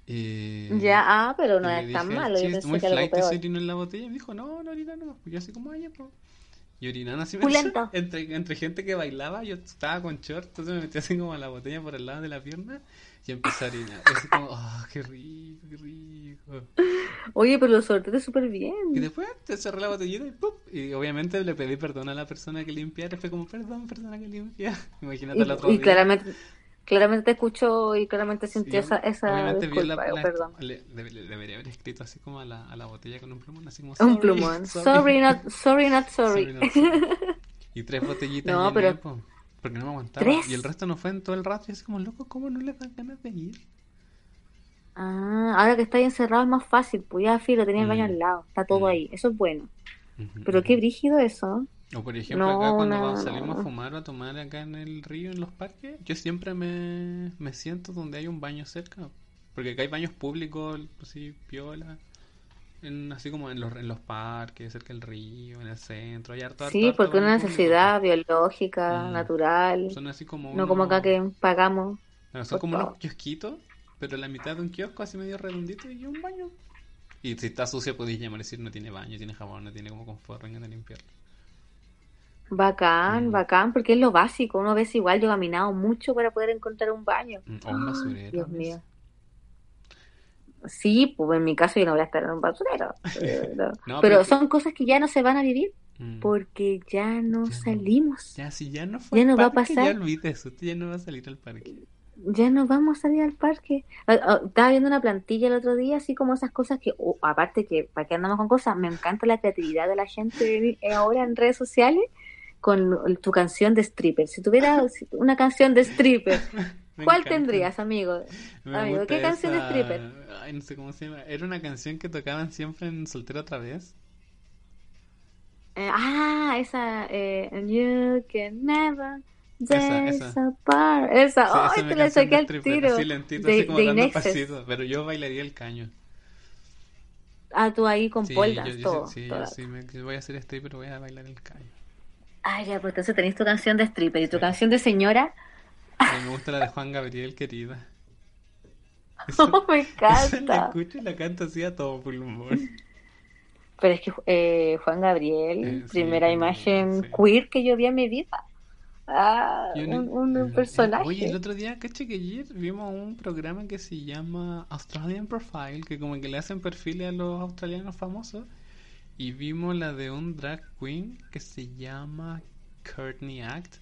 Y- Ya, ah, pero no y es tan malo. Yo pensé muy que algo peor. se orinó en la botella y me dijo, no, no orina nomás. Pues yo así como, ay, pues. Y orinando así me entre, entre gente que bailaba, yo estaba con short, entonces me metí así como a la botella por el lado de la pierna y empecé a orinar. Y así como, ah, qué rico, qué rico. Oye, pero lo sorteaste súper Y bien. después te cerré la botellita y ¡pum! Y obviamente le pedí perdón a la persona que limpiara. Fue como, perdón, persona que limpia. Imagínate el otro Y, y día. claramente, claramente te escuchó y claramente sintió Sí, esa, esa disculpa, la, o la- perdón. le- debe- le- debería haber escrito así como a la, a la botella con un plumón, así como Un "Sorry, plumón. Sorry, not sorry. Not sorry. not sorry". Y tres botellitas No, pero- po, porque no me aguantaba. ¿Tres? Y el resto no fue en todo el rato. Y así como, loco, ¿cómo no le dan ganas de ir? Ah, ahora que estáis encerrado es más fácil, pues ya filo, tenía el baño Mm. al lado, está todo Mm. ahí, eso es bueno. Pero qué brígido eso. O por ejemplo, No, acá cuando no, vamos- no, salimos a no. fumar o a tomar acá en el río, en los parques, yo siempre me, me siento donde hay un baño cerca. Porque acá hay baños públicos, así, piola. En, así como en los, en los parques, cerca del río, en el centro. Hay harto, Sí, harto porque una baño público. necesidad biológica, Mm. natural. Son así como No como acá unos- que pagamos. Claro, son como unos todo. kiosquitos, pero la mitad de un kiosco así medio redondito y un baño. Y si está sucio podéis llamar y decir no tiene baño, tiene jabón, no tiene como confort, vengan a limpiarlo. Bacán, Mm. bacán, porque es lo básico. Uno ve si igual yo he caminado mucho para poder encontrar un baño. Mm, O un basurero. Dios mío. Sí, pues en mi caso yo no voy a estar en un basurero. Pero, No, pero pero es que- son cosas que ya no se van a vivir Mm. porque ya no Ya no. salimos. Ya, si ya no fue Ya al no va a pasar. ya usted ya no va a salir al parque. Ya no vamos a salir al parque. Ah, ah, Estaba viendo una plantilla el otro día, así como esas cosas que, oh, aparte que, ¿para qué andamos con cosas? Me encanta la creatividad de la gente ahora en redes sociales con tu canción de stripper. Si tuvieras una canción de stripper, ¿cuál tendrías, amigo? Me Amigo, ¿qué canción de stripper? Ay, no sé cómo se llama. Era una canción que tocaban siempre en Soltero otra vez. Eh, ah, esa, eh, You can never Esa, esa. Esa, Sí, ¡ay, esa te la saqué al tiro! así lentito, De, así como dando pasitos. Pero yo bailaría el caño. Ah, tú ahí con Sí, poldas, yo, yo todo. sí, sí, todo. yo sí me, voy a hacer stripper, voy a bailar el caño. Ah, ya, pues entonces tenés tu canción de stripper y tu Sí. canción de señora. A mí me gusta la de Juan Gabriel, querida. Oh, me Esa la encanta. escucho y la canto así a todo pulmón. Pero es que eh, Juan Gabriel, Eh, sí, primera imagen sí. queer que yo vi en mi vida. Ah, una- un, un personaje. Oye, el otro día, caché que ayer vimos un programa que se llama Australian Profile, que como que le hacen perfiles a los australianos famosos. Y vimos la de un drag queen que se llama Courtney Act.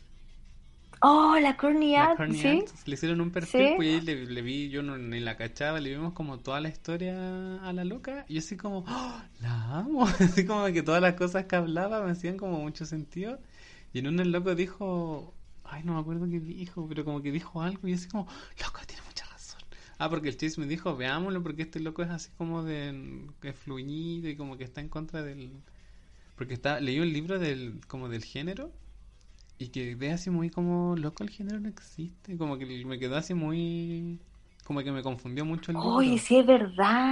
Oh, la Courtney La Act, Courtney ¿sí? Act, le hicieron un perfil, Sí. pues y ahí le, le vi, yo no, ni la cachaba, le vimos como toda la historia a la loca. Y yo así como, ¡Oh, la amo. Así como que todas las cosas que hablaba me hacían como mucho sentido. Y en una el loco dijo, ay, no me acuerdo qué dijo, pero como que dijo algo y yo así como, loco, tiene razón. Ah, porque el chis me dijo, veámoslo porque este loco es así como de, que es fluido y como que está en contra del... Porque está, leí un libro del, como del género y que ve así muy como, loco, el género no existe. Como que me quedó así muy... Como que me confundió mucho el libro. Oye, sí es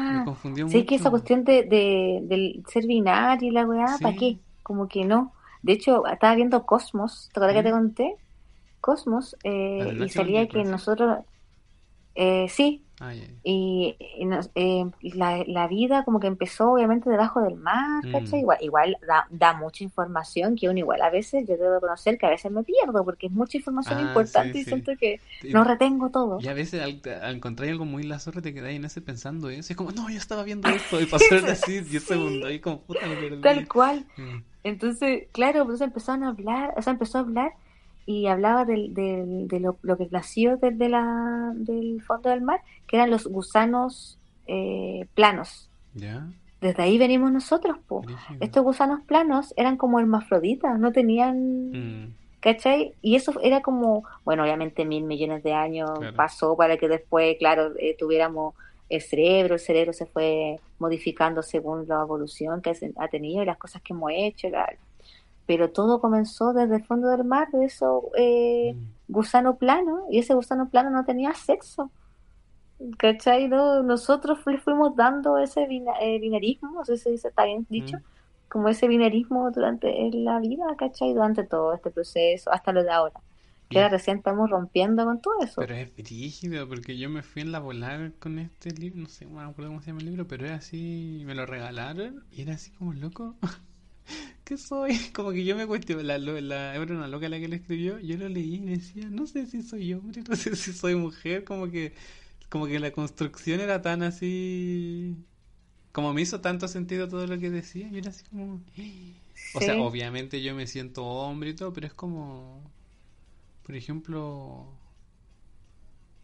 Me verdad. confundió Sí, que esa cuestión de, de, del ser binario y la weá, ¿para qué? Como que no. De hecho, estaba viendo Cosmos, ¿te acuerdas que te ¿Mm? conté? Cosmos, eh, y salía que nosotros, eh, sí, ay. y, y nos- eh, la, la vida como que empezó obviamente debajo del mar, Mm. ¿cachai? Igual, igual da, da mucha información que uno igual a veces, yo debo conocer que a veces me pierdo porque es mucha información Ah, importante sí, y sí. siento que Y- no retengo todo. Y a veces al, al encontrar algo muy la zorra te quedas en ese pensando eso. Es como, no, yo estaba viendo esto. Y pasó así 10 Sí. segundos. Y como, puta, me perdí. Tal cual. Mm. Entonces, claro, pues empezaron a hablar, o sea, empezó a hablar y hablaba del, del- de lo, lo que nació desde la, del fondo del mar, que eran los gusanos eh, planos. ¿Ya? Desde ahí venimos nosotros, po. Estos gusanos planos eran como hermafroditas, no tenían, Mm. ¿cachai? Y eso era como, bueno, obviamente mil millones de años Claro. pasó para que después, claro, eh, tuviéramos el cerebro, el cerebro se fue modificando según la evolución que ha tenido y las cosas que hemos hecho, claro. Pero todo comenzó desde el fondo del mar, de eso eh, Mm. gusano plano, y ese gusano plano no tenía sexo. ¿Cachai? No, nosotros fu- fuimos dando ese bina- eh, binarismo, no sé si se está bien dicho, Mm. como ese binarismo durante la vida, ¿cachai? Durante todo este proceso, hasta lo de ahora. Que ahora recién estamos rompiendo con todo eso. Pero es brígido, porque yo me fui en la volada con este libro, no sé, no me acuerdo cómo se llama el libro, pero era así, me lo regalaron y era así como loco. ¿Qué soy? Como que yo me cuestioné, la, la, era una loca la que lo escribió, yo lo leí y me decía, no sé si soy hombre, no sé si soy mujer, como que, como que la construcción era tan así, como me hizo tanto sentido todo lo que decía, yo era así como, o sea, obviamente yo me siento hombre y todo, pero es como, por ejemplo,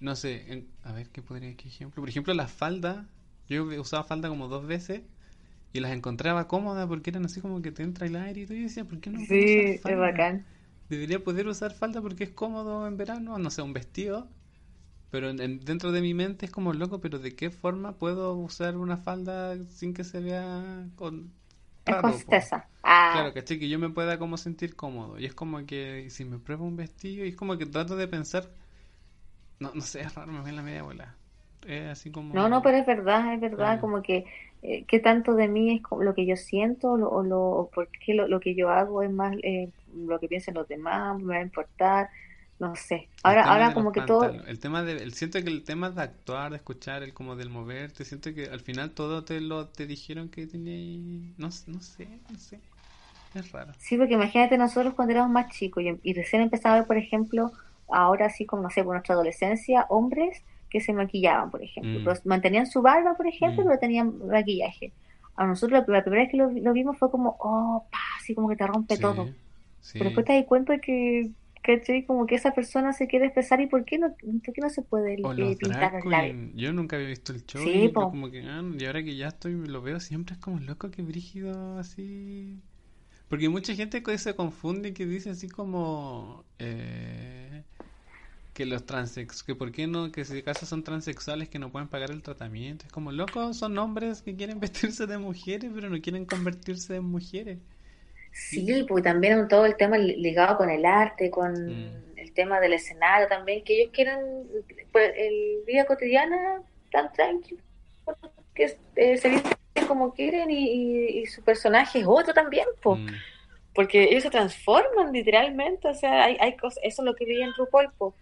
no sé, en- a ver qué podría, qué ejemplo. Por ejemplo, las faldas, yo he usado falda como dos veces y las encontraba cómodas porque eran así como que te entra el aire y todo. Y yo decía, ¿por qué no puedo Sí, usar es falda? bacán. Debería poder usar falda porque es cómodo en verano, no sé, un vestido. Pero en- en- dentro de mi mente es como loco, pero ¿de qué forma puedo usar una falda sin que se vea con Es raro, certeza. Ah, Claro, que yo me pueda como sentir cómodo. Y es como que si me pruebo un vestido, y es como que trato de pensar. No, no sé, es raro, me en la media bola. Es así como. no, no, pero es verdad, es verdad, como que eh, qué tanto de mí es lo que yo siento lo- o, lo, o por qué lo, lo que yo hago es más eh, lo que piensan los demás, me va a importar, no sé. Ahora, ahora como que todo, el tema de, el- siento que el tema de actuar, de escuchar, el como del moverte, siento que al final todo te lo te dijeron que tenía ahí- no, no sé, no sé, es raro. sí, porque imagínate nosotros cuando éramos más chicos y, y recién empezaba a ver, por ejemplo, ahora así como, no sé, por nuestra adolescencia, hombres que se maquillaban, por ejemplo, Mm. pero mantenían su barba, por ejemplo, Mm. pero tenían maquillaje. A nosotros la, la primera vez que lo, lo vimos fue como, oh, pa, así como que te rompe Sí, todo. sí. Pero después te das cuenta que, ¿cachai? Como que esa persona se quiere expresar y ¿por qué no, por qué no se puede O eh, pintar labios? queen, yo nunca había visto el show Sí, y como que, ah, y ahora que ya estoy, lo veo siempre es como loco que brígido así. Porque mucha gente se confunde que dice así como eh, que los transex, que por qué no, que si acaso son transexuales que no pueden pagar el tratamiento. Es como loco, son hombres que quieren vestirse de mujeres, pero no quieren convertirse en mujeres. Sí, pues también todo el tema li- ligado con el arte, con Mm. el tema del escenario también, que ellos quieren, pues, el vida cotidiana tan tranquilo, que eh, se visten como quieren y, y- y su personaje es otro también, pues. Mm, Porque ellos se transforman literalmente, o sea, hay, hay cosas, eso es lo que vi en RuPaul, po,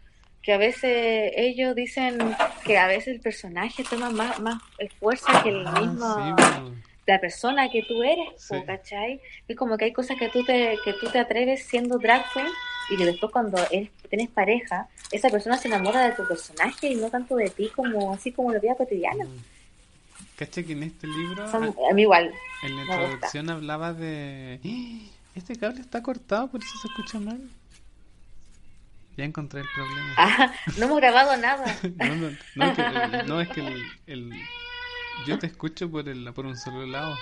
que a veces ellos dicen que a veces el personaje toma más, más fuerza que el Ah, mismo, sí, la persona que tú eres, Sí. ¿cachai? Y como que hay cosas que tú te, que tú te atreves siendo drag queen y que después cuando eres, tienes pareja, esa persona se enamora de tu personaje y no tanto de ti como así como la vida cotidiana. Mm. Cacha que en este libro, Son- a mí igual. en la me gusta. introducción hablaba de... Este cable está cortado, por eso se escucha mal. Ya encontré el problema. Ah, no hemos grabado nada. No, no, no, es que, el- no, es que el, el- yo te escucho por el, por un solo lado.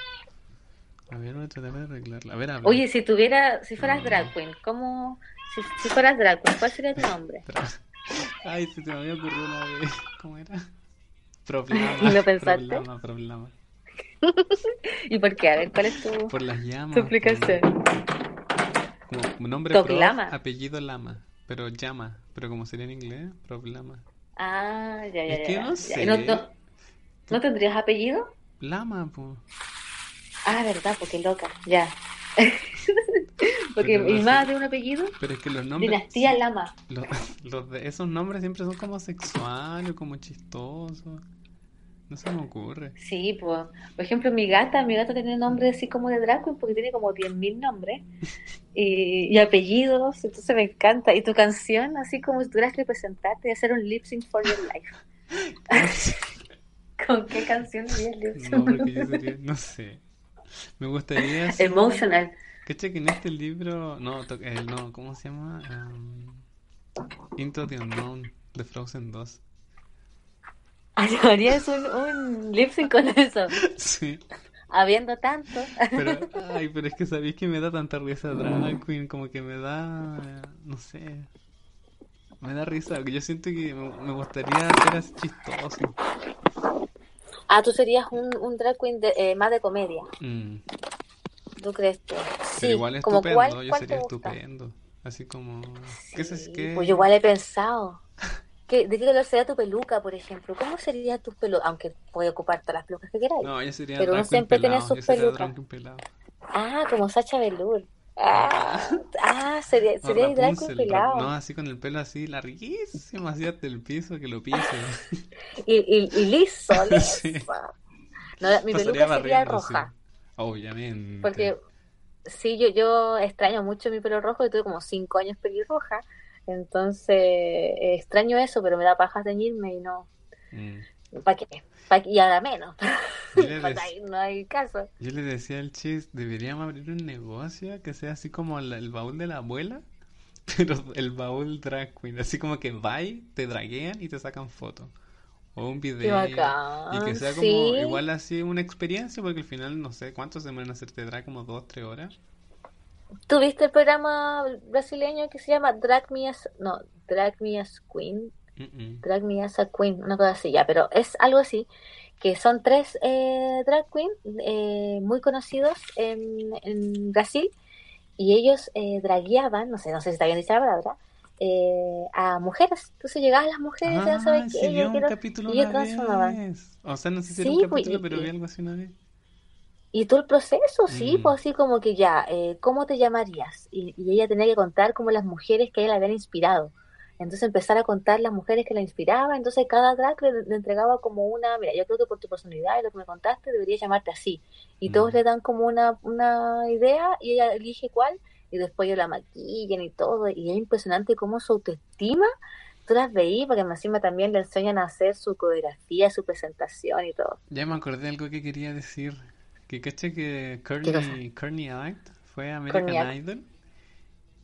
A ver, voy a tratar de arreglarlo. A ver, habla. Oye, si tuviera, si fueras drag queen, ¿cómo, si, si fueras drag queen, cuál sería tu nombre? Ay, se te me había ocurrido una vez. ¿Cómo era? Problema. ¿Y lo pensaste? Problema, problema. ¿Y por qué? A ver, ¿cuál es tu, Por las llamas. tu explicación? Como, como nombre pro, apellido Lama. Pero llama. Pero como sería en inglés, problema. Ah, ya, ya, Es ya. que ya, no sé. ¿Y no, no, ¿no tendrías apellido? Lama, pues. Ah, verdad, porque loca, ya. porque mi madre de un apellido, Pero es que los nombres. Dinastía Lama. Los, los de esos nombres siempre son como sexuales como chistosos. No se me ocurre. Sí, pues, por ejemplo, mi gata, mi gata tiene nombre así como de drag queen porque tiene como 10.000 nombres y, y apellidos, entonces me encanta. Y tu canción, así como si tuvieras que presentarte y hacer un lip sync for your life. ¿Con qué canción harías lip sync? No, porque yo sería, no sé. Me gustaría así- Emotional. Cacha que en este libro, no, to- eh, no, ¿cómo se llama? Um, Into the Unknown de Frozen 2. Harías un, un lip sync con eso, Sí, habiendo tanto. pero, ay, pero es que sabéis que me da tanta risa Drag Queen, como que me da, no sé, me da risa, yo siento que me, gustaría ser así chistoso. Ah, tú serías un, un drag queen de- eh, más de comedia, Mm, ¿tú crees tú? Sí, pero igual como estupendo, cuál, yo cuál sería estupendo. Así como, ¿qué es qué? Pues yo igual he pensado. ¿Qué, ¿De qué color sería tu peluca, por ejemplo? ¿Cómo sería tu pelo? Aunque puede ocupar todas las pelucas que queráis. No, yo sería Pero uno siempre tiene sus pelucas. Ah, como Sacha Velour. Ah, ah sería, No, sería drag Rapunzel, pelado. no, así con el pelo así larguísimo, así hasta el piso, que lo pise. Y, y, y liso, liso. Sí. No, mi Pasaría peluca sería roja. sí. Obviamente. Porque sí, yo, yo extraño mucho mi pelo rojo. Yo tuve como cinco años pelirroja. Entonces eh, extraño eso, pero me da paja teñirme y no. Mm. ¿Para qué? ¿Pa' qué? Y ahora menos. No hay caso. yo le decía al chis, deberíamos abrir un negocio que sea así como el, el baúl de la abuela, pero el baúl drag queen, así como que va te draguean y te sacan fotos. O un video. Y que sea como Sí. igual así una experiencia, porque al final no sé cuánto se van a hacerte drag, como dos, tres horas. ¿Tú viste el programa brasileño que se llama Drag Me as... No, Drag Me as Queen. Drag Me as a Queen, una cosa así, ya, pero es algo así, que son tres eh, drag queens eh, muy conocidos en, en Brasil y ellos eh, dragueaban, no sé, no sé si está bien dicha la palabra, eh, a mujeres. Entonces llegaban las mujeres, ya sabes que sí, vi ellos un quiero- capítulo y una vez. O sea, no sé si Sí, era un pues, capítulo, y- pero vi algo así una vez. Y todo el proceso, sí, Mm. pues así como que ya, eh, ¿cómo te llamarías? Y, y ella tenía que contar como las mujeres que ella la habían inspirado. Entonces empezar a contar las mujeres que la inspiraban. Entonces cada drag le, le entregaba como una, mira, yo creo que por tu personalidad y lo que me contaste debería llamarte así. Y todos Mm. le dan como una, una idea y ella elige cuál y después ellos la maquillan y todo. Y es impresionante cómo su autoestima, tú las veí porque encima también le enseñan a hacer su coreografía, su presentación y todo. Ya me acordé de algo que quería decir. Que caché que Courtney Act fue American. Idol.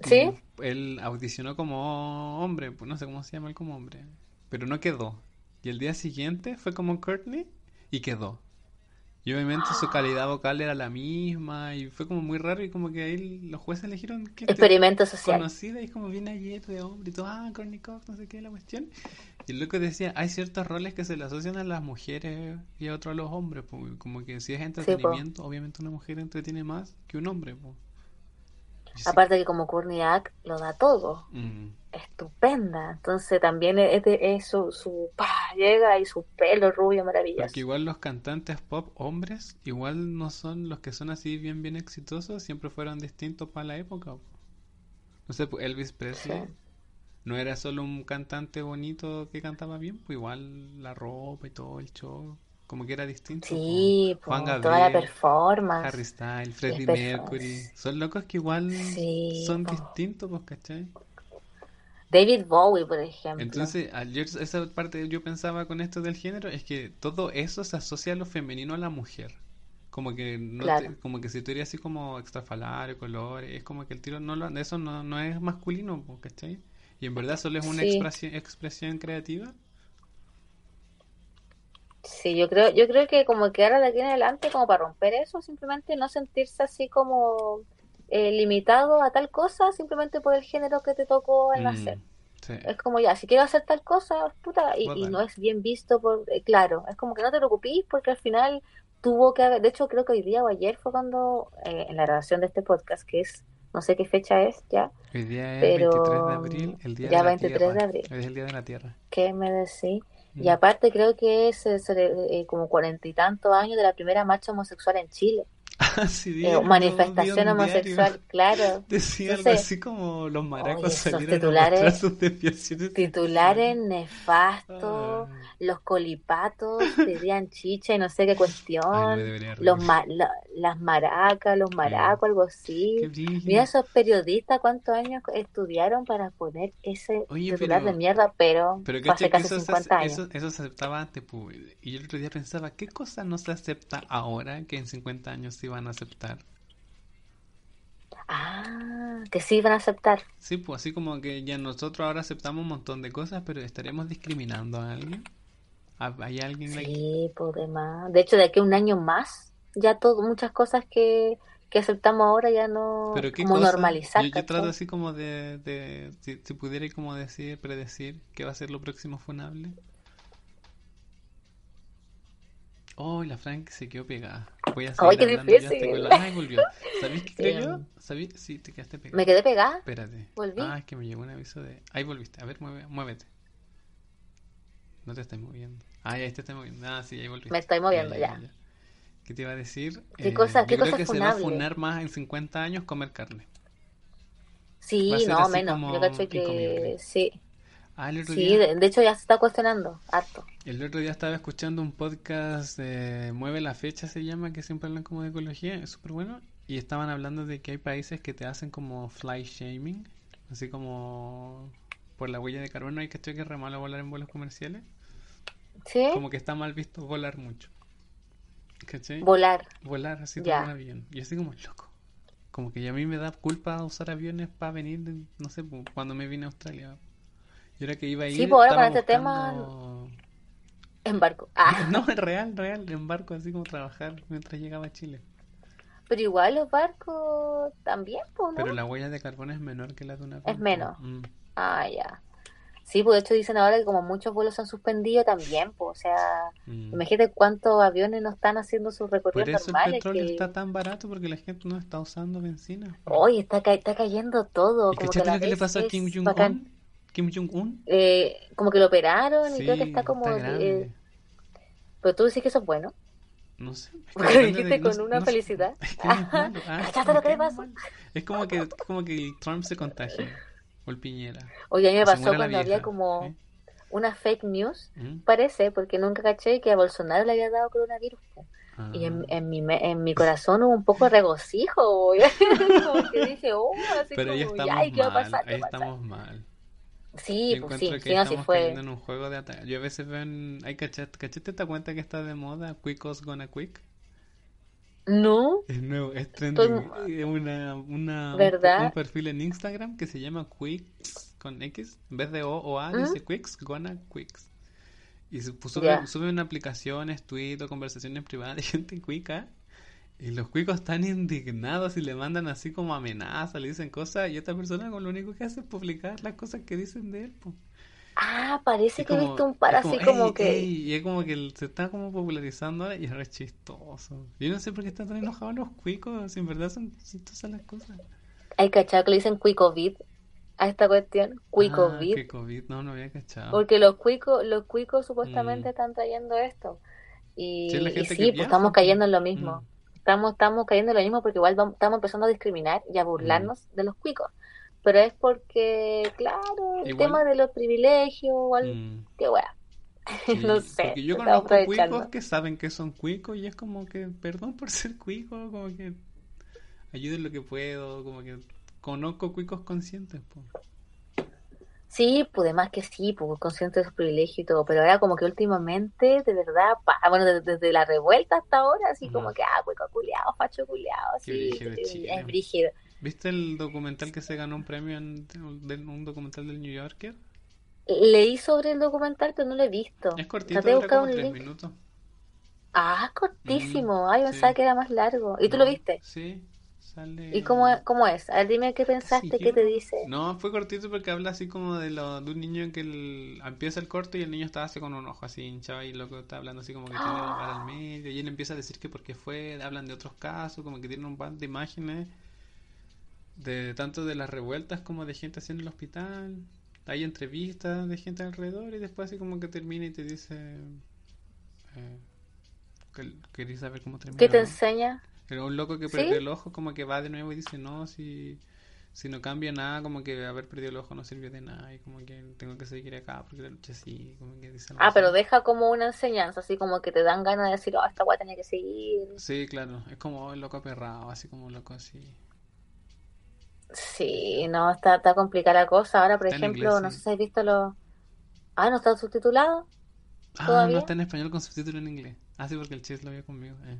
¿Sí? Él audicionó como hombre, pues no sé cómo se llama él como hombre. Pero no quedó. Y el día siguiente fue como Courtney y quedó. Y obviamente su calidad vocal era la misma y fue como muy raro y como que ahí los jueces eligieron que Experimento social. conocida y como bien ayer de hombre y todo, ah, Courtney Cox, no sé qué, la cuestión. Y el loco decía, hay ciertos roles que se le asocian a las mujeres y a otros a los hombres, pues, como que si es entretenimiento, obviamente una mujer entretiene más que un hombre, pues. Y sí, Aparte que como Courtney Act lo da todo, mm, estupenda. Entonces también es, de- es su, su pa, llega y su pelo rubio maravilloso. Porque igual los cantantes pop hombres, igual no son los que son así bien bien exitosos, siempre fueron distintos para la época. po. No sé, Elvis Presley Sí. No era solo un cantante bonito que cantaba bien, pues igual la ropa y todo el show, como que era distinto. Sí, Juan po, toda la Gabriel, performance. Harry Styles, Freddie Mercury, son locos que igual Sí, son po. distintos, pues, ¿cachai? David Bowie, por ejemplo. Entonces, esa parte yo pensaba con esto del género es que todo eso se asocia a lo femenino a la mujer. Como que no Claro. te- como que si tú eres así como extrafalario, colores, es como que el tiro no lo, eso no, no es masculino, ¿cachai? Y en verdad solo es una Sí. expresión, expresión creativa. Sí, yo creo, yo creo que como que ahora de aquí en adelante, como para romper eso, simplemente no sentirse así como eh, limitado a tal cosa, simplemente por el género que te tocó al Mm, nacer. sí. Es como ya, si quiero hacer tal cosa, puta, y, no es bien visto por, eh, claro, es como que no te preocupes porque al final tuvo que haber, de hecho creo que hoy día o ayer fue cuando, eh, en la grabación de este podcast, que es, no sé qué fecha es ya, Hoy día es pero 23 de abril, el día ya de la 23 Tierra. de abril. Hoy es el día de la Tierra. ¿qué me decís? Y Mm. aparte creo que es eh, cele- eh, como cuarenta y tantos años de la primera marcha homosexual en Chile. Ah, sí, vi Eh, manifestación un diario. homosexual, claro. Decía algo así como los maracos oye, salieron a titulares- mostrar sus desviaciones Titulares sexuales. nefastos, Ah. Los colipatos pedían chicha y no sé qué Ay, no me cuestión, los ma- la- las maracas, los maracos, algo así. Mira esos periodistas cuántos años estudiaron para poner ese Oye, titular pero- de mierda, pero Pero hace casi eso, se- 50 años. eso, eso se aceptaba antes, pues, y yo el otro día pensaba, ¿qué cosa no se acepta ahora que en 50 años se iban a aceptar? Ah, que sí van a aceptar. Sí, pues así como que ya nosotros ahora aceptamos un montón de cosas, pero ¿estaremos discriminando a alguien? ¿Ha- ¿Hay alguien like- Sí, pues demás. De hecho, de aquí a un año más, ya todo, muchas cosas que, que aceptamos ahora ya no, Pero qué como cosa? normalizar, Yo, yo trato así como de, de si, si pudiera como decir, predecir qué va a ser lo próximo funable. Oh, la Frank se quedó pegada. Voy a Ay, seguir qué hablando yo hasta difícil. la- Ay, volvió. ¿Sabéis qué creo Sí. yo? Sí, te quedaste pegada. Me quedé pegada. Espérate. Volví. Ah, es que me llegó un aviso de... Ahí volviste. A ver, mueve- muévete. No te estás moviendo. Ah, ya te estás moviendo. Ah, sí, ahí volviste. Me estoy moviendo, ya. ¿Qué te iba a decir? ¿Qué cosa- yo qué creo cosa que se va a funable? funar más en 50 años comer carne. Sí, no, menos. Yo cacho que incomible. sí. Ah, el otro Sí, día, de, de hecho ya se está cuestionando harto. el otro día estaba escuchando un podcast de Mueve la Fecha, se llama, que siempre hablan como de ecología, es súper bueno. Y estaban hablando de que hay países que te hacen como fly shaming, así como por la huella de carbono. Hay que que es re malo volar en vuelos comerciales. ¿Sí? Como que está mal visto volar mucho. ¿Cachai? Volar. Volar así Ya. como un avión. Y así como loco. Como que ya a mí me da culpa usar aviones para venir, no sé, cuando me vine a Australia. Y ahora que iba a ir, Sí, pues ahora con este tema- En barco. Ah, No, es real, real, en barco, así como trabajar mientras llegaba a Chile. pero igual los barcos también, pues, ¿no? Pero la huella de carbono es menor que la de un avión. Es menos. Mm. Ah, ya. Sí, pues de hecho dicen ahora que como muchos vuelos se han suspendido también, pues, o sea, Mm. imagínate cuántos aviones no están haciendo sus Por recorridos eso el normales. petróleo Que está tan barato porque la gente no está usando benzina. hoy está, ca- está cayendo todo, ¿Y como que la lo que le pasó a Kim. Jong-un? Kim Jong-un. Eh, como que lo operaron y creo que está como... está eh, pero tú decís que eso es bueno. No sé. Porque lo dijiste de- no- con una no felicidad. Es que. Ah, ¿Cachaste lo que le no es pasó? malo. Es como que, como que el Trump se contagie. O el Piñera. Oye, a mí me pasó cuando había vieja. como ¿sí? una fake news, ¿Mm? parece, porque nunca caché que a Bolsonaro le había dado coronavirus. po. Y en, Ah. en mi, en mi corazón hubo un poco de regocijo, como que dije, oh, así Pero como, estamos ay, ¿qué va a pasar? ¿Qué Ahí pasar? estamos mal. Sí, Yo pues sí, que sí, no, sí fue. en un juego de. Yo a veces veo en... Hay cachat, ¿Cachaste esta cuenta que está de moda? Quickos Gonna Quick. No, Es nuevo, es trending. Es una, una, un- ¿Verdad? un perfil en Instagram que se llama Quicks con X. En vez de O o A, ¿Mm? dice Quicks, Gonna Quicks. Y su- sube, Ya. sube una aplicaciones, tweets o conversaciones privadas de gente cuica. Y los cuicos están indignados y le mandan así como amenazas, le dicen cosas. Y esta persona con lo único que hace es publicar las cosas que dicen de él. po. Ah, parece Es que he visto un par así como "Ey, que. ey", y es como que se está como popularizando ahora y es re chistoso. Yo no sé por qué están tan enojados los cuicos, si en verdad son chistosas las cosas. Hay cachado que le dicen cuicovid a esta cuestión, Ah, que COVID, no, no había cachado. Porque los cuicos, los cuicos supuestamente Mm. están trayendo esto. Y, Sí, y pues viaja, estamos pues. cayendo en lo mismo. Mm. Estamos, estamos cayendo en lo mismo porque igual vamos- estamos empezando a discriminar y a burlarnos de los cuicos. Pero es porque, claro, el Igual- tema de los privilegios, Mm, qué wea. sí, no sé, Porque yo conozco cuicos que saben que son cuicos y es como que, perdón por ser cuico, como que ayuden lo que puedo, como que conozco cuicos conscientes. po. Sí, pues además que sí, pues consciente de sus privilegios y todo, pero ahora como que últimamente, de verdad, pa- ah, bueno, desde, desde la revuelta hasta ahora, así como que, ah, cuico culiao, facho así, brígido es brígido. ¿Viste el documental que se ganó un premio en, un documental del New Yorker? Leí sobre el documental, pero no lo he visto. Es cortito, dura como un tres link. minutos. Ah, cortísimo. Mm, Ay, pensaba sí. que era más largo. ¿Y tú lo viste? Sí, sale... ¿Y cómo, cómo es? A ver, dime qué pensaste, Sí, qué te dice. No, fue cortito porque habla así como de, lo, de un niño que el- empieza el corto y el niño está así con un ojo así hinchado y loco está hablando así como que tiene la vara al medio y él empieza a decir que por qué fue, hablan de otros casos, como que tienen un par de imágenes de tanto de las revueltas como de gente así en el hospital. Hay entrevistas de gente alrededor y después así como que termina y te dice... Eh, que- ¿Queréis saber cómo termina? ¿Qué te enseña? Pero un loco que ¿Sí? perdió el ojo como que va de nuevo y dice, no, si, si no cambia nada, como que haber perdido el ojo no sirvió de nada y como que tengo que seguir acá porque la lucha sí, como que dice Ah, así. pero deja como una enseñanza, así como que te dan ganas de decir, oh, esta weá tenía que seguir. Sí, claro, es como el loco aperrado, así como un loco así. Sí, no, está, está complicada la cosa. Ahora, por Está ejemplo, inglés, no sí. sé si has visto los... Ah, ¿no está subtitulado? Ah, ¿Todavía? no está en español con subtítulo en inglés. Ah, sí, porque el chis lo vio conmigo. Eh,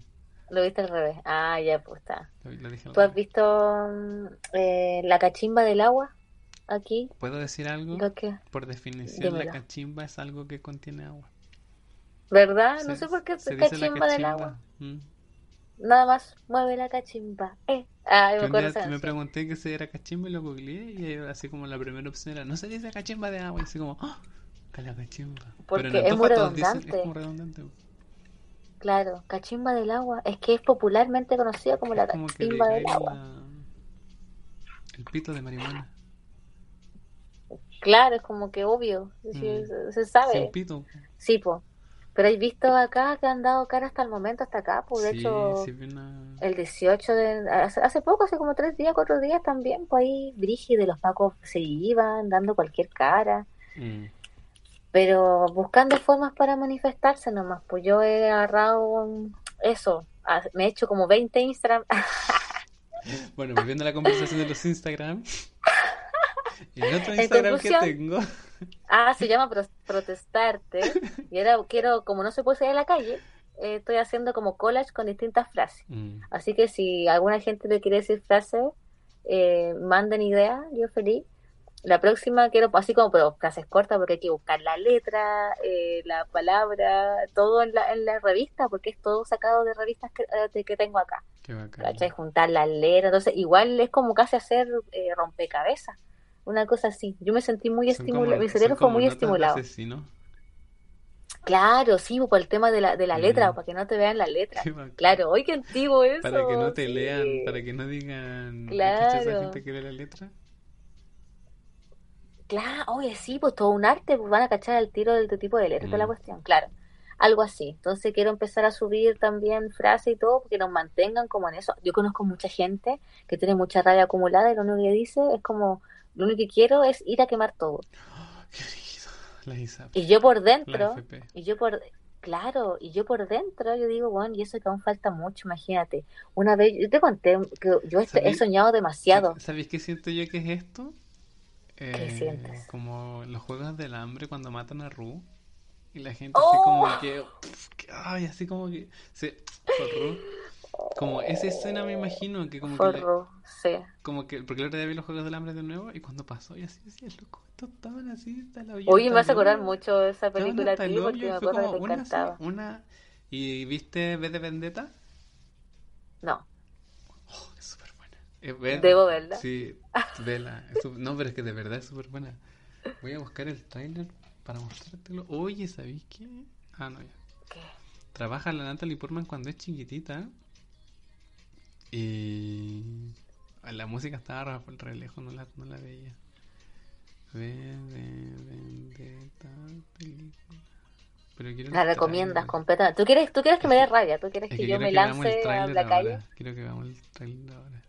Lo viste al revés. Ah, ya, pues está. lo, lo dije al ¿Tú has revés. visto mm, eh, la cachimba del agua aquí? ¿Puedo decir algo? Que... Por definición, la cachimba es algo que contiene agua. ¿Verdad? No sé por qué es se dice la cachimba del cachimba. agua. Mm. Nada más, mueve la cachimba. Eh. Ah, Que me acuerdo me pregunté qué se era cachimba y lo googleé y eh, así como la primera opción era, no se dice cachimba de agua y así como, que la cachimba. Porque Pero en es muy dicen, es redundante. como redundante. Claro, cachimba del agua. Es que es popularmente conocida como la como que cachimba del agua. la- el pito de marihuana. Claro, es como que obvio. Mm. se, se Sin sabe. pito. Sí, po. Pero hay visto acá que han dado cara hasta el momento, hasta acá. Pues de Sí, hecho, sí vi una... el 18 de. Hace, hace poco, hace como tres días, cuatro días también. Pues ahí, brígido, los pacos se iban dando cualquier cara. Mm. pero buscando formas para manifestarse nomás. Pues yo he agarrado eso, me he hecho como 20 Instagram. Bueno, volviendo a la conversación de los Instagram. El otro Instagram que tengo. Ah, se llama Pro- Protestarte. Y ahora quiero, como no se puede salir a la calle, eh, estoy haciendo como collage con distintas frases. Mm. Así que si alguna gente le quiere decir frases, eh, manden ideas, yo feliz. La próxima quiero, así como, pero frases cortas, porque hay que buscar la letra, eh, la palabra, todo en la, en la revista, porque es todo sacado de revistas que, eh, de que tengo acá. Qué bacán. ¿Cachai? Juntar las letras. Entonces, igual es como casi hacer eh, rompecabezas. Una cosa así. Yo me sentí muy estimulada, como, mi cerebro fue muy estimulado. asesino. Claro, sí, por el tema de la, de la letra, Mm. para que no te vean la letra. Claro, hoy qué antiguo eso. Para que no te sí. lean, para que no digan. ¿Cachai esa Claro. gente que lee la letra? Claro, oye, sí, pues todo un arte, pues van a cachar el tiro del tipo de letra de la Mm. cuestión, claro. Algo así. Entonces quiero empezar a subir también frases y todo, porque nos mantengan como en eso. Yo conozco mucha gente que tiene mucha rabia acumulada y lo único que dice es como, lo único que quiero es ir a quemar todo. Qué. La. Y yo por dentro, y yo por, claro, y yo por dentro, yo digo, bueno, y eso que aún falta mucho, imagínate. Una vez, yo te conté que yo este- he soñado demasiado. ¿Sabéis qué siento yo que es esto? Eh, sientes? Como los juegos del hambre cuando matan a Ru. Y la gente así ¡Oh! como que, pf, que- Ay, así como que. Se, por Ru. Como esa escena me imagino que como que. la- sí. como que. Porque el otro día vi los juegos del hambre de nuevo. Y cuando pasó, y así decía, loco, estos estaban así, hasta la Oye, me vas a acordar hoyo". mucho de esa película a ti porque me acuerdo que te una, encantaba. una. ¿Y viste V de Vendetta? No, Oh, es súper buena. Debo verla. Sí, vela. No, pero es que de verdad es súper buena. Voy a buscar el tráiler para mostrártelo. Oye, ¿sabéis qué? Ah, no, ya. ¿qué? Trabaja la Natalie Portman cuando es chiquitita. Y... La música estaba re, lejos, no la, no la veía. Vendetta, película. Pero quiero La recomiendas completamente. ¿Tú quieres, tú quieres que me dé rabia? ¿Tú quieres Es que que yo me que lance a la calle? ahora. Quiero que veamos el tráiler ahora.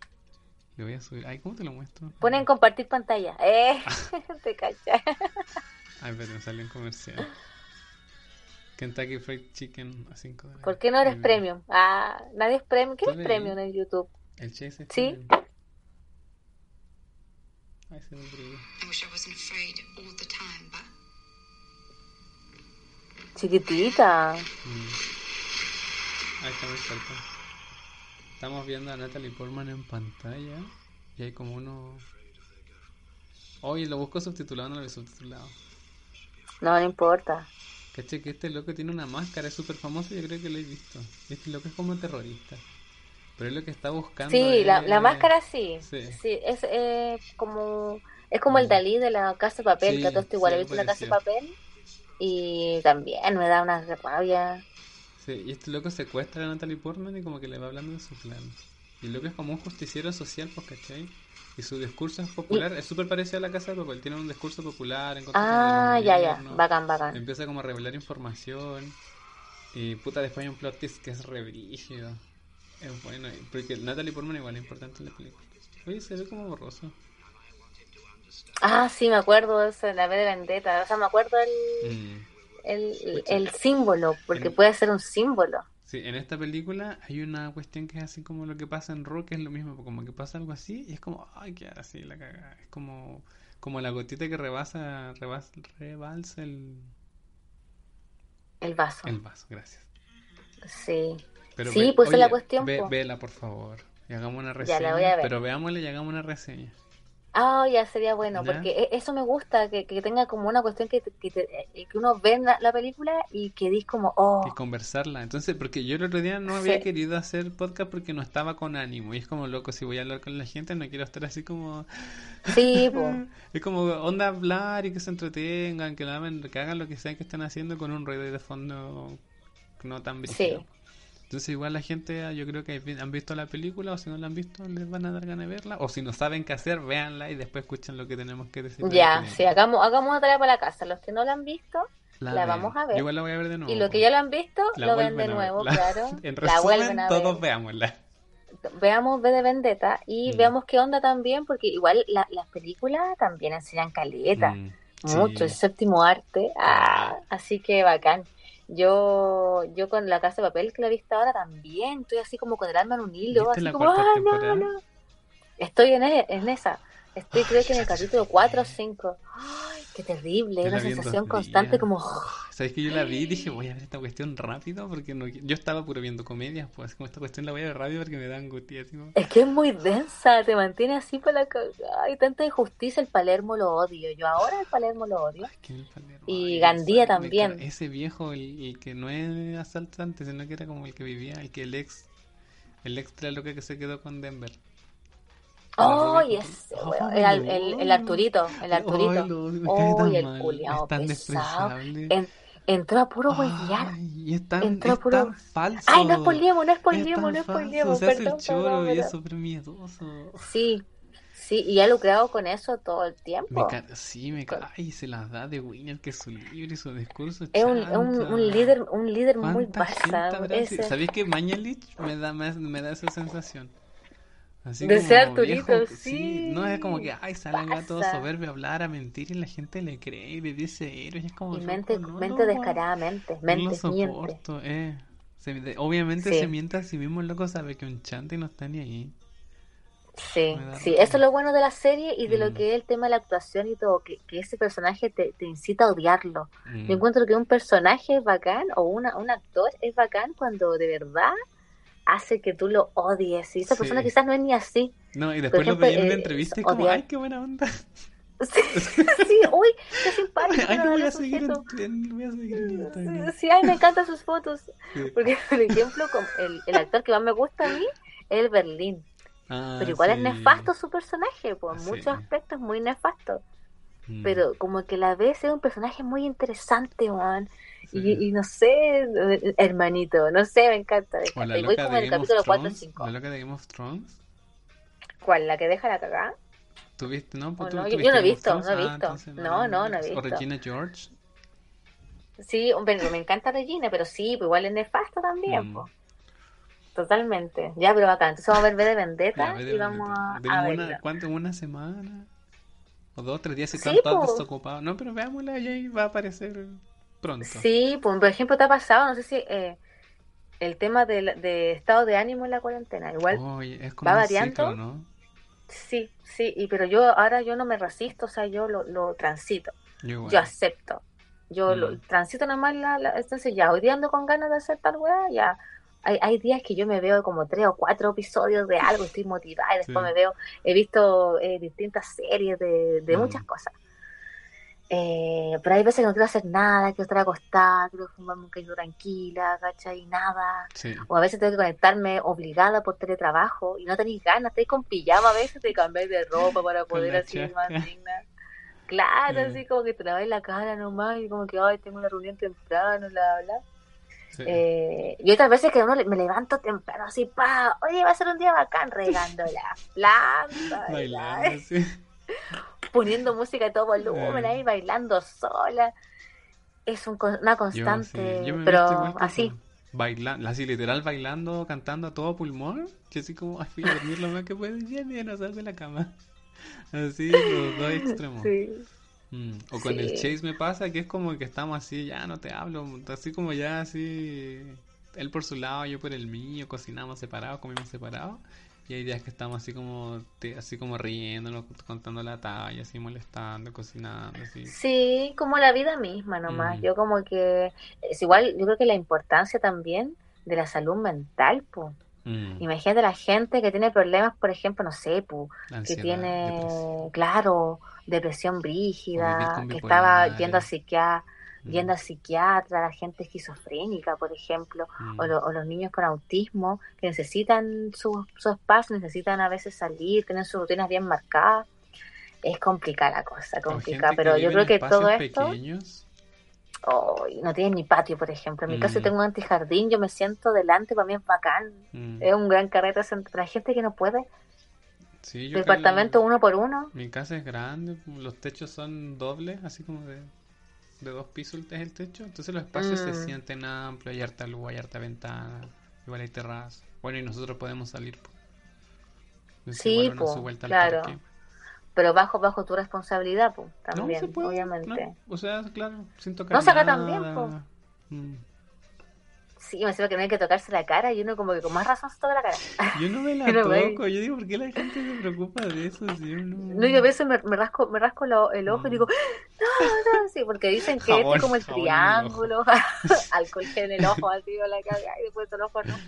Le voy a subir. Ay, ¿cómo te lo muestro? Pon en compartir pantalla. Eh, te cachas. Ay, pero me salió en comercial. Kentucky Fried Chicken a 5 dólares. ¿Por qué no eres El- premium? Ah, nadie es premium. ¿Quién ¿Tú es premium en YouTube? El Chase es Sí. premium. Ay, se me olvidó. I wish I wasn't afraid all the time, but Chiquitita. Mm. Ahí está muy cerca. Estamos viendo a Natalie Portman en pantalla. Y hay como uno. Oye, lo busco subtitulado, no lo veo subtitulado. No, no importa. Caché que este loco tiene una máscara, es súper famoso, yo creo que lo he visto. Este loco es como terrorista. Pero es lo que está buscando. Sí, la, la es- máscara sí. Sí. Sí, es eh, como es como el Dalí de la Casa de Papel, Sí, que a todo esto igual sí, he visto la Casa de. Papel y también me da una rabia. Sí, y este loco secuestra a Natalie Portman y como que le va hablando de su plan. Y el loco es como un justiciero social, pues, ¿cachai? Y su discurso es popular, es súper parecido a la Casa de Papel. Tiene un discurso popular en contra Ah, ya, ya, bacán, bacán. Empieza como a revelar información. Y puta, después hay un plot twist que es re brígido. Es bueno, porque Natalie Portman igual es importante en la película. Oye, se ve como borroso. Ah, sí, me acuerdo de eso, la B de Vendetta. O sea, me acuerdo el, Mm. el, el símbolo, porque En- puede ser un símbolo. Sí, en esta película hay una cuestión que es así como lo que pasa en Rock, es lo mismo, como que pasa algo así y es como, ay, qué así la caga. Es como, como la gotita que rebasa, rebasa, rebalsa el, El vaso. el vaso, gracias. Sí. Pero Sí, ve- pues es la cuestión, ve- po. vela, por favor, y hagamos una Ya, reseña, la voy a ver. pero veámosla y hagamos una reseña. Ah, ya sería bueno, ¿Ya? porque e- eso me gusta, que, que tenga como una cuestión que, que, te- eh, que uno ve la, la película y que dis como, oh, Y conversarla. Entonces, porque yo el otro día no había Sí. querido hacer podcast porque no estaba con ánimo. Y es como loco, si voy a hablar con la gente, no quiero estar así como. sí. Es como onda hablar y que se entretengan, que, lo hagan, que hagan lo que sea que estén haciendo con un ruido de fondo no tan brígido. Sí. Entonces igual la gente, ah, yo creo que han visto la película o si no la han visto les van a dar ganas de verla. O si no saben qué hacer, véanla y después escuchen lo que tenemos que decir. de la Ya, sí, hagamos, hagamos una tarea para la casa. Los que no la han visto, la vamos a ver. Yo igual la voy a ver de nuevo. y los que po. ya la han visto, La lo ven de nuevo, La- claro. En la resumen, vuelven a todos ver. veámosla. Veamos V de Vendetta y Mm. veamos qué onda también, porque igual la- las películas también enseñan caleta. Mm, mucho, sí. el séptimo arte. Ah, así que bacán. Yo, yo con la casa de papel que la he visto ahora también, estoy así como con el alma en un hilo, ¿Viste así como, "Ah, no, no". Estoy en, e- en esa. Estoy Ay, creo que en el capítulo sé. 4 o 5. Ay, qué terrible, una sensación constante como... ¿Sabes que yo la vi y dije, voy a ver esta cuestión rápido? Porque no, yo estaba puro viendo comedias, pues como esta cuestión la voy a ver rápido porque me da angustia. Es que es muy densa, te mantiene así para la cagada. Hay tanta injusticia, el Palermo lo odio. Yo ahora el Palermo lo odio. Ay, que el Palermo, Y ay, Gandía esa- también. Ese viejo, el, el que no es asaltante, sino que era como el que vivía, el que el ex, el ex de la loca que se quedó con Denver. ¡Oh, ese, weón! Ay, El, el, el. Arturito, el Arturito. Ay, me ¡Oh, el culiao es pesado! En- entró a puro huevear. Ay, y es tan, Entró es puro- tan falso. Ay, no spoilemos, no Es spoilemos, no spoilemos, se hace el choro y es súper miedoso. Sí, sí, y ha lucrado con eso todo el Me tiempo. ca- sí, me cae y se las da de Winner que su libro y su discurso Es un, es un, un líder, un líder muy ¿Cuánta gente Barça. habrá ese. ¿Sabéis que Mañalich me da, me, me da esa sensación? Así De como ser Arturito, viejo, sí. No es como que, ay, sale acá todo soberbio a hablar, a mentir y la gente le cree y le dice héroe. Es como, Y mente, loco, no mente lo- descaradamente, No lo mente, miente. soporto, eh. Se- obviamente Sí. se miente a sí mismo, el loco sabe que un chante no está ni ahí. Sí, sí, eso es lo bueno de la serie y de lo Mm. que es el tema de la actuación y todo, que, que ese personaje te, te incita a odiarlo. Mm. Yo encuentro que un personaje es bacán o una, un actor es bacán cuando de verdad hace que tú lo odies. Y esa Sí. persona quizás no es ni así. No, y después ejemplo, lo veía en una eh, entrevista y como, odiar- ay, qué buena onda. Sí, sí, uy, qué simpático. Ay, no, voy a seguir en, en- voy a seguir en Instagram. Sí, ay, me encantan sus fotos. Sí. Porque, por ejemplo, con el, el actor que más me gusta a mí es el Berlín. Ah, Pero igual es nefasto su personaje, por Sí. muchos aspectos muy nefasto. Mm. Pero como que la vez es un personaje muy interesante, Juan. Y, y no sé, hermanito, no sé, me encanta. me O la encanta. Y voy como en el capítulo 4 o Thrones. 5. La loca de Game of Thrones. ¿Cuál? ¿La que deja la cagada? ¿Tú viste? No, ¿O pues tú, no? Yo- no he visto, no he Ah, visto. entonces No, no, no he O visto. Regina George. Sí, pero me encanta Regina, pero sí, pues igual es nefasto también, Mm. po. Totalmente. Ya, pero bacán. Entonces vamos a ver V de Vendetta Ya, y vamos Vendetta. a, a una. ¿cuánto? ¿Una semana? ¿O dos, tres días? Si Sí, están todos desocupados. No, pero veámosla y ahí va a aparecer pronto. Sí, pues, por ejemplo, te ha pasado, no sé si eh, el tema de, de estado de ánimo en la cuarentena. Igual, es como va variando. ciclo, ¿no? sí, sí, y, pero yo ahora yo no me resisto, o sea, yo lo, lo transito, Yo acepto. Yo lo Mm. transito nomás la, la- entonces ya, hoy día ando con ganas de hacer tal weá, ya. Hay, hay días que yo me veo como tres o cuatro episodios de algo, estoy motivada y después Sí. me veo, he visto eh, distintas series de, de Mm. muchas cosas. Eh, pero hay veces que no quiero hacer nada, quiero estar acostada, quiero fumarme un caído tranquila, ¿cachai? Nada. Sí. O a veces tengo que conectarme obligada por teletrabajo y no tenéis ganas, estáis con pijama a veces de cambiar de ropa para poder así más digna. Claro, Eh. así como que te laváis la cara nomás y como que, ay, tengo una reunión temprano, bla, bla. sí. Eh, y otras veces que uno me levanto temprano así, pa, oye, va a ser un día bacán regando las plantas, Bailando, la- sí. poniendo música a todo volumen ahí, bailando sola. Es un una Yo, constante, sí, yo me he pero así. Bailando, así literal bailando, cantando a todo pulmón, que así como, ay, fui a dormir lo más que puedo y ya no sal de la cama. Así, los dos extremos. Sí. Mm, O con el. Chase me pasa que es como que estamos así, ya no te hablo, así como ya así, él por su lado, yo por el mío, cocinamos separados, comimos separados. Y hay días que estamos así como, así como riéndonos, contando la talla, así molestando, cocinando, así. Sí, como la vida misma nomás. Mm. Yo como que es igual, yo creo que la importancia también de la salud mental, pues. Mm, Imagínate la gente que tiene problemas, por ejemplo, no sé, pu, que tiene, depresión. claro, depresión brígida, que estaba yendo a psiquiatra, yendo al psiquiatra, la gente esquizofrénica, por ejemplo, mm, o, lo- o los niños con autismo que necesitan su, su espacio, necesitan a veces salir, tienen sus rutinas bien marcadas. Es complicada la cosa, complicada, pero yo creo que todo esto, pequeños. oh, no tienen ni patio, por ejemplo. En mi caso Mm. tengo un antijardín, yo me siento delante, para mí es bacán. mm, Es un gran carrete para la gente que no puede. sí, yo Departamento uno por uno. Mi casa es grande, los techos son dobles, así como de, de dos pisos es el techo, entonces los espacios se Mm. sienten amplios, hay harta luz, hay harta ventana, igual hay terraza. Bueno, y nosotros podemos salir. po. Entonces, Sí, igual uno po, vuelta al claro. parque. Pero bajo bajo tu responsabilidad, pues, No, también, se puede, obviamente. no, O sea, claro, sin tocar No, nada. también, po. Mm. Sí, me sirve que no hay que tocarse la cara y uno como que con más razón se toca la cara. Yo no me la Pero, toco, yo digo, ¿por qué la gente se preocupa de eso? Si uno... No, yo a veces me, me rasco, me rasco lo- el ojo y Mm. digo, no, no, sí, porque dicen que este es como el en el triángulo, alcohol en el ojo, así, o la caga, y después el ojo no.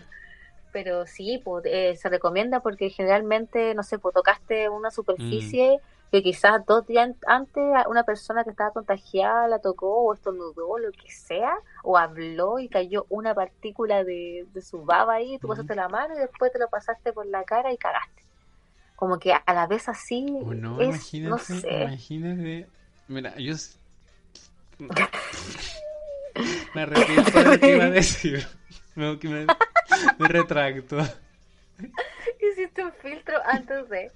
Pero sí, pues, eh, se recomienda porque generalmente, no sé, pues tocaste una superficie que quizás dos días an- antes una persona que estaba contagiada la tocó o estornudó lo que sea, o habló y cayó una partícula de, de su baba ahí, tú Ujú. pasaste la mano y después te lo pasaste por la cara y cagaste. como que a la vez así O no, es, imagínate, no sé. imagínate. Mira, yo. Me arrepiento de lo que iba a decir. Me, que me, me retracto. Hiciste un filtro antes de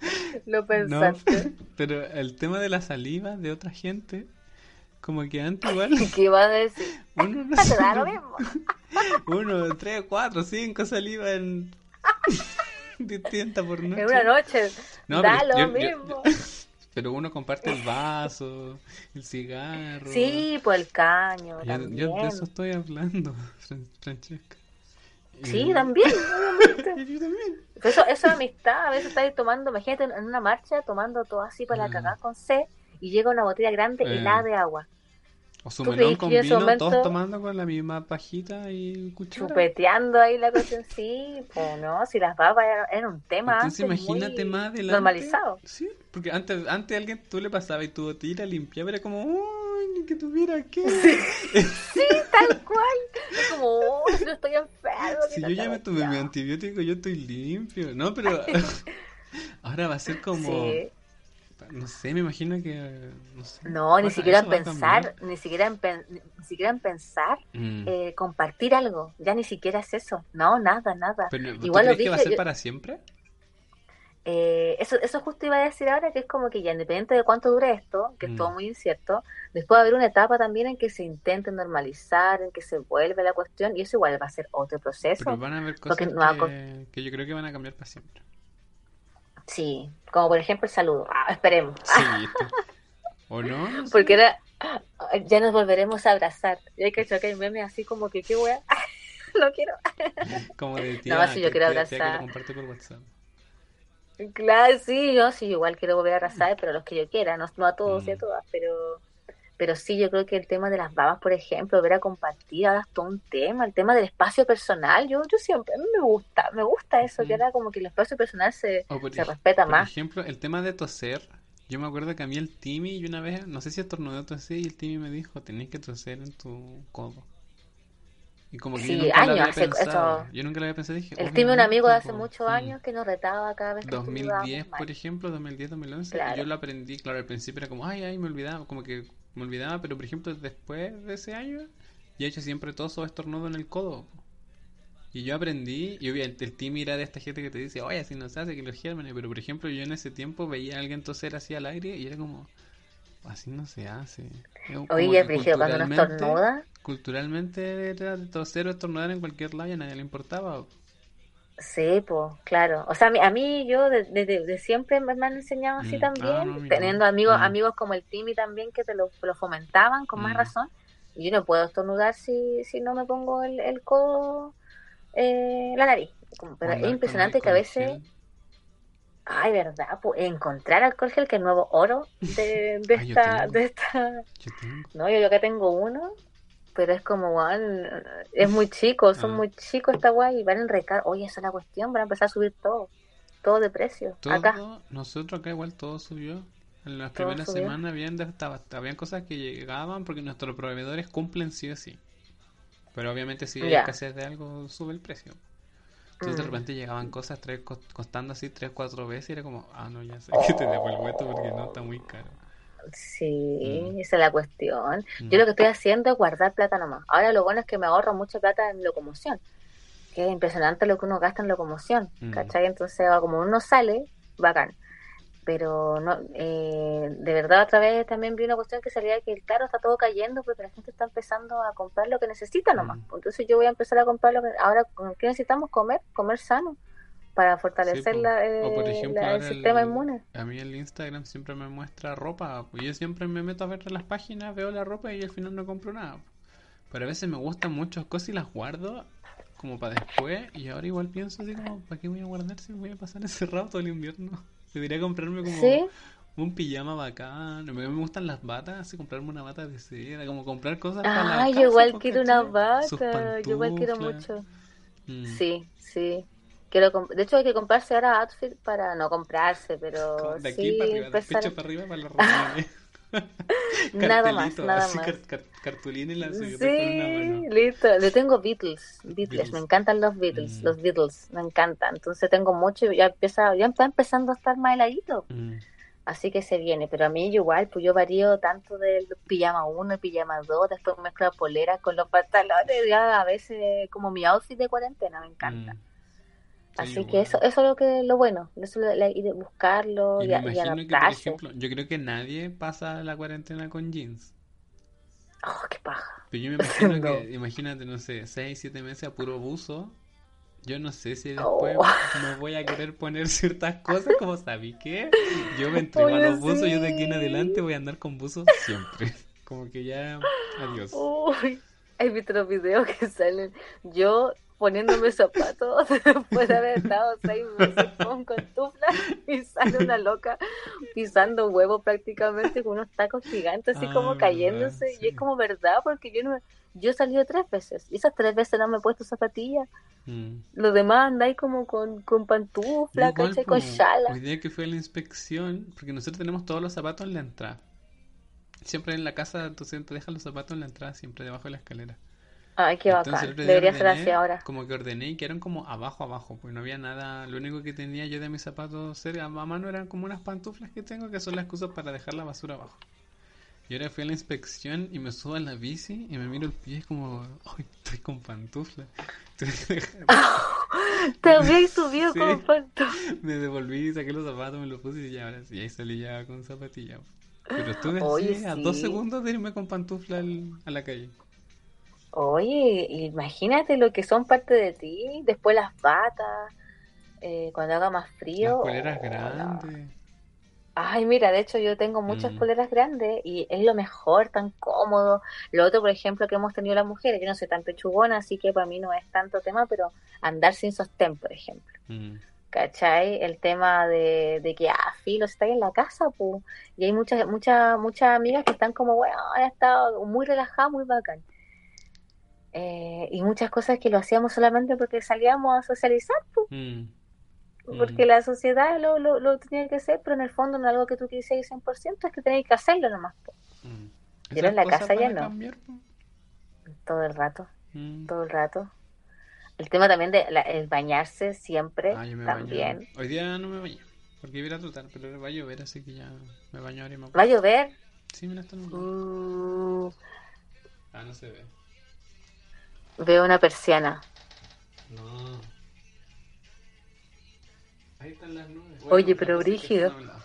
lo No, pensaste. pero el tema de la saliva de otra gente, como que antes igual, ¿Qué ibas a decir? uno no Te sé, da lo mismo. uno, tres, cuatro, cinco salivas en distintas por noche. En una noche. No, da lo yo- yo- mismo. Pero uno comparte el vaso, el cigarro. Sí, por el caño. Yo, yo de eso estoy hablando, Fran- Francesca. Sí, también, obviamente. Yo también. Eso, eso es amistad. A veces estáis tomando, imagínate en una marcha, tomando todo así para la Mm. cagada con sed y llega una botella grande Eh. helada de agua. O su ¿Tú melón con vino, todos momento- tomando con la misma pajita y cuchara. Chupeteando ahí la cuestión, sí, pues no, si las babas era, era un tema Entonces antes imagínate muy más adelante. normalizado. Sí, porque antes, antes alguien tú le pasaba y tu botella limpiaba, era como, uy, ni que tuviera que. Sí, tal cual. Es como, oh, no estoy enfermo. Si yo ya me tomé mi antibiótico, yo estoy limpio. No, pero ahora va a ser como, Sí. no sé, me imagino que, no sé. No, ni siquiera pensar, ni siquiera en, pen- ni siquiera en pensar Mm. eh, compartir algo. Ya ni siquiera es eso. No, nada, nada. Pero, ¿tú Igual lo crees que va a ser yo- para siempre? Eh, eso, eso justo iba a decir ahora, que es como que ya independiente de cuánto dure esto, que es Mm. todo muy incierto, después va a haber una etapa también en que se intente normalizar, en que se vuelve la cuestión, y eso igual va a ser otro proceso. Pero van a haber cosas no va a que, que yo creo que van a cambiar para siempre. Sí, como por ejemplo el saludo. Ah, esperemos. Sí, ¿O no? No sé. Porque era, ya nos volveremos a abrazar. Y hay que que hay memes así como que, qué wea, no quiero. Como de tía, No, sí, yo que- quiero tía- tía que abrazar. lo comparte por WhatsApp. Claro, sí, yo sí, igual quiero volver a abrazar, pero los que yo quiera, no, no a todos y a Mm. todas, pero, pero sí, yo creo que el tema de las babas, por ejemplo, ver a compartir, ahora es todo un tema, el tema del espacio personal, yo, yo siempre, a mí me gusta, me gusta eso, que ahora como que el espacio personal se, por, se ej- respeta por más. ejemplo, el tema de toser. Yo me acuerdo que a mí el Timmy, y una vez, no sé si estornudó o tosé, y el Timmy me dijo, tenés que toser en tu codo. Y como que Sí, yo nunca lo años había hace- pensado. eso- Yo nunca lo había pensado, dije, El Timmy, un amigo de hace muchos años que nos retaba cada vez que 2010, estornudábamos por ejemplo, 2010, 2011, y Claro. yo lo aprendí, claro, al principio era como, ay, ay, me olvidaba, como que me olvidaba, pero por ejemplo, después de ese año, ya he hecho siempre toso o estornudo en el codo. Y yo aprendí, y obviamente el Timmy era de esta gente que te dice, oye, así no se hace, que los gérmenes, pero por ejemplo, yo en ese tiempo veía a alguien toser así al aire y era como, así no se hace. Oye, que Brígido, cuando uno estornuda, Culturalmente era toser o estornudar en cualquier lado y a nadie le importaba. Sí, pues, claro. O sea, a mí, a mí yo de, de- de- de siempre me, han enseñado así Mm. también, Ah, no, teniendo amigos Mm. amigos como el Timmy también que te lo, lo fomentaban con más Mm. razón. Y yo no puedo estornudar si, si no me pongo el, el codo, eh, la nariz. Como- Pero es Andar impresionante que a veces, gel. ay, verdad, pues, encontrar alcohol gel, que es nuevo oro de, de Ay, yo esta, tengo. de esta, Yo tengo. no, yo, yo que tengo uno, pero es como, weón, es muy chico, son Ah. muy chicos esta guay y van a enrecar. Oye, esa es la cuestión, van a empezar a subir todo, todo de precio. Todo, Acá, nosotros acá igual todo subió. En las Todo primeras subió. semanas habían, estaba- habían cosas que llegaban porque nuestros proveedores cumplen sí o sí. Pero obviamente si hay escasez de algo, sube el precio. Entonces de Mm. repente llegaban cosas tres, cos- costando así tres, cuatro veces y era como, ah, no, ya sé Oh. que te devuelvo esto porque no está muy caro. Sí, Mm. esa es la cuestión. Mm. Yo lo que estoy haciendo es guardar plata nomás. Ahora lo bueno es que me ahorro mucha plata en locomoción, que es impresionante lo que uno gasta en locomoción, Mm. ¿cachai? Entonces, como uno sale, bacán. Pero no, eh, de verdad otra vez también vi una cuestión que salía que claro está todo cayendo porque la gente está empezando a comprar lo que necesita nomás. Mm. Entonces yo voy a empezar a comprar lo que ahora ¿qué necesitamos comer, comer sano para fortalecer po. la, O por eh, ejemplo, la- el sistema el- inmune. A mí el Instagram siempre me muestra ropa. Yo siempre me meto a ver las páginas, veo la ropa y al final no compro nada. Pero a veces me gustan muchas cosas y las guardo como para después. Y ahora igual pienso así como, ¿para qué voy a guardar si voy a pasar encerrado todo el invierno? Debería comprarme como Sí, un pijama bacán. A mí me gustan las batas, así comprarme una bata de seda, como comprar cosas para la casa, yo igual quiero una bata, yo igual quiero mucho. Mm. Sí, sí. Quiero de hecho hay que comprarse ahora outfit para no comprarse, pero De aquí sí para arriba, pecho para arriba para las reuniones. Nada más, nada así, más. car- car- cartulina en la Sí, sillota con una mano. listo. Le tengo Beatles, Beatles, Beatles. me encantan los Beatles, Mm. los Beatles, me encantan. Entonces tengo mucho y ya empieza, ya está empezando a estar más heladito. Mm. Así que se viene, pero a mí igual, pues yo varío tanto del pijama 1, el pijama 2, después mezclo poleras con los pantalones, ya a veces como mi outfit de cuarentena, me encanta. Mm. Así Sí, que eso, eso es lo que lo bueno, eso es la- a buscarlo Y y, me a- y imagino que, por adaptarse. ejemplo, yo creo que nadie pasa la cuarentena con jeans. Oh, qué paja. Pero yo me imagino No. que, imagínate, no sé, 6, 7 meses a puro buzo. Yo no sé si Oh. después me voy a querer poner ciertas cosas, como sabí que yo me entrego a Oye, los buzos, yo de aquí en adelante voy a andar con buzos siempre. Como que ya, adiós. Uy, ¿has visto los videos que salen? Yo poniéndome zapatos después de haber estado seis meses con pantuflas y sale una loca pisando huevo prácticamente con unos tacos gigantes así Ah, como verdad, cayéndose y es como verdad porque yo no yo he salido tres veces y esas tres veces no me he puesto zapatillas Mm. los demás andáis como con, con pantuflas, Igual, ¿cachai? po, con chala Hoy día que fue a la inspección, porque nosotros tenemos todos los zapatos en la entrada. Siempre en la casa, tú siempre dejas los zapatos en la entrada, siempre debajo de la escalera. Ay qué Entonces, bacán debería ser ordené, así ahora Como que ordené y quedaron como abajo, abajo, pues no había nada. Lo único que tenía yo de mis zapatos cerca, a mano eran como unas pantuflas que tengo que son las cosas para dejar la basura abajo. Y ahora fui a la inspección y me subo a la bici y me miro el pie como, ay, estoy con pantuflas. te habíais subido Sí. con pantuflas me devolví, saqué los zapatos, me los puse y ya ahora sí, ahí salí ya con zapatillas. Pero estuve así a dos segundos de irme con pantufla al- a la calle. Oye, imagínate lo que son parte de ti, después las batas, eh, cuando haga más Las frío. poleras oh, no. grandes. Ay, mira, de hecho yo tengo muchas Mm. poleras grandes y es lo mejor, tan cómodo. Lo otro, por ejemplo, que hemos tenido las mujeres, yo no soy tan pechugona, así que para mí no es tanto tema, pero andar sin sostén, por ejemplo. Mm. ¿Cachai? El tema de, de que, ah, filo, estáis en la casa, pues. Y hay muchas, muchas, muchas amigas que están como, bueno, han estado muy relajadas, muy bacán. Eh, y muchas cosas que lo hacíamos solamente porque salíamos a socializar, pues, Mm. porque Mm. la sociedad lo, lo, lo tenía que hacer, pero en el fondo no es algo que tú quisieras 100%, es que tenéis que hacerlo nomás, Mm. Pero en la casa ya no. cambiar, todo el rato, todo el rato. El tema también de la- el bañarse siempre, Ah, yo me también. baño. Hoy día no me bañé. Porque iba a trotar, pero va a llover, así que ya me baño ahora y me ¿Va a llover? Sí, mira, está nublado. Mm, Ah, no se ve. Veo una persiana. No. Ahí están las nubes. Oye, pero brígido. está nublado.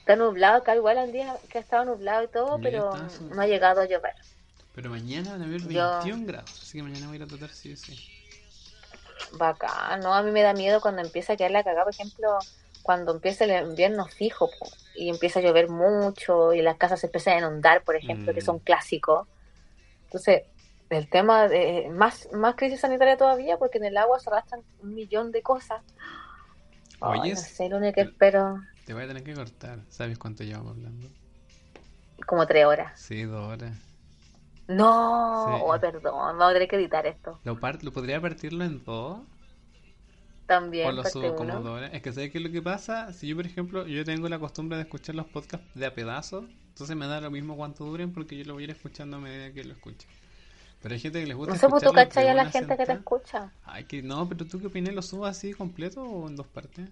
Está nublado, acá igual al día que ha estado nublado y todo, pero está, no ha llegado a llover. Pero mañana van a haber Yo- 21 grados, así que mañana voy a ir a trotar sí o sí. Bacán, no, a mí me da miedo cuando empieza a quedar la cagada, por ejemplo, cuando empieza el invierno fijo po, y empieza a llover mucho y las casas se empiezan a inundar, por ejemplo, que Mm. son clásicos. Entonces, el tema de más, más crisis sanitaria todavía, porque en el agua se arrastran un millón de cosas. Ay, Oye, no sé, lo único que espero, Te voy a tener que cortar. ¿Sabes cuánto llevamos hablando? como tres horas. Sí, dos horas. No, Sí. oh, perdón, vamos a tener que editar esto. ¿Lo, par- ¿Lo podría partirlo en dos? También, ¿O lo subo como uno. dos horas? Es que ¿sabes qué es lo que pasa? Si yo, por ejemplo, yo tengo la costumbre de escuchar los podcasts de a pedazos, entonces me da lo mismo cuánto duren porque yo lo voy a ir escuchando a medida que lo escuche. Pero hay gente que les gusta No sé, pues tú cachai a la gente que te sentada. escucha. Ay, que no, pero tú qué opinas, ¿lo subo así completo o en dos partes?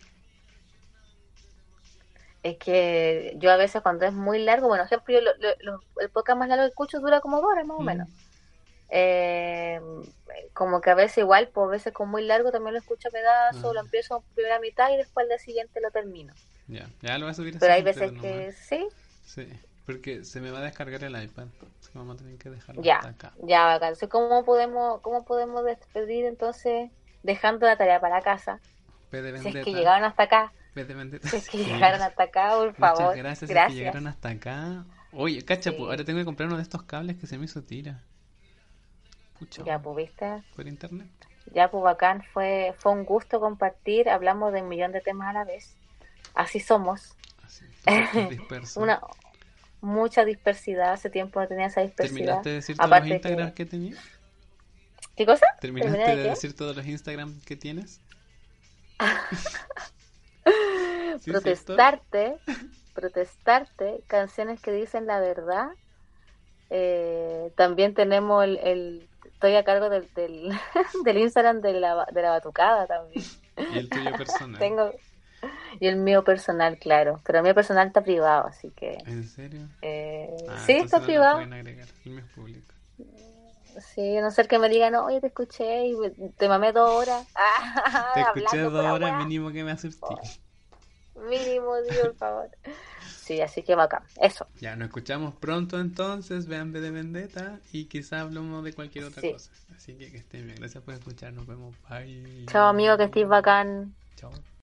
Es que yo a veces cuando es muy largo, bueno, siempre yo lo- lo- lo- el podcast más largo que escucho dura como dos horas más o Mm. menos. Eh, como que a veces igual, pues a veces con muy largo también lo escucho a pedazos, Ah. lo empiezo en primera mitad y después al día siguiente lo termino. Ya, ya lo voy a subir así Pero hay veces que nomás. sí, Sí, porque se me va a descargar el iPad. Así que vamos a tener que dejarlo ya, hasta acá. ya bacán. Entonces, ¿cómo podemos, cómo podemos despedir entonces dejando la tarea para casa? P de Si es que llegaron hasta acá, P de si es que llegaron hasta acá, por favor. Muchas gracias, si es que Gracias. llegaron hasta acá. Oye, cacha, Sí. pues, ahora tengo que comprar uno de estos cables que se me hizo tira. Pucha, Ya, pues, ¿viste? por internet. Ya, pues bacán, fue, fue un gusto compartir, hablamos de un millón de temas a la vez. Así somos. Así. Una mucha dispersidad, hace tiempo no tenía esa dispersidad. ¿Terminaste de decir todos los Instagrams que- que, tenías? ¿Qué cosa? ¿Terminaste ¿Terminé de, decir todos los Instagram que tienes? Protestarte protestarte, canciones que dicen la verdad. Eh, también tenemos el, el- estoy a cargo del, del, del Instagram de la, de la batucada también. Y el tuyo personal. Tengo y el mío personal, claro, pero el mío personal está privado, así que ¿En serio? eh, Ah, sí está no privado. agregar. El mío es público. Sí, a no ser que me digan, oye, te escuché y te mamé dos horas. Te Hablando escuché dos horas, mínimo que me asusté. Mínimo, sí, por favor. Sí, así que bacán. Eso. Ya, nos escuchamos pronto entonces. Vean B de Vendetta y quizá hablamos de cualquier otra Sí. cosa. Así que que estén bien. Gracias por escuchar. Nos vemos. Bye. Chao, amigo, que estés bacán. Chao.